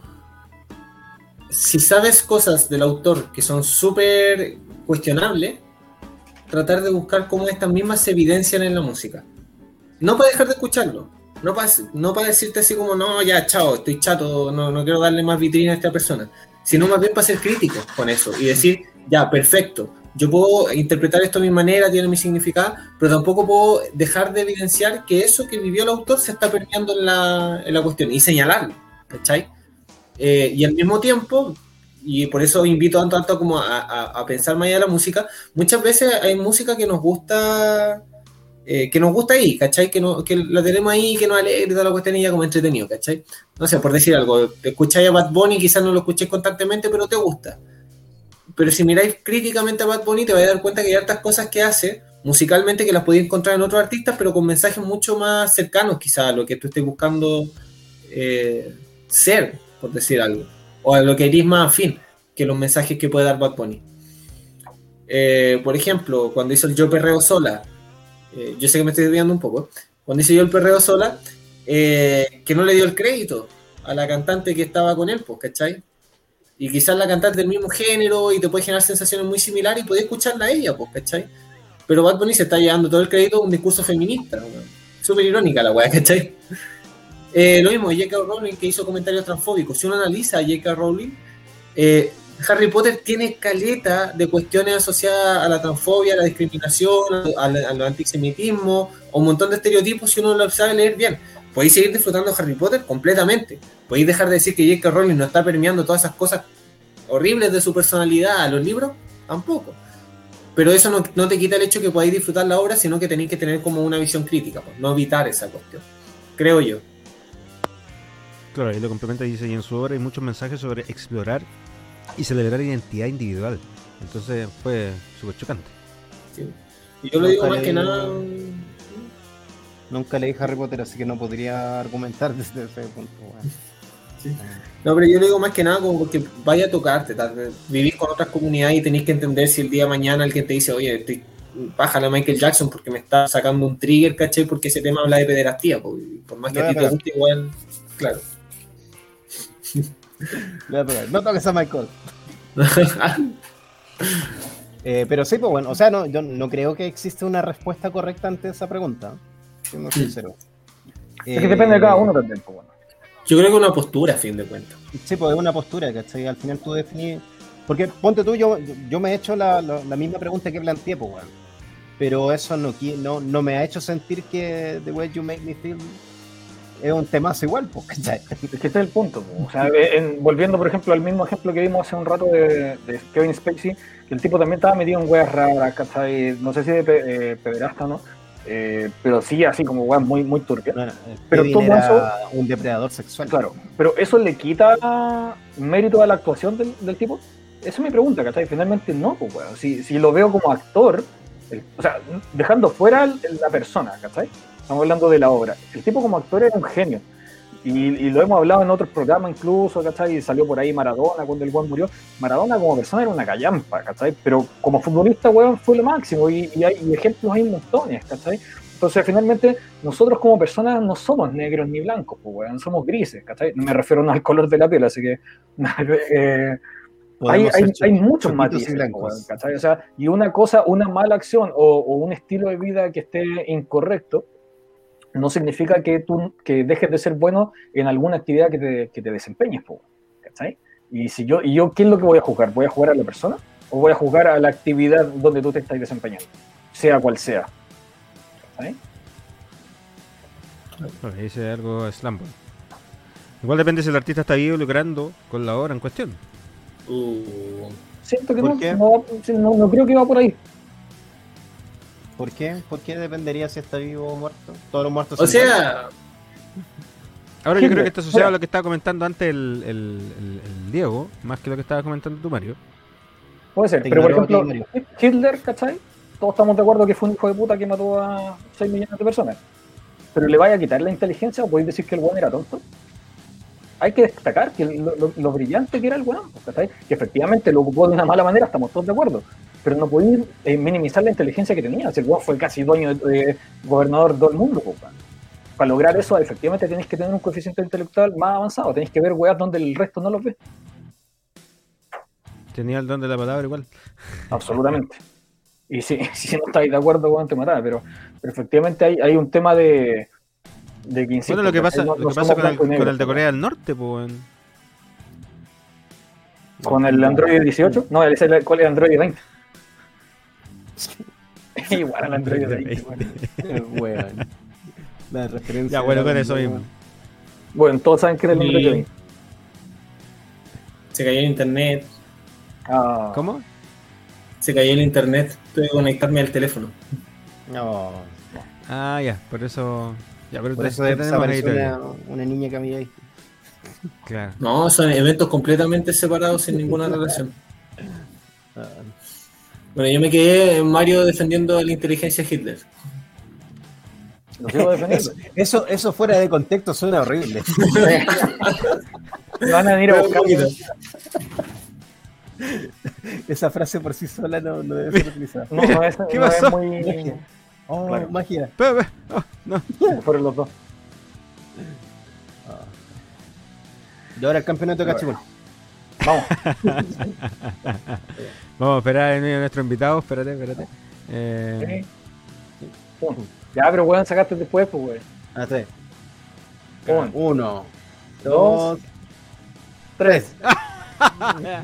S5: si sabes cosas del autor que son súper cuestionables, tratar de buscar cómo estas mismas se evidencian en la música. No para dejar de escucharlo, no para, no para decirte así como, no, ya, chao, estoy chato, no, no quiero darle más vitrina a esta persona, sino más bien para ser crítico con eso y decir, ya, perfecto, yo puedo interpretar esto a mi manera, tiene mi significado, pero tampoco puedo dejar de evidenciar que eso que vivió el autor se está perdiendo en la, en la cuestión y señalarlo, ¿cachai? Eh, y al mismo tiempo, y por eso invito tanto, tanto como a, a- a pensar más allá de la música, muchas veces hay música que nos gusta, eh, que nos gusta ahí, ¿cachai? Que, no, que la tenemos ahí, que nos alegra toda la cuestión y ya como entretenido, ¿cachai? No sé, por decir algo, escucháis a Bad Bunny, quizás no lo escuchéis constantemente, pero te gusta. Pero si miráis críticamente a Bad Bunny, te vais a dar cuenta que hay hartas cosas que hace musicalmente que las podéis encontrar en otros artistas, pero con mensajes mucho más cercanos quizás a lo que tú estés buscando eh, ser, por decir algo, o a lo que eres más afín que los mensajes que puede dar Bad Bunny. Eh, por ejemplo, cuando hizo el Yo Perreo Sola, eh, yo sé que me estoy desviando un poco, cuando hizo yo el Perreo Sola, eh, que no le dio el crédito a la cantante que estaba con él, pues, ¿cachai? Y quizás la cantante del mismo género y te puede generar sensaciones muy similares y podés escucharla a ella, pues, ¿cachai? Pero Bad Bunny se está llevando todo el crédito a un discurso feminista. Súper irónica la weá, ¿cachai? Eh, lo mismo, J.K. Rowling que hizo comentarios transfóbicos. Si uno analiza a J.K. Rowling, eh, Harry Potter tiene caleta de cuestiones asociadas a la transfobia, a la discriminación, al, antisemitismo, o un montón de estereotipos si uno lo sabe leer bien. Podéis seguir disfrutando de Harry Potter completamente. Podéis dejar de decir que J.K. Rowling no está permeando todas esas cosas horribles de su personalidad a los libros, tampoco. Pero eso no, te quita el hecho que podáis disfrutar la obra, sino que tenéis que tener como una visión crítica, pues, no evitar esa cuestión. Creo yo.
S1: Claro, ahí lo complementa y dice, y en su obra hay muchos mensajes sobre explorar y celebrar identidad individual. Entonces fue súper chocante.
S5: Sí. Y yo lo digo más que nada.
S3: Nunca leí Harry Potter, así que no podría argumentar desde ese punto. weón.
S5: No, pero yo lo digo más que nada como porque vaya a tocarte, tal vez vivís con otras comunidades y tenéis que entender si el día de mañana alguien te dice, oye, estoy bájale a Michael Jackson porque me está sacando un trigger, ¿cachai? Porque ese tema habla de pederastía, po, por más que
S3: No,
S5: a ti te guste, igual, claro.
S3: Le voy a pegar. No toques a Michael. Eh, pero sí, pues bueno, o sea, no, yo no creo que exista una respuesta correcta ante esa pregunta. Siendo sincero.
S2: Es que depende de cada uno también. pues, bueno.
S5: Yo creo que una postura, a fin de cuentas.
S3: Sí, pues es una postura, ¿cachai? Al final tú definís. Porque ponte tú, yo, yo me he hecho la, la- la misma pregunta que planteé, pues, weón. Pero eso no, no, no me ha hecho sentir que The Way You Make Me Feel es un temazo igual, pues, ¿cachai?
S2: Es que este es el punto. po. O sea, en- volviendo, por ejemplo, al mismo ejemplo que vimos hace un rato de, de Kevin Spacey, que el tipo también estaba metido en weas raras, ¿cachai? No sé si de pe- eh, pederasta o no, eh, pero sí así como weas muy, muy turbias.
S3: Bueno,
S2: Pero
S3: Kevin
S2: todo
S3: era un depredador sexual.
S2: Claro, pero ¿eso le quita mérito a la actuación del, del tipo? Esa es mi pregunta, ¿cachai? Finalmente no, pues, weón. Si, si lo veo como actor, el- o sea, dejando fuera el- la persona, ¿cachai? Estamos hablando de la obra. El tipo como actor era un genio. Y, y lo hemos hablado en otros programas incluso, ¿cachai? Y salió por ahí Maradona cuando el weón murió. Maradona como persona era una callampa, ¿cachai? Pero como futbolista, weón, fue lo máximo. Y, y hay y ejemplos hay montones, ¿cachai? Entonces, finalmente, nosotros como personas no somos negros ni blancos, pues, weón, somos grises, ¿cachai? No me refiero no al color de la piel, así que... eh, hay, hay, hay muchos matices,
S3: y blancos.
S2: ¿cachai? O sea, y una cosa, una mala acción o, o un estilo de vida que esté incorrecto, no significa que tú que dejes de ser bueno en alguna actividad que te, que te desempeñes, ¿cachai? Y si yo, y yo, ¿qué es lo que voy a jugar? ¿Voy a jugar a la persona o voy a jugar a la actividad donde tú te estás desempeñando? Sea cual sea. ¿cachai?
S1: Dice algo Slambo. Igual depende si el artista está vivo lucrando con la obra en cuestión.
S5: Uh,
S2: Siento que
S3: ¿Por
S2: no, no, no, no creo que va por ahí.
S3: ¿Por qué? ¿Por qué dependería si está vivo o muerto? Todos los muertos
S5: o
S3: son
S5: sea,
S1: Ahora yo creo que está asociado a lo que estaba comentando antes el, el- el- el Diego, más que lo que estaba comentando tú, Mario.
S2: Puede ser, pero por ejemplo, Hitler, ¿cachai? Todos estamos de acuerdo que fue un hijo de puta que mató a 6 millones de personas. Pero le vaya a quitar la inteligencia o podéis decir que el weón era tonto. Hay que destacar que lo, lo- lo brillante que era el weón, ¿cachai? Que efectivamente lo ocupó de una mala manera, estamos todos de acuerdo. Pero no podéis eh, minimizar la inteligencia que tenía. Si el weón fue casi dueño, de, gobernador de todo el mundo, pues, weón. Para lograr eso, efectivamente tenéis que tener un coeficiente intelectual más avanzado. Tenéis que ver weas donde el resto no los ve.
S1: Tenía el don de la palabra igual.
S2: Absolutamente. Y si, si no estáis de acuerdo con te matar, pero, pero efectivamente hay, hay un tema de, de que insisto,
S1: bueno, lo que pasa,
S2: no-
S1: lo
S2: no
S1: que pasa con, el, con el de Corea del Norte, pues. en-
S2: Con el Android 18, no, ese es el, ¿cuál es el Android 20? Igual al Android 20. bueno.
S3: La referencia
S1: Ya, bueno, con eso mismo.
S2: Bueno, todos saben que era el
S5: Y-
S2: Android 20.
S5: se cayó el internet,
S2: Ah,
S1: ¿Cómo?
S5: se cayó el internet, tuve que conectarme al teléfono.
S3: No,
S1: Ah, ya, por eso. Ya, pero
S3: por eso desapareció una, una niña que había ahí.
S1: Claro.
S5: No, son eventos completamente separados sin ninguna relación.
S3: Ah,
S5: Bueno, yo me quedé en Mario defendiendo a la inteligencia de Hitler.
S2: defendiendo.
S3: Eso, eso fuera de contexto suena horrible.
S2: Van a venir a buscar.
S3: Esa frase por sí sola no, no debe ser utilizada.
S2: No, no es,
S1: ¿Qué
S2: no es muy.
S3: Oh,
S2: Claro.
S3: magia.
S1: Espera. Oh, no.
S2: Fueron los dos.
S3: Y ahora el campeonato de cachipún.
S2: Vamos.
S1: Vamos a esperar de nuestro invitado. Espérate, espérate. Eh.
S2: Ya, pero weón, sacaste después, pues, weón.
S3: A tres.
S2: Pum.
S3: Uno,
S2: Dos,
S3: dos, tres.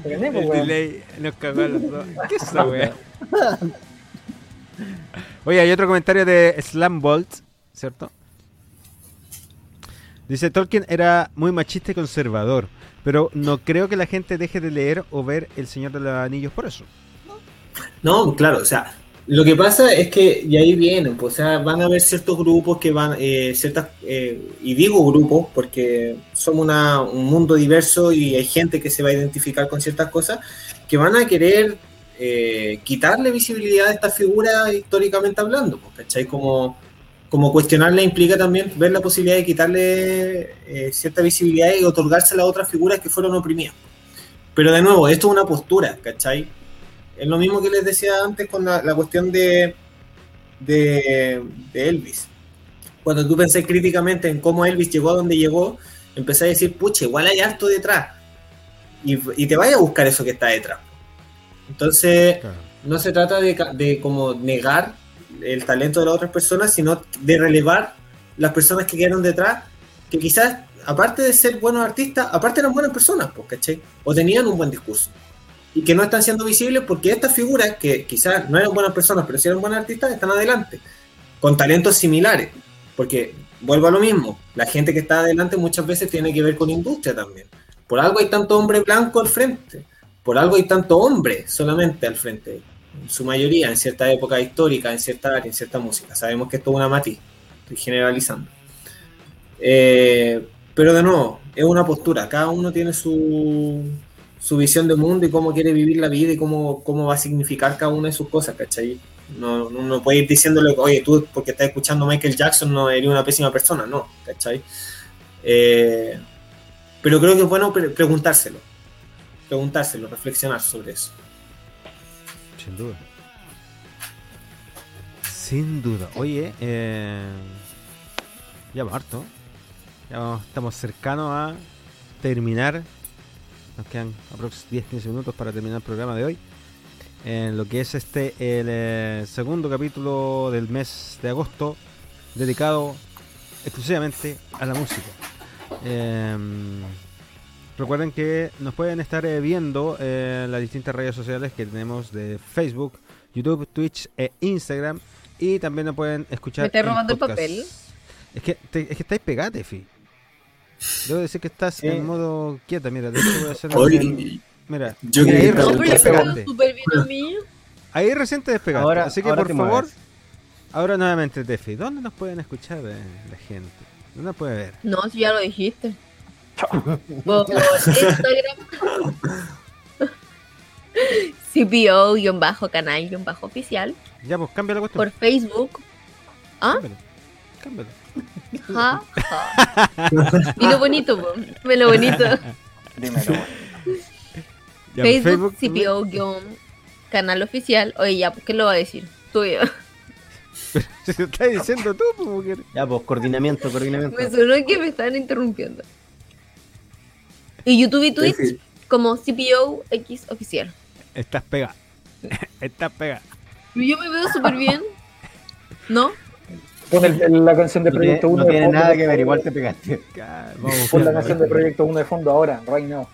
S2: Pues,
S1: el
S2: weón.
S1: delay nos cagó a los dos. ¿Qué es esa wea? Oye, hay otro comentario de Slam Bolt, ¿cierto? Dice, Tolkien era muy machista y conservador, pero no creo que la gente deje de leer o ver El Señor de los Anillos por eso.
S5: No, claro, o sea, lo que pasa es que, y ahí vienen, pues, o sea, van a haber ciertos grupos que van, eh, ciertas, eh, y digo grupos porque somos una- un mundo diverso y hay gente que se va a identificar con ciertas cosas, que van a querer eh, quitarle visibilidad a esta figura históricamente hablando, pues, ¿cachai? Como, como cuestionarla implica también ver la posibilidad de quitarle eh, cierta visibilidad y otorgársela a otras figuras que fueron oprimidas. Pero de nuevo, esto es una postura, ¿cachai? Es lo mismo que les decía antes con la, cuestión de, de, Elvis. Cuando tú pensás críticamente en cómo Elvis llegó a donde llegó, empecé a decir, pucha, igual hay harto detrás. Y, y te vayas a buscar eso que está detrás. Entonces, no se trata de, de como negar el talento de las otras personas, sino de relevar las personas que quedaron detrás, que quizás, aparte de ser buenos artistas, aparte eran buenas personas, pues, ¿cachai? O tenían un buen discurso. Y que no están siendo visibles porque estas figuras, que quizás no eran buenas personas, pero sí eran buenas artistas, están adelante, con talentos similares. Porque, vuelvo a lo mismo, la gente que está adelante muchas veces tiene que ver con industria también. Por algo hay tanto hombre blanco al frente, por algo hay tanto hombre solamente al frente, en su mayoría, en cierta época histórica, en cierta área, en cierta música. Sabemos que esto es una matiz, estoy generalizando. Eh, pero de nuevo, es una postura, cada uno tiene su, su visión de mundo y cómo quiere vivir la vida y cómo, cómo va a significar cada una de sus cosas, ¿cachai? No, no, no puede ir diciéndole, oye, tú porque estás escuchando Michael Jackson no eres una pésima persona, no, ¿cachai? Eh, pero creo que es bueno pre- preguntárselo, preguntárselo, reflexionar sobre eso.
S1: Sin duda. Sin duda. Oye, eh, ya vamos harto. Ya vamos- estamos cercanos a terminar. Nos quedan aproximadamente 10-15 minutos para terminar el programa de hoy. En lo que es este el eh, segundo capítulo del mes de agosto, dedicado exclusivamente a la música. Em, Recuerden que nos pueden estar eh, viendo eh, en las distintas redes sociales que tenemos de Facebook, YouTube, Twitch e Instagram. Y también nos pueden escuchar.
S4: ¿Me estás robando el papel?
S1: Es que, te- es que estáis pegate, Fi. Debo decir que estás en modo quieta. Mira, de hecho voy a hacer.
S5: Oye,
S1: Mira,
S5: yo
S1: mira,
S5: que
S1: ahí recién
S4: bien a.
S1: Ahí recién te despegaste.
S3: Ahora,
S1: Así que
S3: ahora
S1: por
S3: te
S1: favor,
S3: mueves.
S1: ahora nuevamente, Tefi. ¿Dónde nos pueden escuchar eh, la gente? ¿Dónde nos puede ver?
S4: No, si ya lo dijiste. Por Instagram. CPO-canal-oficial.
S1: Ya, pues cambia la cuestión.
S4: Por Facebook. ¿Ah?
S1: Cámbialo. Cámbialo.
S4: Ja. Y lo bonito, po. Dime lo bonito.
S2: Dímelo, weón.
S1: Ya, pues,
S4: Facebook,
S1: también.
S4: CPO-canal oficial. Oye, ya, ¿qué lo va a decir? Tuyo.
S1: Si te estás diciendo tú, pues, mujer.
S3: Ya, pues, coordinamiento, coordinamiento.
S4: Me sonó que me están interrumpiendo. Y YouTube y Twitch
S5: Sí, sí.
S4: como CPO X oficial.
S1: Estás pegada. Estás pegada.
S4: Pero Yo me veo súper bien. ¿No?
S2: Pon el- el- la canción de
S3: No tiene,
S2: Proyecto 1
S3: no
S2: de
S3: tiene
S2: fondo,
S3: nada que ver, igual te pegaste.
S1: Vamos,
S2: Pon la canción de Proyecto 1 de fondo ahora, right now.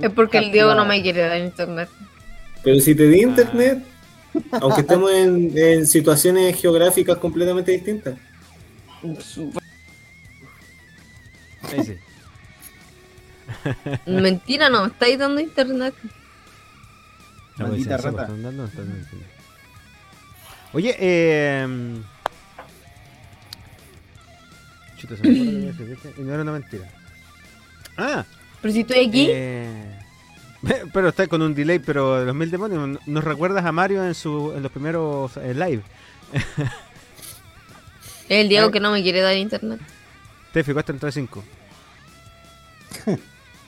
S4: Es porque el Diego no me quiere dar internet.
S5: Pero si te di internet, aunque estemos en, en situaciones geográficas completamente distintas.
S1: Ahí sí.
S4: Mentira, no, me estáis dando internet.
S1: No,
S3: Maldita
S1: pues,
S3: rata.
S1: están dando, están dando. Oye, eh. No era una mentira. Ah,
S4: Pero si estoy aquí,
S1: eh, pero está con un delay, pero de los mil demonios. ¿Nos recuerdas a Mario en, su, en los primeros eh, live?
S4: es el Diego que no me quiere dar internet.
S1: Tefi, cuesta entrar 5.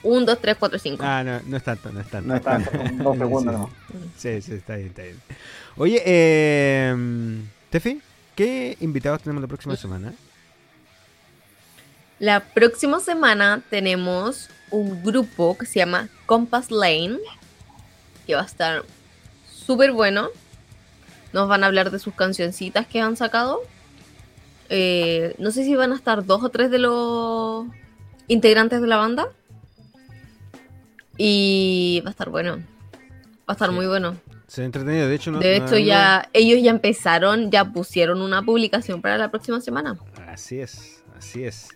S4: 1, 2, 3, 4, 5.
S1: Ah, no, no es tanto, no es tanto.
S3: No es tanto.
S2: dos segundos nomás.
S1: Sí, sí, está bien, está bien. Oye, eh, Tefi, ¿qué invitados tenemos la próxima semana?
S4: La próxima semana tenemos un grupo que se llama Compass Lane, que va a estar súper bueno. Nos van a hablar de sus cancioncitas que han sacado. Eh, no sé si van a estar dos o tres de los integrantes de la banda. Y va a estar bueno. Va a estar
S1: Sí.
S4: muy bueno.
S1: Se ha entretenido, de hecho, no,
S4: De
S1: no-
S4: hecho, ya ellos ya empezaron, ya pusieron una publicación para la próxima semana.
S1: Así es, así es.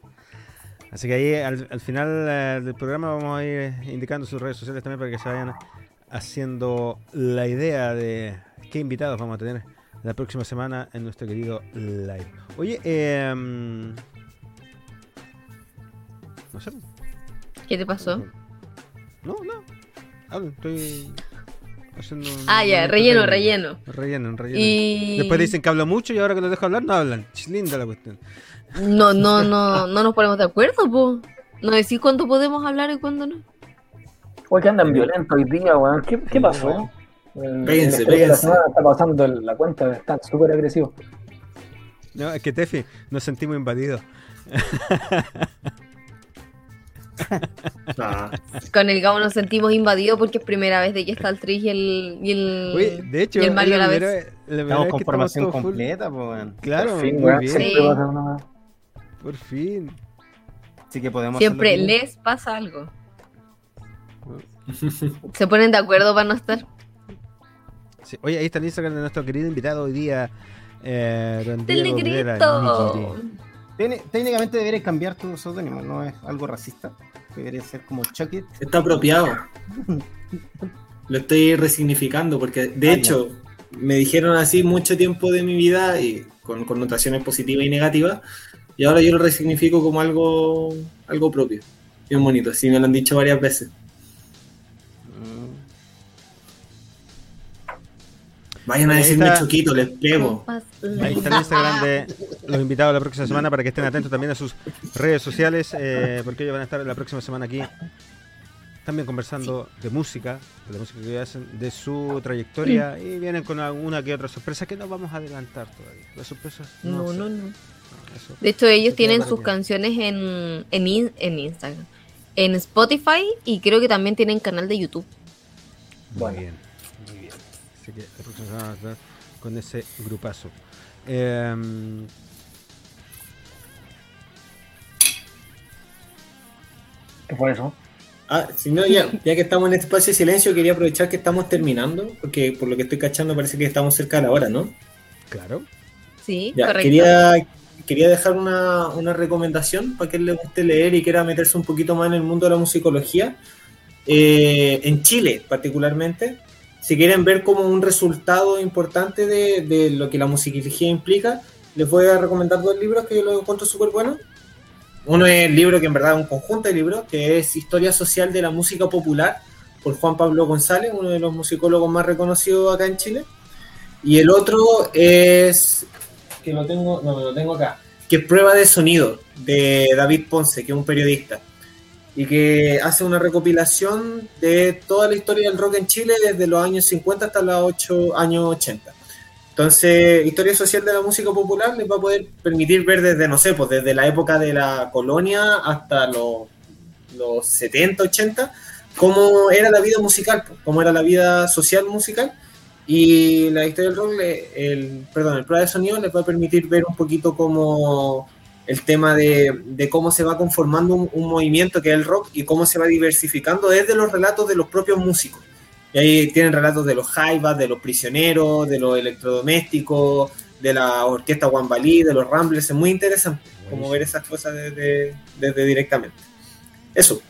S1: Así que ahí al, al final eh, del programa vamos a ir indicando sus redes sociales también para que se vayan haciendo la idea de qué invitados vamos a tener la próxima semana en nuestro querido live. Oye, eh, no sé.
S4: ¿Qué te pasó?
S1: No, no. Hablen, estoy haciendo.
S4: Ah, ya, relleno,
S1: relleno.
S4: relleno.
S1: Relleno.
S4: Y
S1: Después dicen que hablo mucho y ahora que los dejo hablar no hablan. Linda la cuestión.
S4: no, no, no, no nos ponemos de acuerdo, po. No decís cuándo podemos hablar y cuándo no.
S2: Oye, que andan violentos hoy día, weón. ¿Qué, qué pasó?
S5: Péguense, péguense.
S2: está pasando la cuenta, están súper agresivos.
S1: No, es que Tefi, nos sentimos invadidos.
S5: Ah,
S4: Con el Gabo nos sentimos invadidos porque es primera vez de que está el Tris y el, y el,
S1: Oye, de hecho,
S4: y el Mario a
S1: la primera
S4: vez.
S1: la
S3: Estamos con formación completa, pues.
S1: Claro,
S2: Por fin,
S1: muy bien.
S2: siempre
S4: Sí.
S1: Por fin.
S3: Así que podemos
S4: Siempre les pasa algo. Se ponen de acuerdo para no estar.
S1: Sí. Oye, ahí está el Instagram de nuestro querido invitado hoy día. Eh,
S4: ¡Del negrito!
S3: Técnicamente deberías cambiar tu seudónimo, no es algo racista. Debería ser como Chuck It.
S5: está apropiado. Lo estoy resignificando porque, de
S3: Ah,
S5: hecho, me dijeron así mucho tiempo de mi vida y con connotaciones positivas y negativas. Y ahora yo lo resignifico como algo, algo propio. Bien bonito, así me lo han dicho varias veces. Vayan a decirme
S1: está.
S5: choquito, les pego.
S1: Ahí está el Instagram de los invitados la próxima semana para que estén atentos también a sus redes sociales, eh, porque ellos van a estar la próxima semana aquí también conversando de música, de la música que hacen, de su trayectoria y vienen con alguna que otra sorpresa que no vamos a adelantar todavía. Las sorpresas no,
S4: No, no, no.
S1: eso.
S4: De hecho, ellos tienen sus canciones en, en, in- en Instagram, en Spotify y creo que también tienen canal de YouTube.
S1: Muy
S2: Bueno.
S1: bien, muy bien. Con ese grupazo. Em,
S2: ¿Qué fue eso?
S5: Ah, si no, ya, ya que estamos en este espacio de silencio, quería aprovechar que estamos terminando, porque por lo que estoy cachando parece que estamos cerca de la hora, ¿no?
S1: claro.
S4: Sí,
S5: Ya,
S4: correcto.
S5: quería, quería dejar una, una recomendación para quien le guste leer y quiera meterse un poquito más en el mundo de la musicología. Eh, en Chile, particularmente, si quieren ver como un resultado importante de, de lo que la musicología implica, les voy a recomendar dos libros que yo los encuentro súper buenos. Uno es el libro que en verdad es un conjunto de libros, que es Historia Social de la Música Popular, por Juan Pablo González, uno de los musicólogos más reconocidos acá en Chile. Y el otro es que lo tengo, no, lo tengo acá, que es Prueba de Sonido, de David Ponce, que es un periodista, y que hace una recopilación de toda la historia del rock en Chile desde los años 50 hasta los ocho- años 80. Entonces, historia social de la música popular les va a poder permitir ver desde, no sé, pues desde la época de la colonia hasta los, los 70, 80, cómo era la vida musical, pues, cómo era la vida social musical. Y la historia del rock, el, perdón, el prueba de sonido les va a permitir ver un poquito cómo el tema de, de cómo se va conformando un, un movimiento que es el rock y cómo se va diversificando desde los relatos de los propios músicos. Y ahí tienen relatos de los jaivas, de los prisioneros, de los electrodomésticos, de la orquesta Wambalí, de los Ramblers. Es muy interesante como ver esas cosas desde, desde directamente. Eso.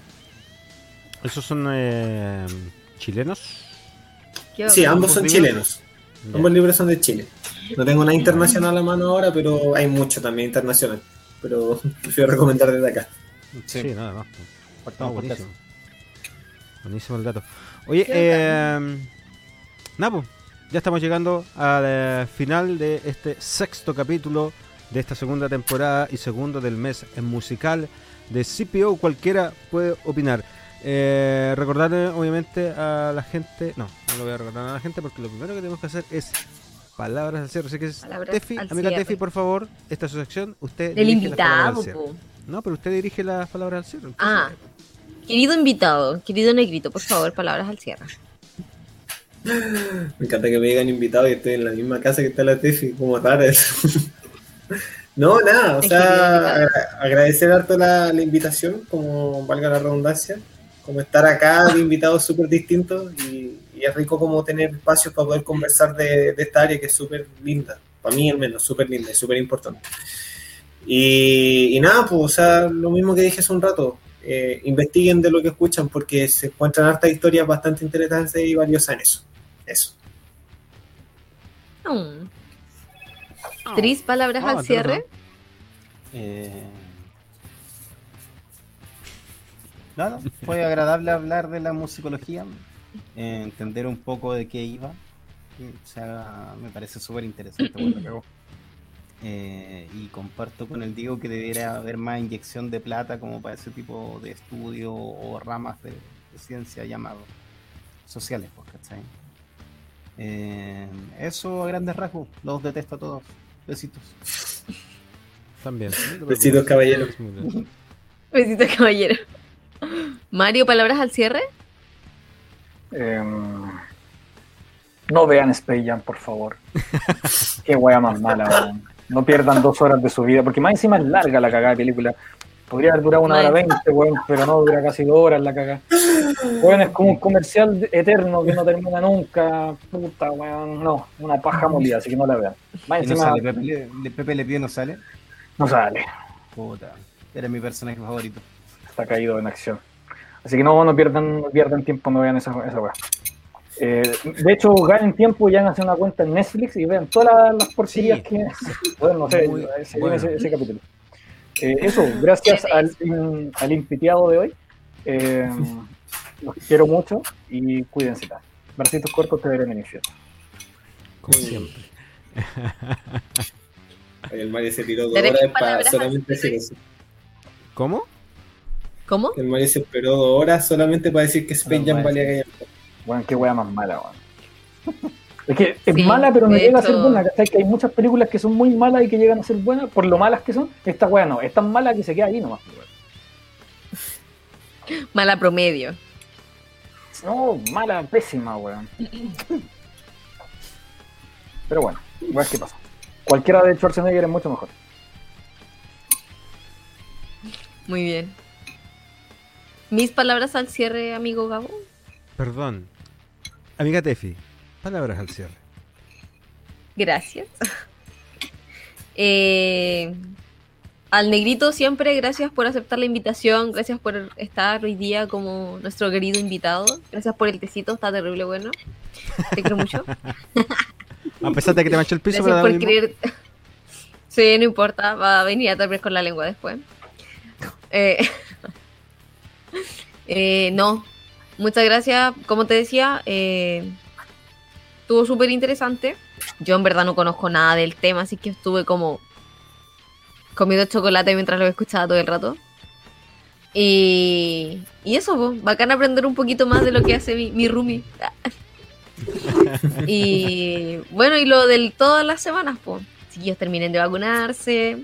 S1: ¿Esos son eh, chilenos?
S5: Sí, ambos son
S1: libros?
S5: chilenos. Ambos libros son de Chile. No tengo nada internacional a la mano ahora, pero hay mucho también internacional. Pero prefiero recomendar desde acá.
S1: Sí, nada más.
S3: Partamos por
S1: buenísimo. Buenísimo el dato. Oye, eh, pues, ya estamos llegando al eh, final de este sexto capítulo de esta segunda temporada y segundo del mes en musical de CPO. Cualquiera puede opinar. Eh, recordarle, obviamente, a la gente. No, no lo voy a recordar a la gente porque lo primero que tenemos que hacer es palabras al cierre. Así que, es
S4: Palabras
S1: Tefi, amiga
S4: cierre.
S1: Tefi, por favor, esta es su sección. Usted
S4: Del
S1: dirige las palabras al
S4: invitado.
S1: No, pero usted dirige las palabras al cierre. entonces-
S4: Ah, querido invitado, querido negrito, por favor, palabras al cierre.
S5: Me encanta que me digan invitado y estoy en la misma casa que está la Tefi, como raro eso. No, nada, o sea, agradecer harto la, la invitación, como valga la redundancia, como estar acá de invitados súper distintos y, y es rico como tener espacios para poder conversar de, de esta área que es súper linda, para mí al menos, súper linda y súper importante. Y, y nada, pues, o sea, lo mismo que dije hace un rato, eh, investiguen de lo que escuchan porque se encuentran hartas historias bastante interesantes y valiosas en eso. Eso.
S4: Mm. Tris, palabras
S1: Ah,
S4: al cierre.
S3: Eh, Nada, fue agradable hablar de la musicología, eh, entender un poco de qué iba. O sea, me parece súper interesante. eh, y comparto con el Diego que debería haber más inyección de plata como para ese tipo de estudio o ramas de, de ciencia llamados sociales, pues, ¿cachai? Eh, eso a grandes rasgos, los detesto a todos. Besitos.
S1: También.
S5: Besitos, caballero.
S1: Es muy bien.
S4: Besito, caballero. Mario, palabras al cierre.
S2: Em, no vean Space Jam, por favor. Qué wea más mala, weón. No pierdan dos horas de su vida, porque más encima es larga la cagada de película. Podría haber durado una hora veinte, weón, pero no dura casi dos horas la cagada. Weón, es como un comercial eterno que no termina nunca. Puta, weón, no, una paja molida, así que no la vean. Más
S3: Y no
S2: encima
S3: sale, Pepe, Le- Pepe no sale.
S2: no sale,
S3: Puta, era mi personaje favorito.
S2: está caído en acción. Así que no, no pierdan, no pierdan tiempo, no vean esa, esa weá. Eh, de hecho, ganen tiempo y hagan una cuenta en Netflix y vean todas las, las porquerías
S1: Sí.
S2: que. Bueno, no sé,
S1: Muy
S2: ese,
S1: bueno.
S2: ese- ese capítulo. Eh, eso, gracias al, in- al invitado de hoy. Eh, los quiero mucho y cuídense. Bracitos cortos te veré en el infierno.
S1: Como siempre.
S5: El Mario se tiró dos horas para solamente decir eso.
S1: ¿Cómo?
S4: ¿Cómo?
S5: El Mario se esperó dos horas solamente para decir que Space
S3: No,
S5: Jam valía que
S2: Bueno, qué wea más mala, weón. Es que es
S4: Sí,
S2: mala, pero no llega a ser buena. ¿cachai? Que hay muchas películas que son muy malas y que llegan a ser buenas por lo malas que son. Esta wea no, es tan mala que se queda ahí nomás. weón.
S4: Mala promedio.
S2: No, mala, pésima, weón. Pero bueno, weas que pasa. Cualquiera de Schwarzenegger es mucho mejor.
S4: Muy bien. Mis palabras al cierre, amigo Gabo.
S1: Perdón. Amiga Tefi, palabras al cierre.
S4: Gracias. Eh, al negrito siempre, gracias por aceptar la invitación, gracias por estar hoy día como nuestro querido invitado, gracias por el tecito, está terrible bueno. Te quiero mucho.
S1: A pesar de que te manchó el piso,
S4: Gracias por creer. Sí, no importa, va a venir a tal con la lengua después. Eh, eh, no, muchas gracias. Como te decía, eh, estuvo súper interesante. Yo en verdad no conozco nada del tema, así que estuve como comiendo chocolate mientras lo escuchaba todo el rato. Y, y eso, pues, bacán aprender un poquito más de lo que hace mi, mi roomie. y bueno, y lo del todas las semanas, pues, si ellos terminen de vacunarse.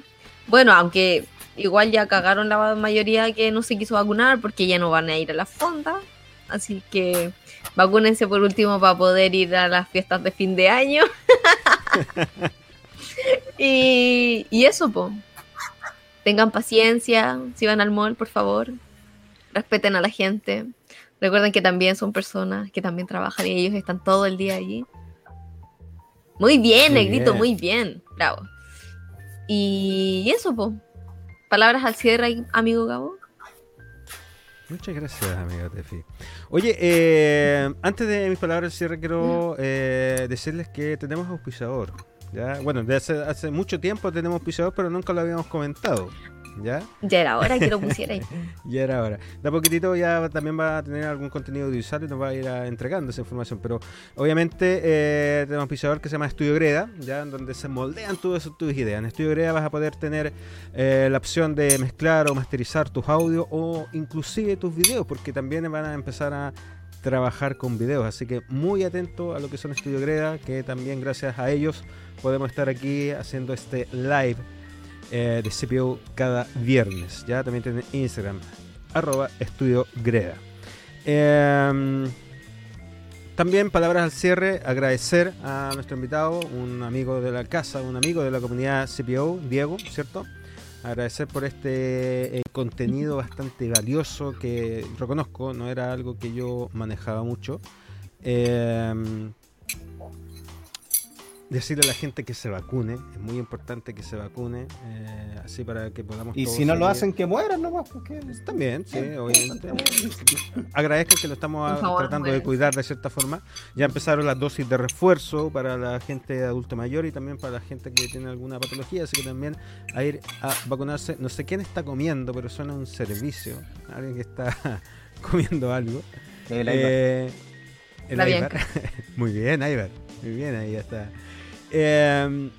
S4: Bueno, aunque igual ya cagaron la mayoría que no se quiso vacunar porque ya no van a ir a la fonda. Así que vacúnense por último para poder ir a las fiestas de fin de año. y, y eso, pues. Tengan paciencia, si van al mall, por favor. Respeten a la gente. Recuerden que también son personas que también trabajan y ellos están todo el día allí. Muy bien,
S1: Muy
S4: Negrito,
S1: bien.
S4: muy bien. Bravo. Y eso, po. Palabras al cierre, amigo Gabo.
S1: Muchas gracias, amiga Tefi. Oye, eh, antes de mis palabras de cierre, quiero eh, decirles que tenemos auspiciador. ¿ya? Bueno, de hace, hace mucho tiempo tenemos auspiciador, pero nunca lo habíamos comentado. ¿Ya?
S4: Ya era hora que lo pusierais.
S1: Ya era hora. De a poquitito ya también va a tener algún contenido audiovisual y nos va a ir a- entregando esa información. Pero obviamente eh, tenemos un pisador que se llama Estudio Greda, ya en donde se moldean todas tus ideas. En Estudio Greda vas a poder tener eh, la opción de mezclar o masterizar tus audios o inclusive tus videos, porque también van a empezar a trabajar con videos. Así que muy atento a lo que son Estudio Greda, que también gracias a ellos podemos estar aquí haciendo este live eh, de CPU cada viernes. Ya también tienen Instagram, arroba estudio greda. Em, también palabras al cierre, agradecer a nuestro invitado, un amigo de la casa, un amigo de la comunidad CPO, Diego, ¿cierto? Agradecer por este eh, contenido bastante valioso que reconozco, no era algo que yo manejaba mucho. Em, decirle a la gente que se vacune, es muy importante que se vacune, eh, así para que podamos...
S3: Y
S1: todos
S3: si no lo hacen, que mueran nomás. Porque...
S1: También, sí, obviamente. Agradezco que lo estamos
S4: favor,
S1: tratando de
S4: muéranse.
S1: cuidar de cierta forma. Ya empezaron las dosis de refuerzo para la gente adulta mayor y también para la gente que tiene alguna patología, así que también a ir a vacunarse. No sé quién está comiendo, pero suena un servicio. Alguien que está comiendo algo. Eh, el
S4: La
S1: Aibar. Muy bien, Aibar. Muy bien, ahí ya está. Eh,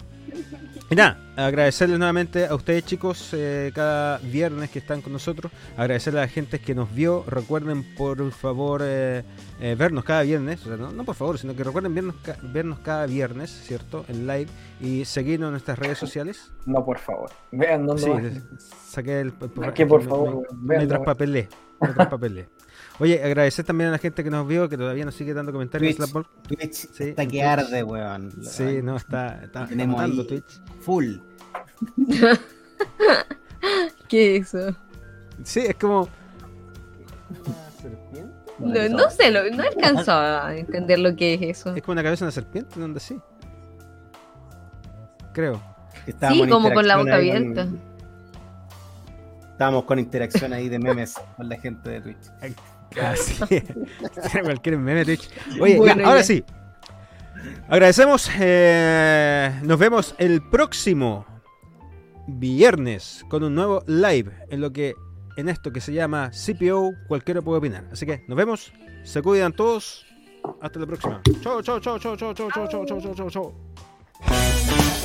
S1: y nada, agradecerles nuevamente a ustedes chicos eh, cada viernes que están con nosotros. Agradecerle a la gente que nos vio. Recuerden por favor eh, eh, vernos cada viernes. O sea, no, no por favor, sino que recuerden vernos, vernos cada viernes, ¿cierto? En live y seguirnos en nuestras redes sociales.
S2: No, por favor. Vean dónde
S1: Sí, saqué el, el-
S2: Aquí, por
S1: me-
S2: favor,
S1: me-
S2: weón,
S1: me
S2: vean,
S1: traspapelé. Me traspapelé. Oye, agradecer también a la gente que nos vio, que todavía nos sigue dando comentarios.
S3: Twitch.
S1: Sí,
S3: está que
S1: Twitch.
S3: arde, weón.
S1: Sí, no, está, está,
S3: Tenemos
S1: Twitch.
S3: Full.
S4: ¿Qué es eso?
S1: Sí, es como.
S4: No, no sé, lo- no alcanzo a entender lo que es eso.
S1: Es como una cabeza de una serpiente, donde sí. Creo.
S3: Estábamos
S4: Sí, como con la boca abierta.
S3: Estábamos con interacción ahí de memes con la gente de Twitch.
S1: Así es. Tiene cualquier meme Twitch. Oye, ya, ahora sí. Agradecemos. eh, nos vemos el próximo viernes con un nuevo live en lo que en esto que se llama CPO cualquiera puede opinar. Así que nos vemos. Se cuidan todos. Hasta la próxima. Chao, chao, chao, chao, chao, chao, chao, chao, chao, chao, chao.